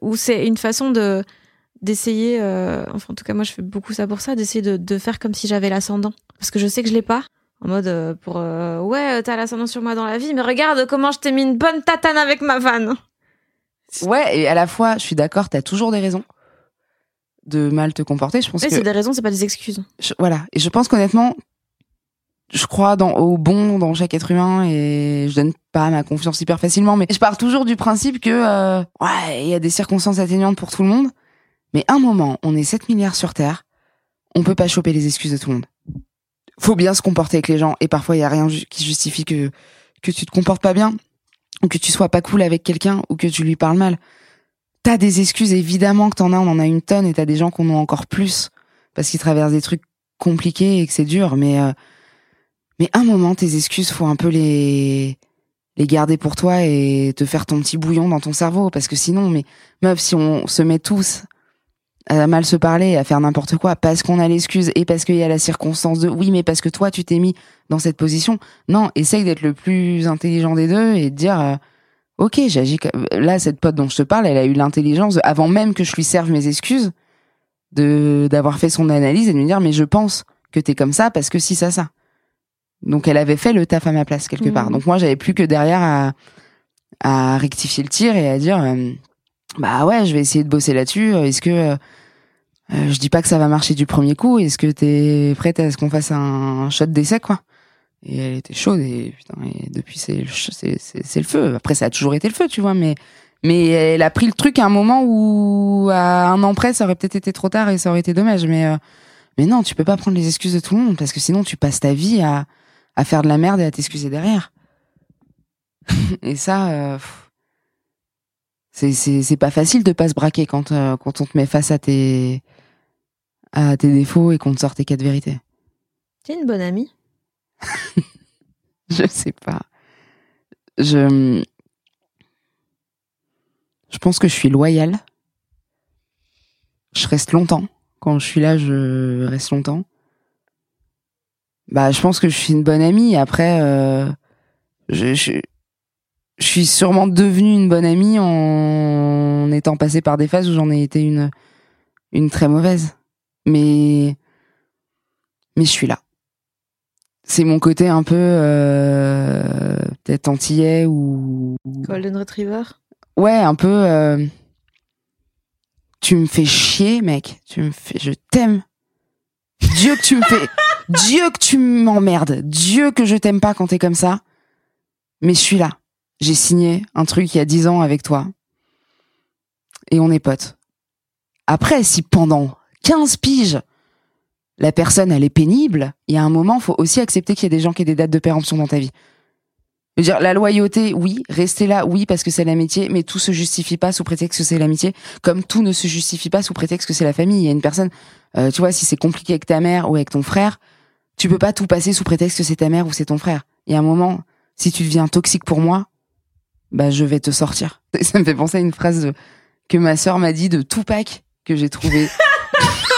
[SPEAKER 1] où c'est une façon de d'essayer euh, enfin en tout cas moi je fais beaucoup ça pour ça d'essayer de, de faire comme si j'avais l'ascendant. Parce que je sais que je l'ai pas. En mode euh, pour euh, ouais t'as l'ascendant sur moi dans la vie mais regarde comment je t'ai mis une bonne tatane avec ma vanne.
[SPEAKER 2] Ouais, et à la fois, je suis d'accord, t'as toujours des raisons de mal te comporter. Je pense
[SPEAKER 1] Ouais,
[SPEAKER 2] que
[SPEAKER 1] c'est des raisons c'est pas des excuses
[SPEAKER 2] je- voilà, et je pense qu'honnêtement, je crois dans, au bon dans chaque être humain et je donne pas ma confiance hyper facilement, mais je pars toujours du principe que euh, ouais, il y a des circonstances atténuantes pour tout le monde, mais un moment, on est 7 milliards sur Terre, on peut pas choper les excuses de tout le monde. Faut bien se comporter avec les gens et parfois il y a rien ju- qui justifie que que tu te comportes pas bien ou que tu sois pas cool avec quelqu'un ou que tu lui parles mal. T'as des excuses, évidemment que t'en as, on en a une tonne et t'as des gens qu'on en a encore plus parce qu'ils traversent des trucs compliqués et que c'est dur, mais euh, mais un moment tes excuses faut un peu les les garder pour toi et te faire ton petit bouillon dans ton cerveau parce que sinon mais meuf si on se met tous à mal se parler à faire n'importe quoi parce qu'on a l'excuse et parce qu'il y a la circonstance de oui mais parce que toi tu t'es mis dans cette position non essaye d'être le plus intelligent des deux et de dire euh, ok j'agis comme- là cette pote dont je te parle elle a eu l'intelligence avant même que je lui serve mes excuses de d'avoir fait son analyse et de me dire mais je pense que t'es comme ça parce que si ça ça. Donc elle avait fait le taf à ma place quelque part. Donc moi j'avais plus que derrière à à rectifier le tir et à dire euh, bah ouais je vais essayer de bosser là-dessus. Est-ce que euh, je dis pas que ça va marcher du premier coup. Est-ce que t'es prête à ce qu'on fasse un shot d'essai quoi? Et elle était chaude et depuis c'est le c'est c'est le feu. Après ça a toujours été le feu tu vois mais mais elle a pris le truc à un moment où à un an près ça aurait peut-être été trop tard et ça aurait été dommage. Mais euh, mais non tu peux pas prendre les excuses de tout le monde parce que sinon tu passes ta vie à à faire de la merde et à t'excuser derrière. Et ça euh, c'est c'est c'est pas facile de pas se braquer quand euh, quand on te met face à tes à tes défauts et qu'on te sort tes quatre vérités.
[SPEAKER 1] T'es une bonne amie
[SPEAKER 2] je sais pas. Je. Je pense que je suis loyale. Je reste longtemps. Quand je suis là, je reste longtemps. Bah, je pense que je suis une bonne amie. Après, euh, je, suis sûrement devenue une bonne amie en étant passée par des phases où j'en ai été une, une très mauvaise. Mais, mais je suis là. C'est mon côté un peu euh, peut-être antillais ou
[SPEAKER 1] Golden Retriever?
[SPEAKER 2] ouais un peu. euh, tu me fais chier, mec. Tu me fais, je t'aime. Dieu que tu me fais, Dieu que tu m'emmerdes, Dieu que je t'aime pas quand t'es comme ça. Mais je suis là. J'ai signé un truc il y a dix ans avec toi. Et on est potes. Après, si pendant 15 piges, la personne, elle est pénible, il y a un moment, faut aussi accepter qu'il y a des gens qui aient des dates de péremption dans ta vie. Je veux dire, la loyauté, oui, rester là, oui, parce que c'est l'amitié, mais tout se justifie pas sous prétexte que c'est l'amitié, comme tout ne se justifie pas sous prétexte que c'est la famille. Il y a une personne, euh, tu vois, si c'est compliqué avec ta mère ou avec ton frère, tu peux pas tout passer sous prétexte que c'est ta mère ou c'est ton frère. Il y a un moment, si tu deviens toxique pour moi, bah je vais te sortir. Ça me fait penser à une phrase de- que ma sœur m'a dit de Tupac que j'ai trouvé.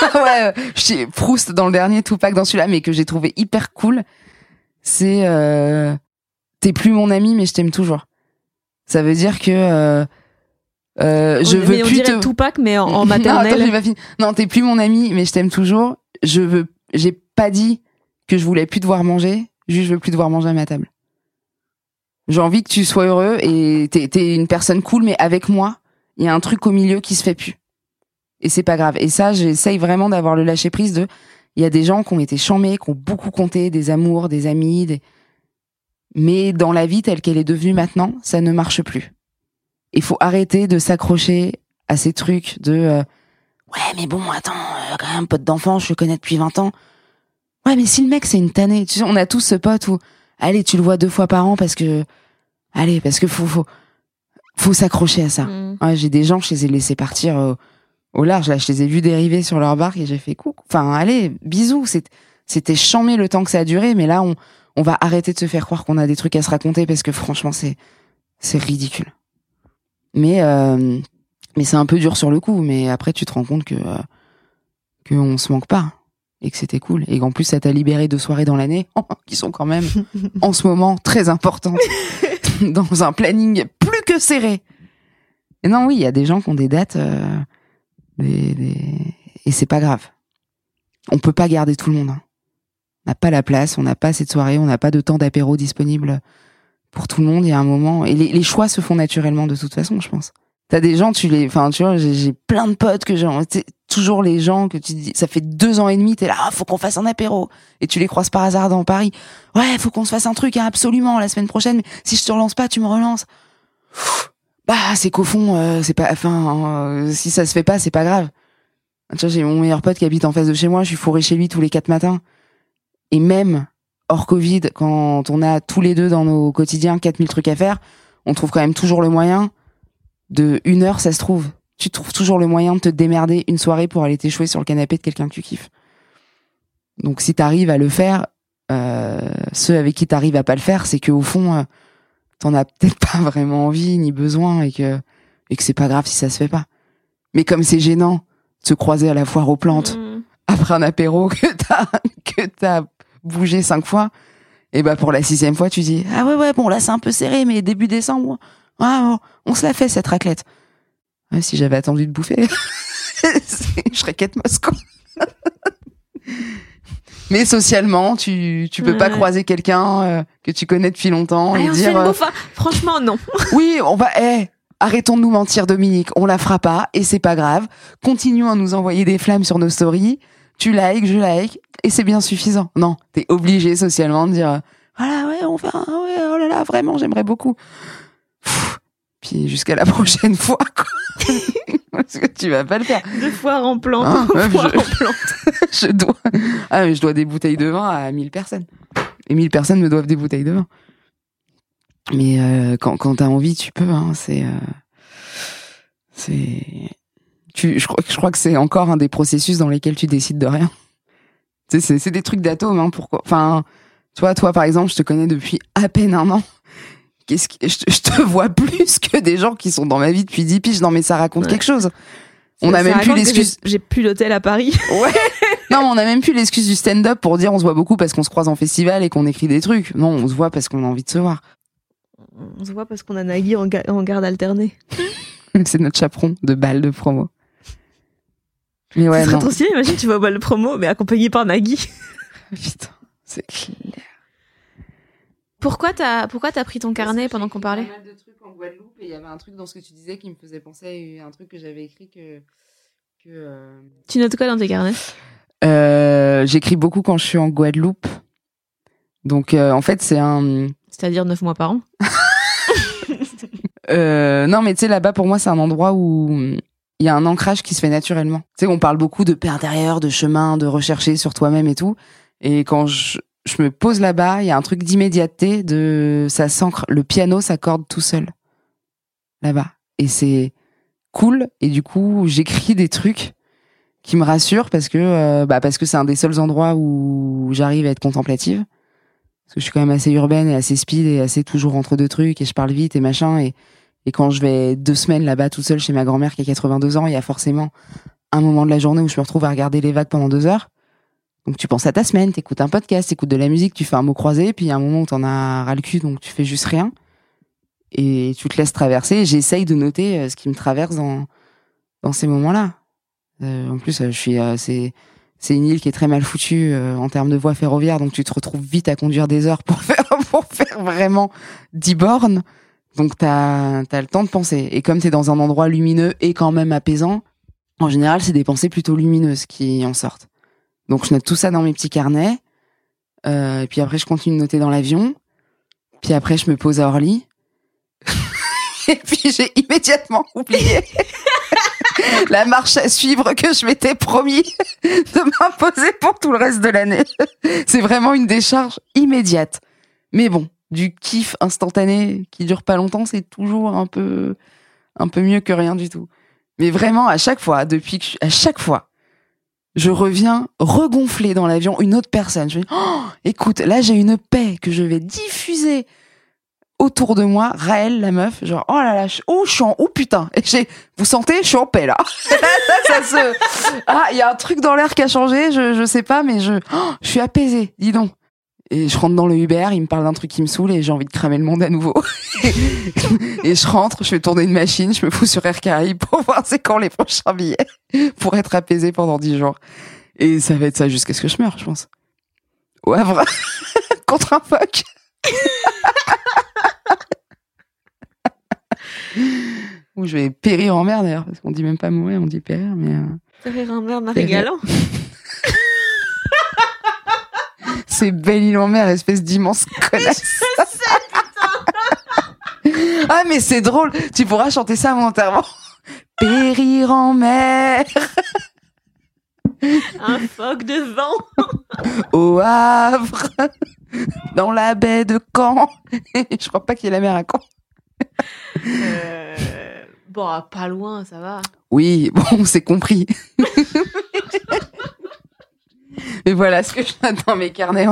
[SPEAKER 2] ouais, j'ai Proust dans le dernier, Tupac dans celui-là, mais que j'ai trouvé hyper cool. C'est euh, t'es plus mon ami, mais je t'aime toujours. Ça veut dire que euh, euh, je
[SPEAKER 1] On-
[SPEAKER 2] veux
[SPEAKER 1] mais on
[SPEAKER 2] plus
[SPEAKER 1] dirait
[SPEAKER 2] te
[SPEAKER 1] Tupac, mais en, en
[SPEAKER 2] non, attends,
[SPEAKER 1] maternelle.
[SPEAKER 2] pas. Non, t'es plus mon ami, mais je t'aime toujours. Je veux, j'ai pas dit que je voulais plus devoir manger, juste je veux plus devoir manger à ma table. J'ai envie que tu sois heureux et t'es, t'es une personne cool, mais avec moi, il y a un truc au milieu qui se fait plus. Et c'est pas grave. Et ça, j'essaye vraiment d'avoir le lâcher prise de, il y a des gens qui ont été chamés, qui ont beaucoup compté, des amours, des amis, des... mais dans la vie telle qu'elle est devenue maintenant, ça ne marche plus. Il faut arrêter de s'accrocher à ces trucs de, euh, Ouais, mais bon, attends, euh, quand même, pote d'enfant, je le connais depuis 20 ans. Ouais, mais si le mec, c'est une tannée, tu sais, on a tous ce pote où, allez, tu le vois deux fois par an parce que, allez, parce que faut, faut, faut s'accrocher à ça.
[SPEAKER 1] Mm.
[SPEAKER 2] Ouais, j'ai des gens, je les ai laissés partir au, au large, là, je les ai vus dériver sur leur barque et j'ai fait coucou. Enfin, allez, bisous, c'était chambé le temps que ça a duré, mais là, on, on va arrêter de se faire croire qu'on a des trucs à se raconter parce que franchement, c'est, c'est ridicule. Mais, euh, mais c'est un peu dur sur le coup, mais après tu te rends compte que euh, que on se manque pas et que c'était cool et qu'en plus ça t'a libéré de soirées dans l'année qui sont quand même en ce moment très importantes dans un planning plus que serré. Et non, oui, il y a des gens qui ont des dates euh, et c'est pas grave. On peut pas garder tout le monde. hein. On n'a pas la place, on n'a pas cette soirée, on n'a pas de temps d'apéro disponible pour tout le monde. Il y a un moment et les, choix se font naturellement de toute façon, je pense. T'as des gens, tu les, enfin, tu vois, j'ai plein de potes que j'ai, toujours les gens que tu dis, ça fait deux ans et demi, t'es là, ah, faut qu'on fasse un apéro. Et tu les croises par hasard dans Paris. Ouais, faut qu'on se fasse un truc, hein, absolument, la semaine prochaine. Si je te relance pas, tu me relances. Bah, c'est qu'au fond, euh, c'est pas, enfin, euh, si ça se fait pas, c'est pas grave. Tu vois, j'ai mon meilleur pote qui habite en face de chez moi, je suis fourré chez lui tous les quatre matins. Et même hors Covid, quand on a tous les deux dans nos quotidiens 4000 trucs à faire, on trouve quand même toujours le moyen de une heure, ça se trouve. Tu trouves toujours le moyen de te démerder une soirée pour aller t'échouer sur le canapé de quelqu'un que tu kiffes. Donc si t'arrives à le faire, euh, ceux avec qui t'arrives à pas le faire, c'est que au fond, euh, t'en as peut-être pas vraiment envie ni besoin et que et que c'est pas grave si ça se fait pas. Mais comme c'est gênant de se croiser à la foire aux plantes
[SPEAKER 1] Mm.
[SPEAKER 2] après un apéro que t'as que t'as bougé cinq fois, et bah pour la sixième fois tu dis ah ouais ouais bon là c'est un peu serré mais début décembre ah on se la fait cette raclette. Ouais, si j'avais attendu de bouffer, je serais Moss quoi. Mais socialement, tu tu peux pas croiser quelqu'un euh, que tu connais depuis longtemps
[SPEAKER 1] Allez,
[SPEAKER 2] et
[SPEAKER 1] on se fait
[SPEAKER 2] dire
[SPEAKER 1] une
[SPEAKER 2] euh,
[SPEAKER 1] bouffe, hein. Franchement, non.
[SPEAKER 2] oui, on va. Eh, arrêtons de nous mentir, Dominique. On la fera pas et c'est pas grave. Continuons à nous envoyer des flammes sur nos stories. Tu likes, je like et c'est bien suffisant. Non, t'es obligé socialement de dire euh, voilà ouais on va ouais oh là là vraiment j'aimerais beaucoup. Puis jusqu'à la prochaine fois quoi. Parce que tu vas pas le faire.
[SPEAKER 1] Deux fois en plante. Deux
[SPEAKER 2] meuf,
[SPEAKER 1] fois
[SPEAKER 2] je-
[SPEAKER 1] en plante.
[SPEAKER 2] Je dois ah mais je dois des bouteilles de vin à 1000 personnes. Et 1000 personnes me doivent des bouteilles de vin. Mais euh, quand quand t'as envie, tu peux. Hein, c'est euh, c'est tu. Je crois je crois que c'est encore un des processus dans lesquels tu décides de rien. Tu sais, c'est c'est des trucs d'atomes. Hein, pourquoi Enfin, Tu vois, toi, par exemple, je te connais depuis à peine un an. Je, te- vois plus que des gens qui sont dans ma vie depuis 10 piges. Non, mais ça raconte
[SPEAKER 1] Ouais.
[SPEAKER 2] quelque chose. On
[SPEAKER 1] Ça-
[SPEAKER 2] a
[SPEAKER 1] ça
[SPEAKER 2] même plus l'excuse.
[SPEAKER 1] j'ai- plus l'hôtel à Paris.
[SPEAKER 2] Ouais. Non, mais on a même plus l'excuse du stand-up pour dire on se voit beaucoup parce qu'on se croise en festival et qu'on écrit des trucs. Non, on se voit parce qu'on a envie de se voir.
[SPEAKER 1] On se voit parce qu'on a Nagui en, ga- en garde alternée.
[SPEAKER 2] C'est notre chaperon de balle de promo. Mais ouais,
[SPEAKER 1] Ce serait
[SPEAKER 2] non.
[SPEAKER 1] trop stylé, imagine, tu vas au bal de promo, mais accompagné par Nagui.
[SPEAKER 2] Putain, c'est clair.
[SPEAKER 1] Pourquoi t'as pourquoi t'as pris ton carnet pendant qu'on parlait
[SPEAKER 2] Pas mal de trucs en Guadeloupe et il y avait un truc dans ce que tu disais qui me faisait penser à un truc que j'avais écrit que. que euh,
[SPEAKER 1] Tu notes quoi dans tes carnets?
[SPEAKER 2] Euh, J'écris beaucoup quand je suis en Guadeloupe. Donc euh, en fait c'est un.
[SPEAKER 1] C'est-à-dire 9 mois par an?
[SPEAKER 2] Euh, non mais tu sais là-bas pour moi c'est un endroit où il y a un ancrage qui se fait naturellement. Tu sais on parle beaucoup de paix intérieure, de chemin, de rechercher sur toi-même et tout. Et quand je, je me pose là-bas, il y a un truc d'immédiateté, de ça s'ancre. Le piano s'accorde tout seul là-bas et c'est cool. Et du coup j'écris des trucs qui me rassurent parce que euh, bah parce que c'est un des seuls endroits où j'arrive à être contemplative. Parce que je suis quand même assez urbaine et assez speed et assez toujours entre deux trucs et je parle vite et machin et et quand je vais deux semaines là-bas toute seule chez ma grand-mère qui a 82 ans, il y a forcément un moment de la journée où je me retrouve à regarder les vagues pendant deux heures. Donc tu penses à ta semaine, t'écoutes un podcast, t'écoutes de la musique, tu fais un mot croisé, puis il y a un moment où t'en as ras le cul, donc tu fais juste rien. Et tu te laisses traverser. J'essaye de noter euh, ce qui me traverse dans, dans ces moments-là. Euh, en plus, euh, je suis, c'est, une île qui est très mal foutue euh, en termes de voies ferroviaires, donc tu te retrouves vite à conduire des heures pour faire, pour faire vraiment 10 bornes. Donc t'as as le temps de penser. Et comme t'es dans un endroit lumineux et quand même apaisant, en général, c'est des pensées plutôt lumineuses qui en sortent. Donc je note tout ça dans mes petits carnets. Euh, et puis après, je continue de noter dans l'avion. Puis après, je me pose à Orly. et puis j'ai immédiatement oublié la marche à suivre que je m'étais promis de m'imposer pour tout le reste de l'année. C'est vraiment une décharge immédiate. Mais bon, du kiff instantané qui dure pas longtemps, c'est toujours un peu, un peu mieux que rien du tout. Mais vraiment, à chaque fois, depuis que, je- à chaque fois, je reviens regonfler dans l'avion une autre personne. Je me dis, oh, écoute, là, j'ai une paix que je vais diffuser autour de moi. Raël, la meuf, genre, oh là là, je, oh, je suis en, oh putain. Et j'ai, vous sentez, je suis en paix, là. ça se, ah, il y a un truc dans l'air qui a changé, je, je sais pas, mais je, oh, je suis apaisée, dis donc. Et je rentre dans le Uber, il me parle d'un truc qui me saoule et j'ai envie de cramer le monde à nouveau. et je rentre, je fais tourner une machine, je me fous sur Air Caraïbes pour voir c'est quand les prochains billets pour être apaisé pendant 10 jours. Et ça va être ça jusqu'à ce que je meure, je pense. Au Havre, contre un phoque. Ou je vais périr en mer d'ailleurs, parce qu'on dit même pas mourir, on dit périr, mais euh,
[SPEAKER 1] Faire rire un merde, Marie Galland.
[SPEAKER 2] C'est belle île en mer, espèce d'immense connasse. ah mais c'est drôle, tu pourras chanter ça à mon enterrement. Périr en mer,
[SPEAKER 1] Un phoque de vent.
[SPEAKER 2] au Havre, dans la baie de Caen. je crois pas qu'il y ait la mer à Caen.
[SPEAKER 1] Euh, Bon, ah, pas loin, ça va.
[SPEAKER 2] Oui, bon, c'est compris. Mais voilà ce que je note dans mes carnets,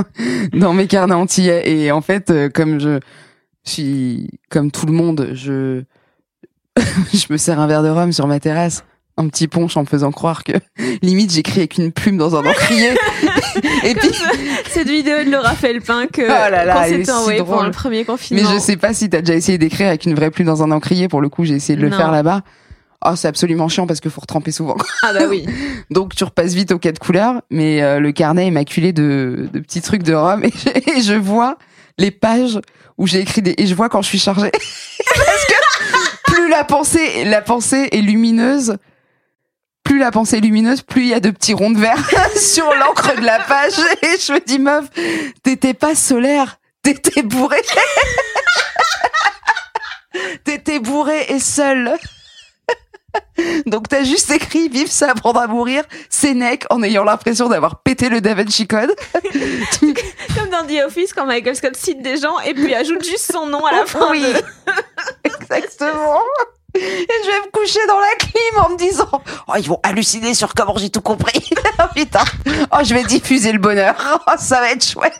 [SPEAKER 2] dans mes carnets antillais. Et en fait, euh, comme je suis, comme tout le monde, je, je me sers un verre de rhum sur ma terrasse, un petit punch en me faisant croire que limite j'écris avec une plume dans un encrier. Et puis,
[SPEAKER 1] Cette vidéo de Laura Felpin que
[SPEAKER 2] Oh là là,
[SPEAKER 1] s'était
[SPEAKER 2] si
[SPEAKER 1] envoyée pendant le premier
[SPEAKER 2] mais
[SPEAKER 1] confinement.
[SPEAKER 2] je sais pas si t'as déjà essayé d'écrire avec une vraie plume dans un encrier. Pour le coup, j'ai essayé de le
[SPEAKER 1] Non.
[SPEAKER 2] faire là-bas. Oh, c'est absolument chiant parce qu'il faut retremper souvent.
[SPEAKER 1] Ah bah oui.
[SPEAKER 2] Donc tu repasses vite aux quatre couleurs, mais euh, le carnet est maculé de, de petits trucs de rhum et je, et je vois les pages où j'ai écrit des et je vois quand je suis chargée parce que plus la pensée la pensée est lumineuse, plus la pensée est lumineuse, plus il y a de petits ronds de verre sur l'encre de la page et je me dis meuf, t'étais pas solaire, t'étais bourré. T'étais bourré et seul. Donc t'as juste écrit Vive ça apprendre à mourir, Sénèque, en ayant l'impression d'avoir pété le Da Vinci Code.
[SPEAKER 1] Comme dans The Office quand Michael Scott cite des gens et puis ajoute juste son nom à la fin.
[SPEAKER 2] Oui.
[SPEAKER 1] de-
[SPEAKER 2] Exactement. Et je vais me coucher dans la clim en me disant Oh, ils vont halluciner sur comment j'ai tout compris. oh putain. Oh, je vais diffuser le bonheur. Oh, ça va être chouette.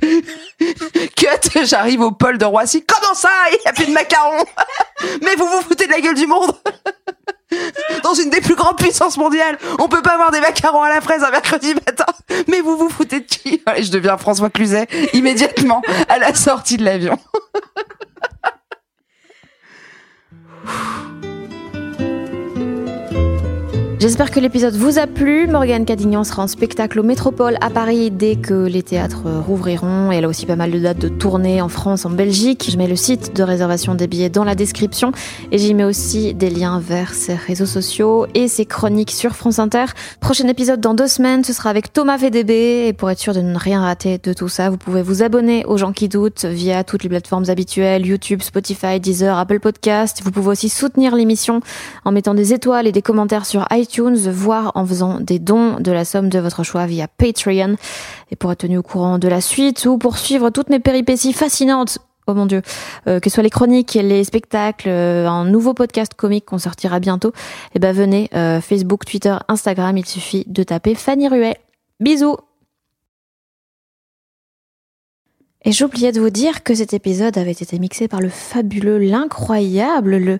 [SPEAKER 2] Cut, j'arrive au pôle de Roissy. Comment ça Il n'y a plus de macarons Mais vous vous foutez de la gueule du monde Dans une des plus grandes puissances mondiales, on peut pas avoir des macarons à la fraise un mercredi matin. Mais vous vous foutez de qui Je deviens François Cluzet immédiatement à la sortie de l'avion.
[SPEAKER 1] J'espère que l'épisode vous a plu. Morgane Cadignan sera en spectacle au Métropole à Paris dès que les théâtres rouvriront. Et elle a aussi pas mal de dates de tournée en France, en Belgique. Je mets le site de réservation des billets dans la description. Et j'y mets aussi des liens vers ses réseaux sociaux et ses chroniques sur France Inter. Prochain épisode dans deux semaines, ce sera avec Thomas VDB. Et pour être sûr de ne rien rater de tout ça, vous pouvez vous abonner aux gens qui doutent via toutes les plateformes habituelles, YouTube, Spotify, Deezer, Apple Podcast. Vous pouvez aussi soutenir l'émission en mettant des étoiles et des commentaires sur iTunes iTunes, voire en faisant des dons de la somme de votre choix via Patreon. Et pour être tenu au courant de la suite ou pour suivre toutes mes péripéties fascinantes oh mon dieu, euh, que ce soit les chroniques, les spectacles, euh, un nouveau podcast comique qu'on sortira bientôt, eh ben venez, euh, Facebook, Twitter, Instagram, il suffit de taper Fanny Ruet. Bisous Et j'oubliais de vous dire que cet épisode avait été mixé par le fabuleux, l'incroyable, le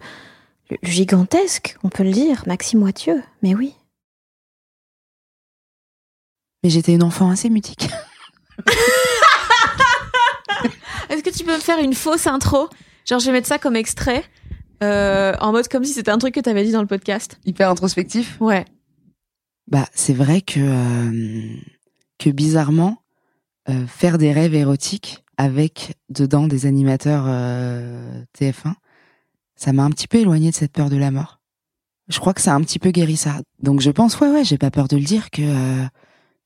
[SPEAKER 1] le gigantesque, on peut le dire, Maxime Moitieu, mais oui.
[SPEAKER 2] Mais j'étais une enfant assez mutique.
[SPEAKER 4] Est-ce que tu peux me faire une fausse intro? Genre, je vais mettre ça comme extrait, euh, en mode comme si c'était un truc que tu avais dit dans le podcast.
[SPEAKER 2] Hyper introspectif?
[SPEAKER 4] Ouais.
[SPEAKER 2] Bah, c'est vrai que, euh, que bizarrement, euh, faire des rêves érotiques avec dedans des animateurs TF1, ça m'a un petit peu éloigné de cette peur de la mort. Je crois que ça a un petit peu guéri ça. Donc je pense, ouais, ouais, j'ai pas peur de le dire, que, euh,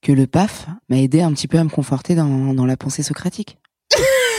[SPEAKER 2] que le PAF m'a aidé un petit peu à me conforter dans, dans la pensée socratique.